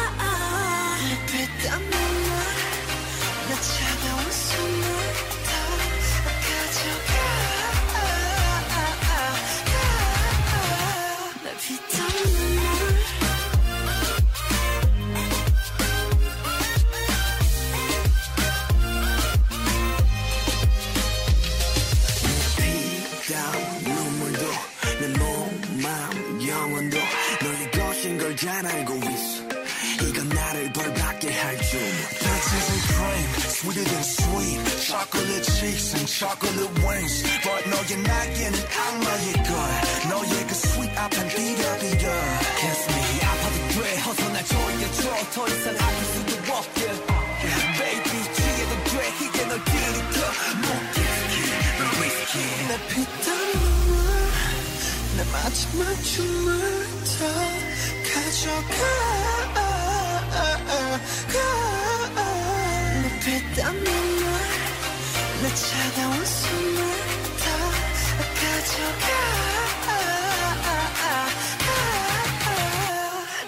Chocolate cheeks and chocolate wings But 너의 날개는 악마의 걸 너의 그 sweet 앞엔 비벼비벼 Kiss me 아파도 돼 어서 날 조여줘 더 이상 아플 수도 없게 Baby 취해도 돼 이제 널 들이켜 못 넌 risky 내 피땀 눈물 내 마지막 춤을 다 가져가 차가운 숨을 다 가져가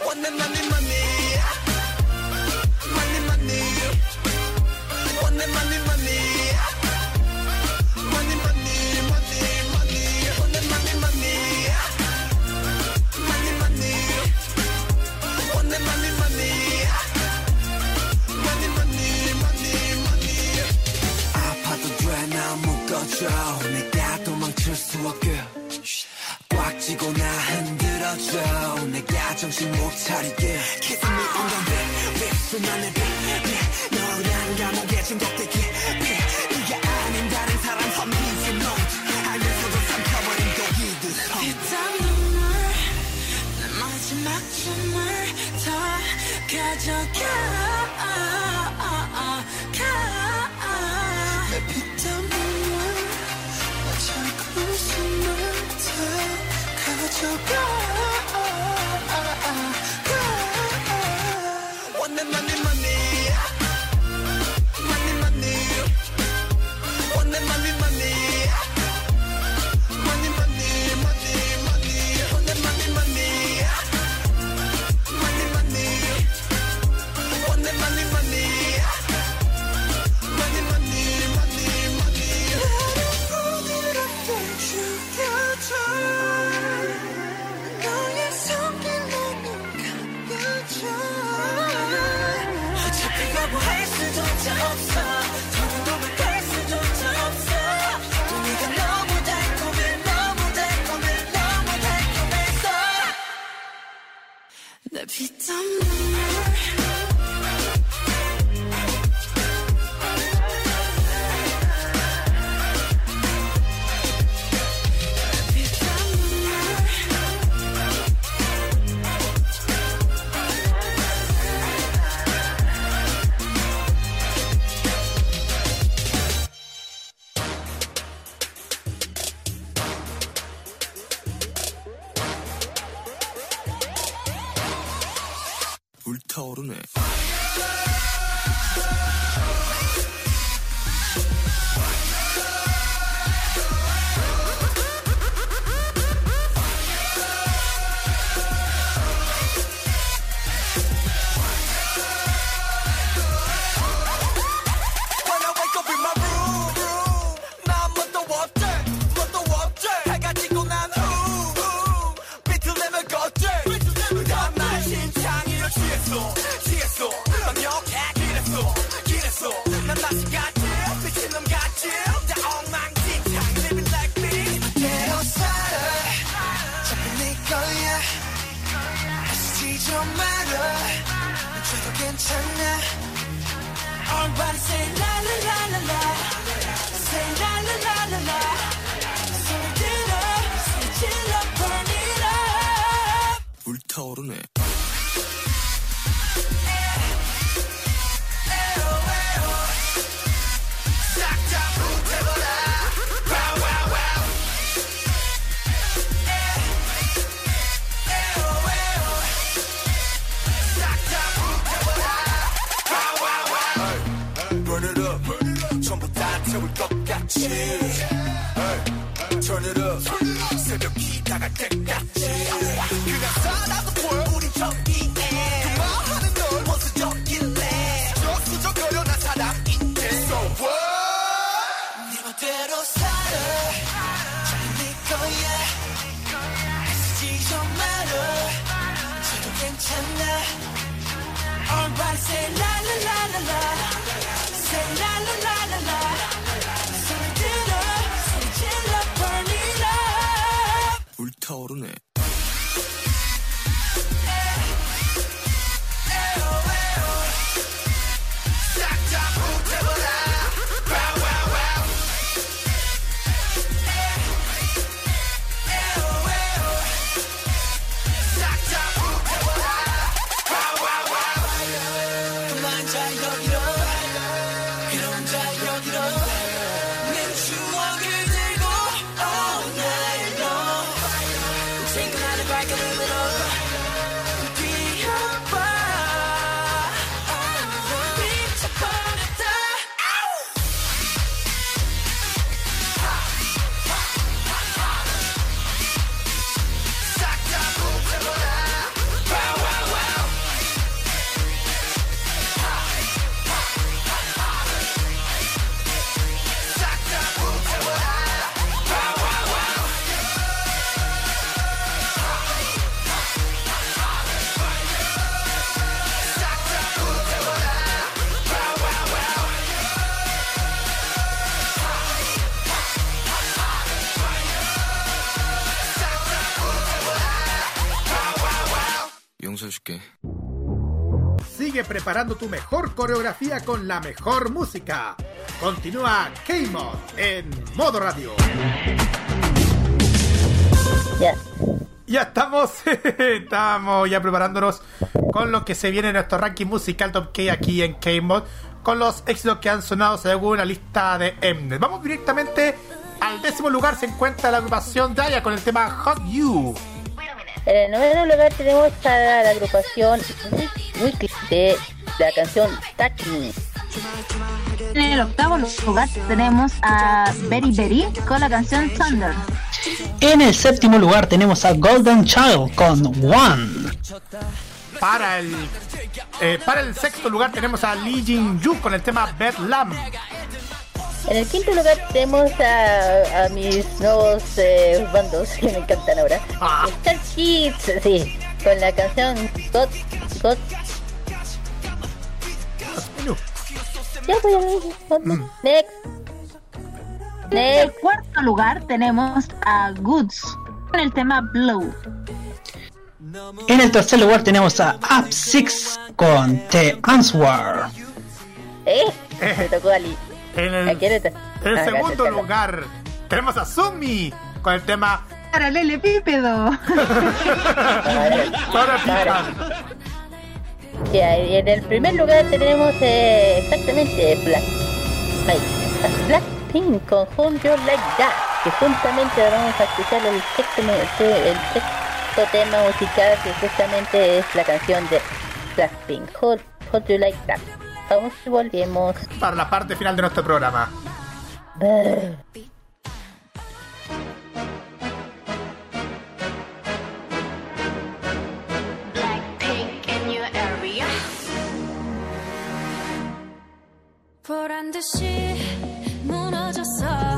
원내 money money money money money money money 줘 내가 도망칠 수 없게. 꽉 쥐고 나 흔들어줘. 내가 정신 못 차리게. Kiss me on the back back 수만의 back. 너란 감옥에 중독되게. 네가 아닌 다른 사람 선비지 너 알면서도 삼켜버린 독이들. 피땀 눈물 내 마지막 춤을 다 가져가 preparando tu mejor coreografía con la mejor música. Continúa K-Mod en modo radio. Yes. Ya estamos, estamos ya preparándonos con lo que se viene en nuestro ranking musical Top K aquí en K-Mod, con los éxitos que han sonado según la lista de Mnet. Vamos directamente al décimo lugar, se encuentra la agrupación Daya con el tema Hot You. Eh, en el noveno lugar tenemos a la agrupación Weekly de la canción Touch En el octavo lugar tenemos a Berry Berry con la canción Thunder. En el séptimo lugar tenemos a Golden Child con One. Para el, eh, para el sexto lugar tenemos a Lee Jin Yu con el tema Bad Lamb. En el quinto lugar tenemos a, a mis nuevos eh, bandos que me encantan ahora. Ah. Star Kids, sí, con la canción God, God. Ya voy a ver. Mm. Next. En el cuarto lugar tenemos a Goods con el tema Blow. En el tercer lugar tenemos a Up Six con The Answer. Eh, me tocó Ali. En el, ¿A quién le to- en el Ah, segundo lugar tenemos a Sumi con el tema Paralelepípedo. Para Para. Pican. Ya, y en el primer lugar tenemos eh, exactamente Black, Blackpink con Hold You Like That, que juntamente ahora vamos a escuchar el sexto, el sexto tema musical que justamente es la canción de Blackpink, Hold, Hold Like That. Vamos y volvemos. Para la parte final de nuestro programa. 보란 듯이 무너졌어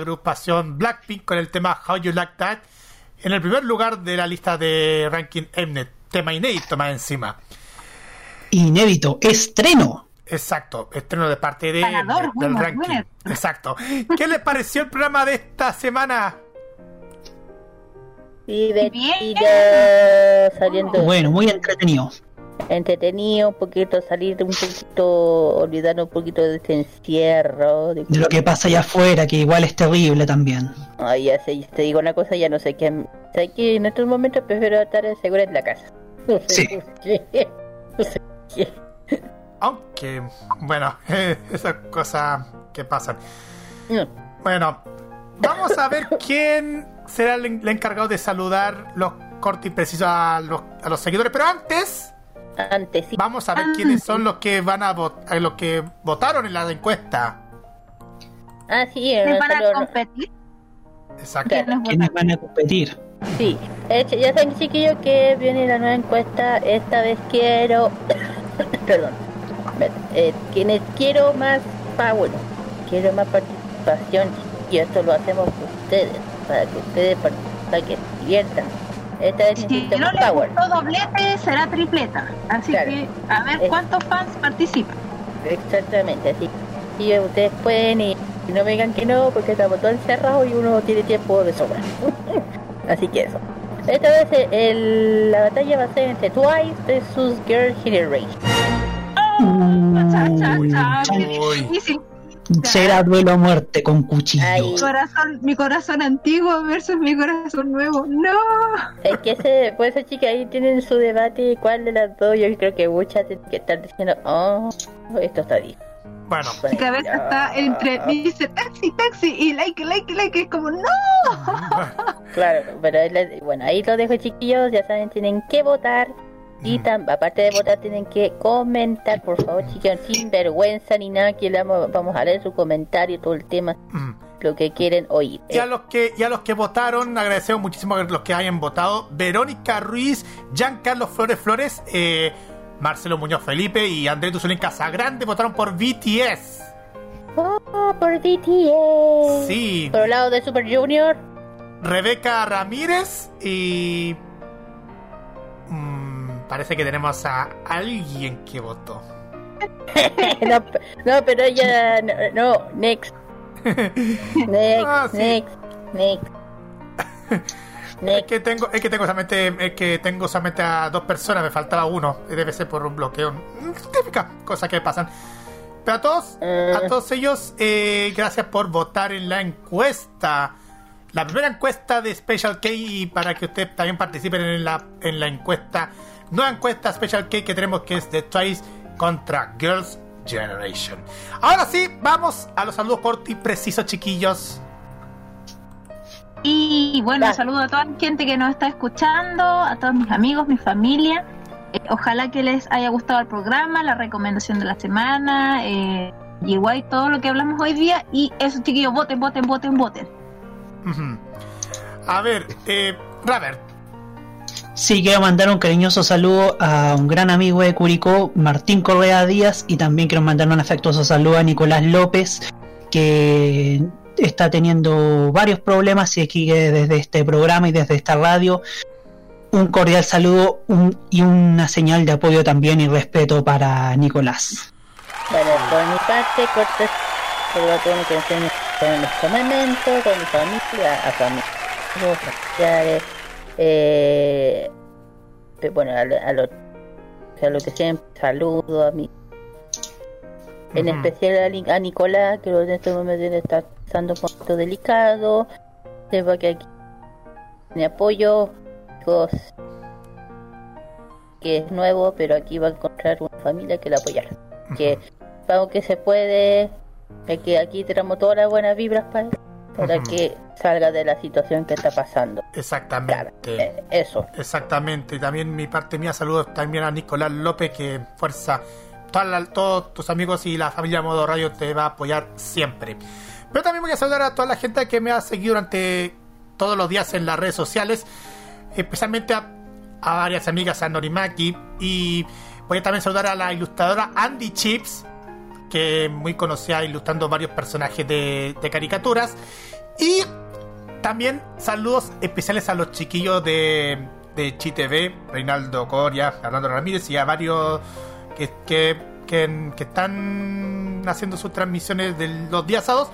agrupación Blackpink con el tema How You Like That. En el primer lugar de la lista de ranking Mnet. Tema inédito más encima. Inédito, estreno. Exacto, estreno de parte de Ganador, Mnet, del ranking. Exacto. ¿Qué les pareció el programa de esta semana? divertido, saliendo Bueno, muy entretenido. Entretenido, un poquito salir un poquito, olvidar un poquito de este encierro. de- De lo que pasa allá afuera, que igual es terrible también. Ay, ya sé, te digo una cosa, ya no sé qué. Sé que en estos momentos prefiero estar segura en la casa. No sé Sí. qué. No sé. Aunque, bueno, esas cosas que pasan. No. Bueno, vamos a ver quién será el, el encargado de saludar los cortos y precisos a los, a los seguidores. Pero antes, Antes sí. vamos a ver quiénes son los que van a votar, los que votaron en la encuesta. Ah, sí, ¿Quiénes van a competir? Exacto. ¿Quiénes van a competir? Sí, Eh, ya saben chiquillos que viene la nueva encuesta. Esta vez quiero, perdón, eh, quienes quiero más power, quiero más participación y esto lo hacemos por ustedes, para que ustedes para que se diviertan. Esta vez Si no power. gustó doblete, será tripleta. Así Claro. que, a ver cuántos fans participan. Exactamente, así. Y ustedes pueden y, y no me digan que no, porque estamos todos encerrados y uno tiene tiempo de sobra. así que eso. Esta vez el- la batalla va a ser entre Twice versus Girl Generation. Cha, cha, cha, Uy, qué difícil. Será duelo a muerte con cuchillo. Ay. Mi corazón, mi corazón antiguo versus mi corazón nuevo. No. Es que ese, pues esa chica ahí tienen su debate, cuál de las dos, yo creo que muchas tienen que estar diciendo, oh, esto está bien. Bueno, Mi cabeza está entre me dice taxi, taxi y like, like, like. Es como, no. Claro, pero bueno, ahí lo dejo chiquillos, ya saben, tienen que votar. Y tam- aparte de votar, tienen que comentar, por favor, chicos, sin vergüenza ni nada, que vamos, a leer su comentario, todo el tema, lo que quieren oír. Y a los que, y a los que votaron, agradecemos muchísimo a los que hayan votado. Verónica Ruiz, Giancarlo Flores Flores, eh, Marcelo Muñoz Felipe y Andrés Tuzulín Casagrande votaron por BTS. Oh, por BTS. Sí, Por el lado de Super Junior. Rebeca Ramírez y... mm, parece que tenemos a alguien que votó. no, pero ella. No, no, next. Next, Ah, sí. next, next. Es Next. que tengo, es que tengo solamente, es que tengo solamente a dos personas, me faltaba uno. Debe ser por un bloqueo. Mm, Típica cosa que pasan. Pero a todos, Eh. a todos ellos, eh, gracias por votar en la encuesta. La primera encuesta de Special K y para que ustedes también participen en la, en la encuesta, nueva encuesta Special K que tenemos que es de Twice contra Girls Generation. Ahora sí, vamos a los saludos cortos y precisos, chiquillos. Y bueno, saludo a toda la gente que nos está escuchando, a todos mis amigos, mi familia. Eh, ojalá que les haya gustado el programa, la recomendación de la semana, eh, y igual todo lo que hablamos hoy día. Y eso, chiquillos, voten, voten, voten, voten. A ver, eh, Robert, Sí, quiero mandar un cariñoso saludo a un gran amigo de Curicó, Martín Correa Díaz, y también quiero mandar un afectuoso saludo a Nicolás López, que está teniendo varios problemas y aquí desde este programa y desde esta radio un cordial saludo y una señal de apoyo también y respeto para Nicolás. Bueno, por mi parte, cortes. A todos los en este momento, con mi familia, a familiares, eh, bueno, a, lo- a los a lo que siempre saludo a mi en especial a, a Nicolás, que en este momento está pasando un momento delicado. Sepa que aquí tiene apoyo, chicos, que es nuevo, pero aquí va a encontrar una familia que la apoyará. Que vamos que se puede, de que aquí tenemos todas las buenas vibras para, él, para Ujú. que salga de la situación que está pasando. Claro, exactamente. eh, eso. Exactamente, también mi parte mía, saludos también a Nicolás López, que fuerza, la- todos tus amigos y la familia Modo Radio te va a apoyar siempre. Pero también voy a saludar a toda la gente que me ha seguido durante todos los días en las redes sociales, especialmente a, a varias amigas, a Norimaki, y voy a también saludar a la ilustradora Andy Chips, que muy conocida ilustrando varios personajes de, caricaturas, y también saludos especiales a los chiquillos de, de ChiTV, Reinaldo Coria, Fernando Ramírez y a varios que, que, que- están haciendo sus transmisiones de los días sábados.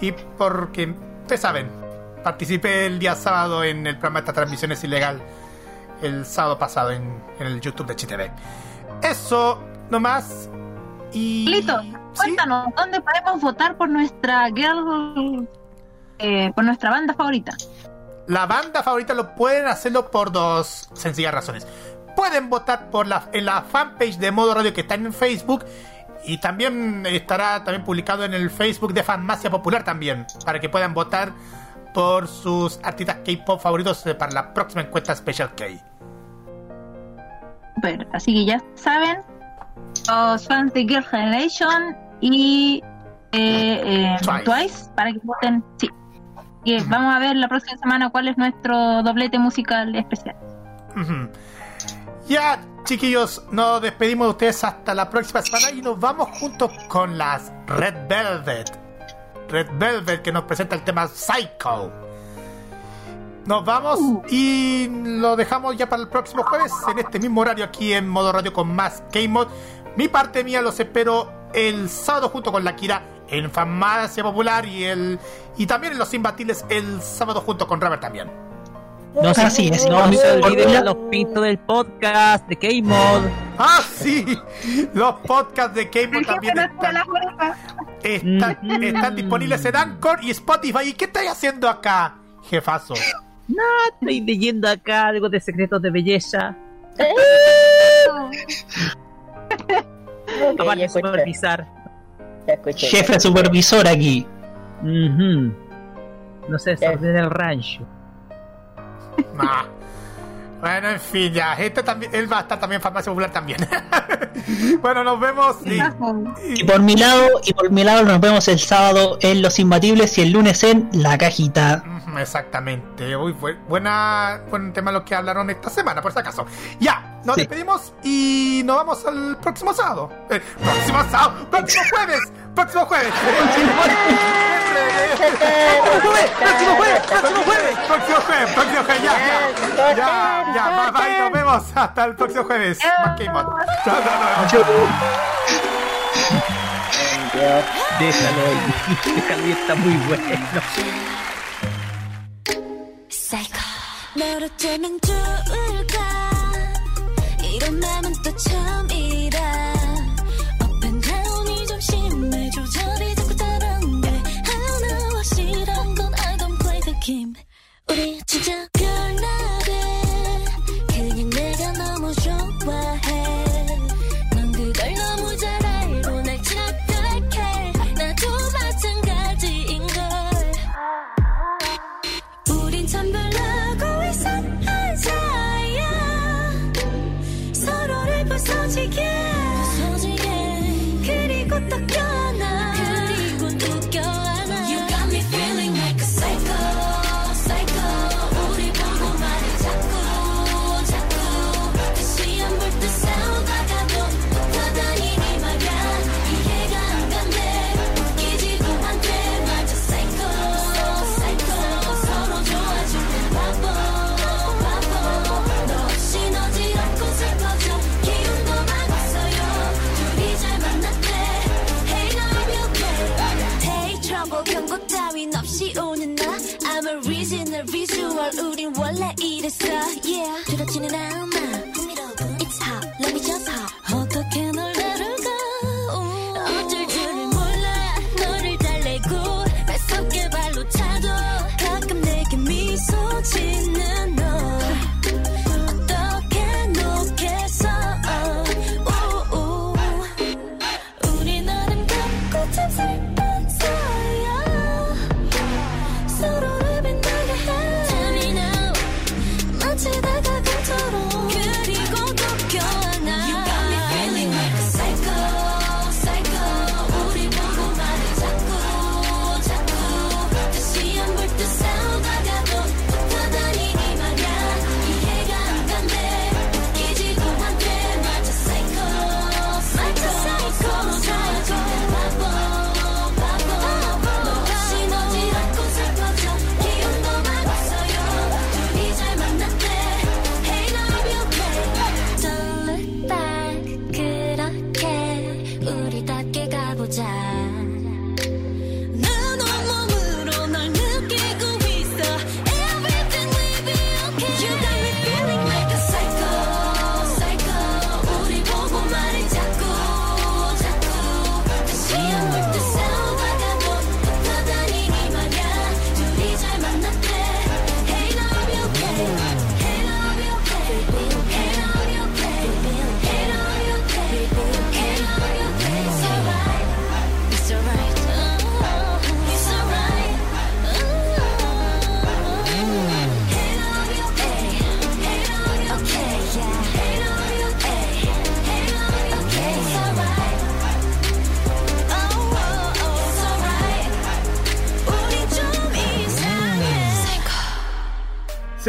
Y porque, ustedes saben, participé el día sábado en el programa de esta transmisión es ilegal el sábado pasado en, en el YouTube de ChiTV. Eso nomás. Y. Cuéntanos, ¿dónde podemos votar por nuestra girl, eh, por nuestra banda favorita? La banda favorita lo pueden hacerlo por dos sencillas razones. pueden votar por la, en la fanpage de Modo Radio que está en Facebook. Y también estará también publicado en el Facebook de Farmacia Popular también. Para que puedan votar por sus artistas K-pop favoritos para la próxima encuesta Special K. Super. Así que ya saben, los fans de Girl Generation y eh, eh, Twice. Twice. para que voten. Sí. Y vamos a ver la próxima semana cuál es nuestro doblete musical especial. Ya, chiquillos, nos despedimos de ustedes hasta la próxima semana y nos vamos juntos con las Red Velvet. Red Velvet que nos presenta el tema Psycho. Nos vamos y lo dejamos ya para el próximo jueves en este mismo horario aquí en Modo Radio con más K-Mod. Mi parte mía los espero el sábado junto con la Kira en Farmacia Popular y el y también en Los Imbatibles el sábado junto con Robert también. No sé Así si es, no se olviden de los pintos del podcast de K-Mod. Ah, sí, los podcasts de K-Mod también están, están, Ujú. están disponibles en Anchor y Spotify. ¿Y qué estáis haciendo acá, jefazo? Estoy leyendo acá algo de secretos de belleza. Ok, Aparte supervisar. escuché. Jefe supervisor aquí. Ujú. No sé, desorden el rancho. Ah. Bueno, en fin, ya. Este también, él va a estar también en Farmacia Popular también. bueno, nos vemos. y- Y por mi lado, y por mi lado nos vemos el sábado en Los Imbatibles y el lunes en La Cajita. Exactamente. Uy, bu- buena, buen tema lo que hablaron esta semana, por si acaso. Ya, nos Sí. despedimos y nos vamos al próximo sábado. Eh, próximo sábado, próximo jueves, próximo jueves. próximo jueves, próximo jueves, próximo jueves, próximo jueves, próximo jueves, ya, ya, ya, ya, bye, bye, nos vemos hasta el próximo jueves. Más K-Mod. Chao, chao, chao. Dios. Déjalo ahí. Déjalo ahí, está muy bueno. 너로 쩌면 좋을까 이런 맘은 또 처음이라 each.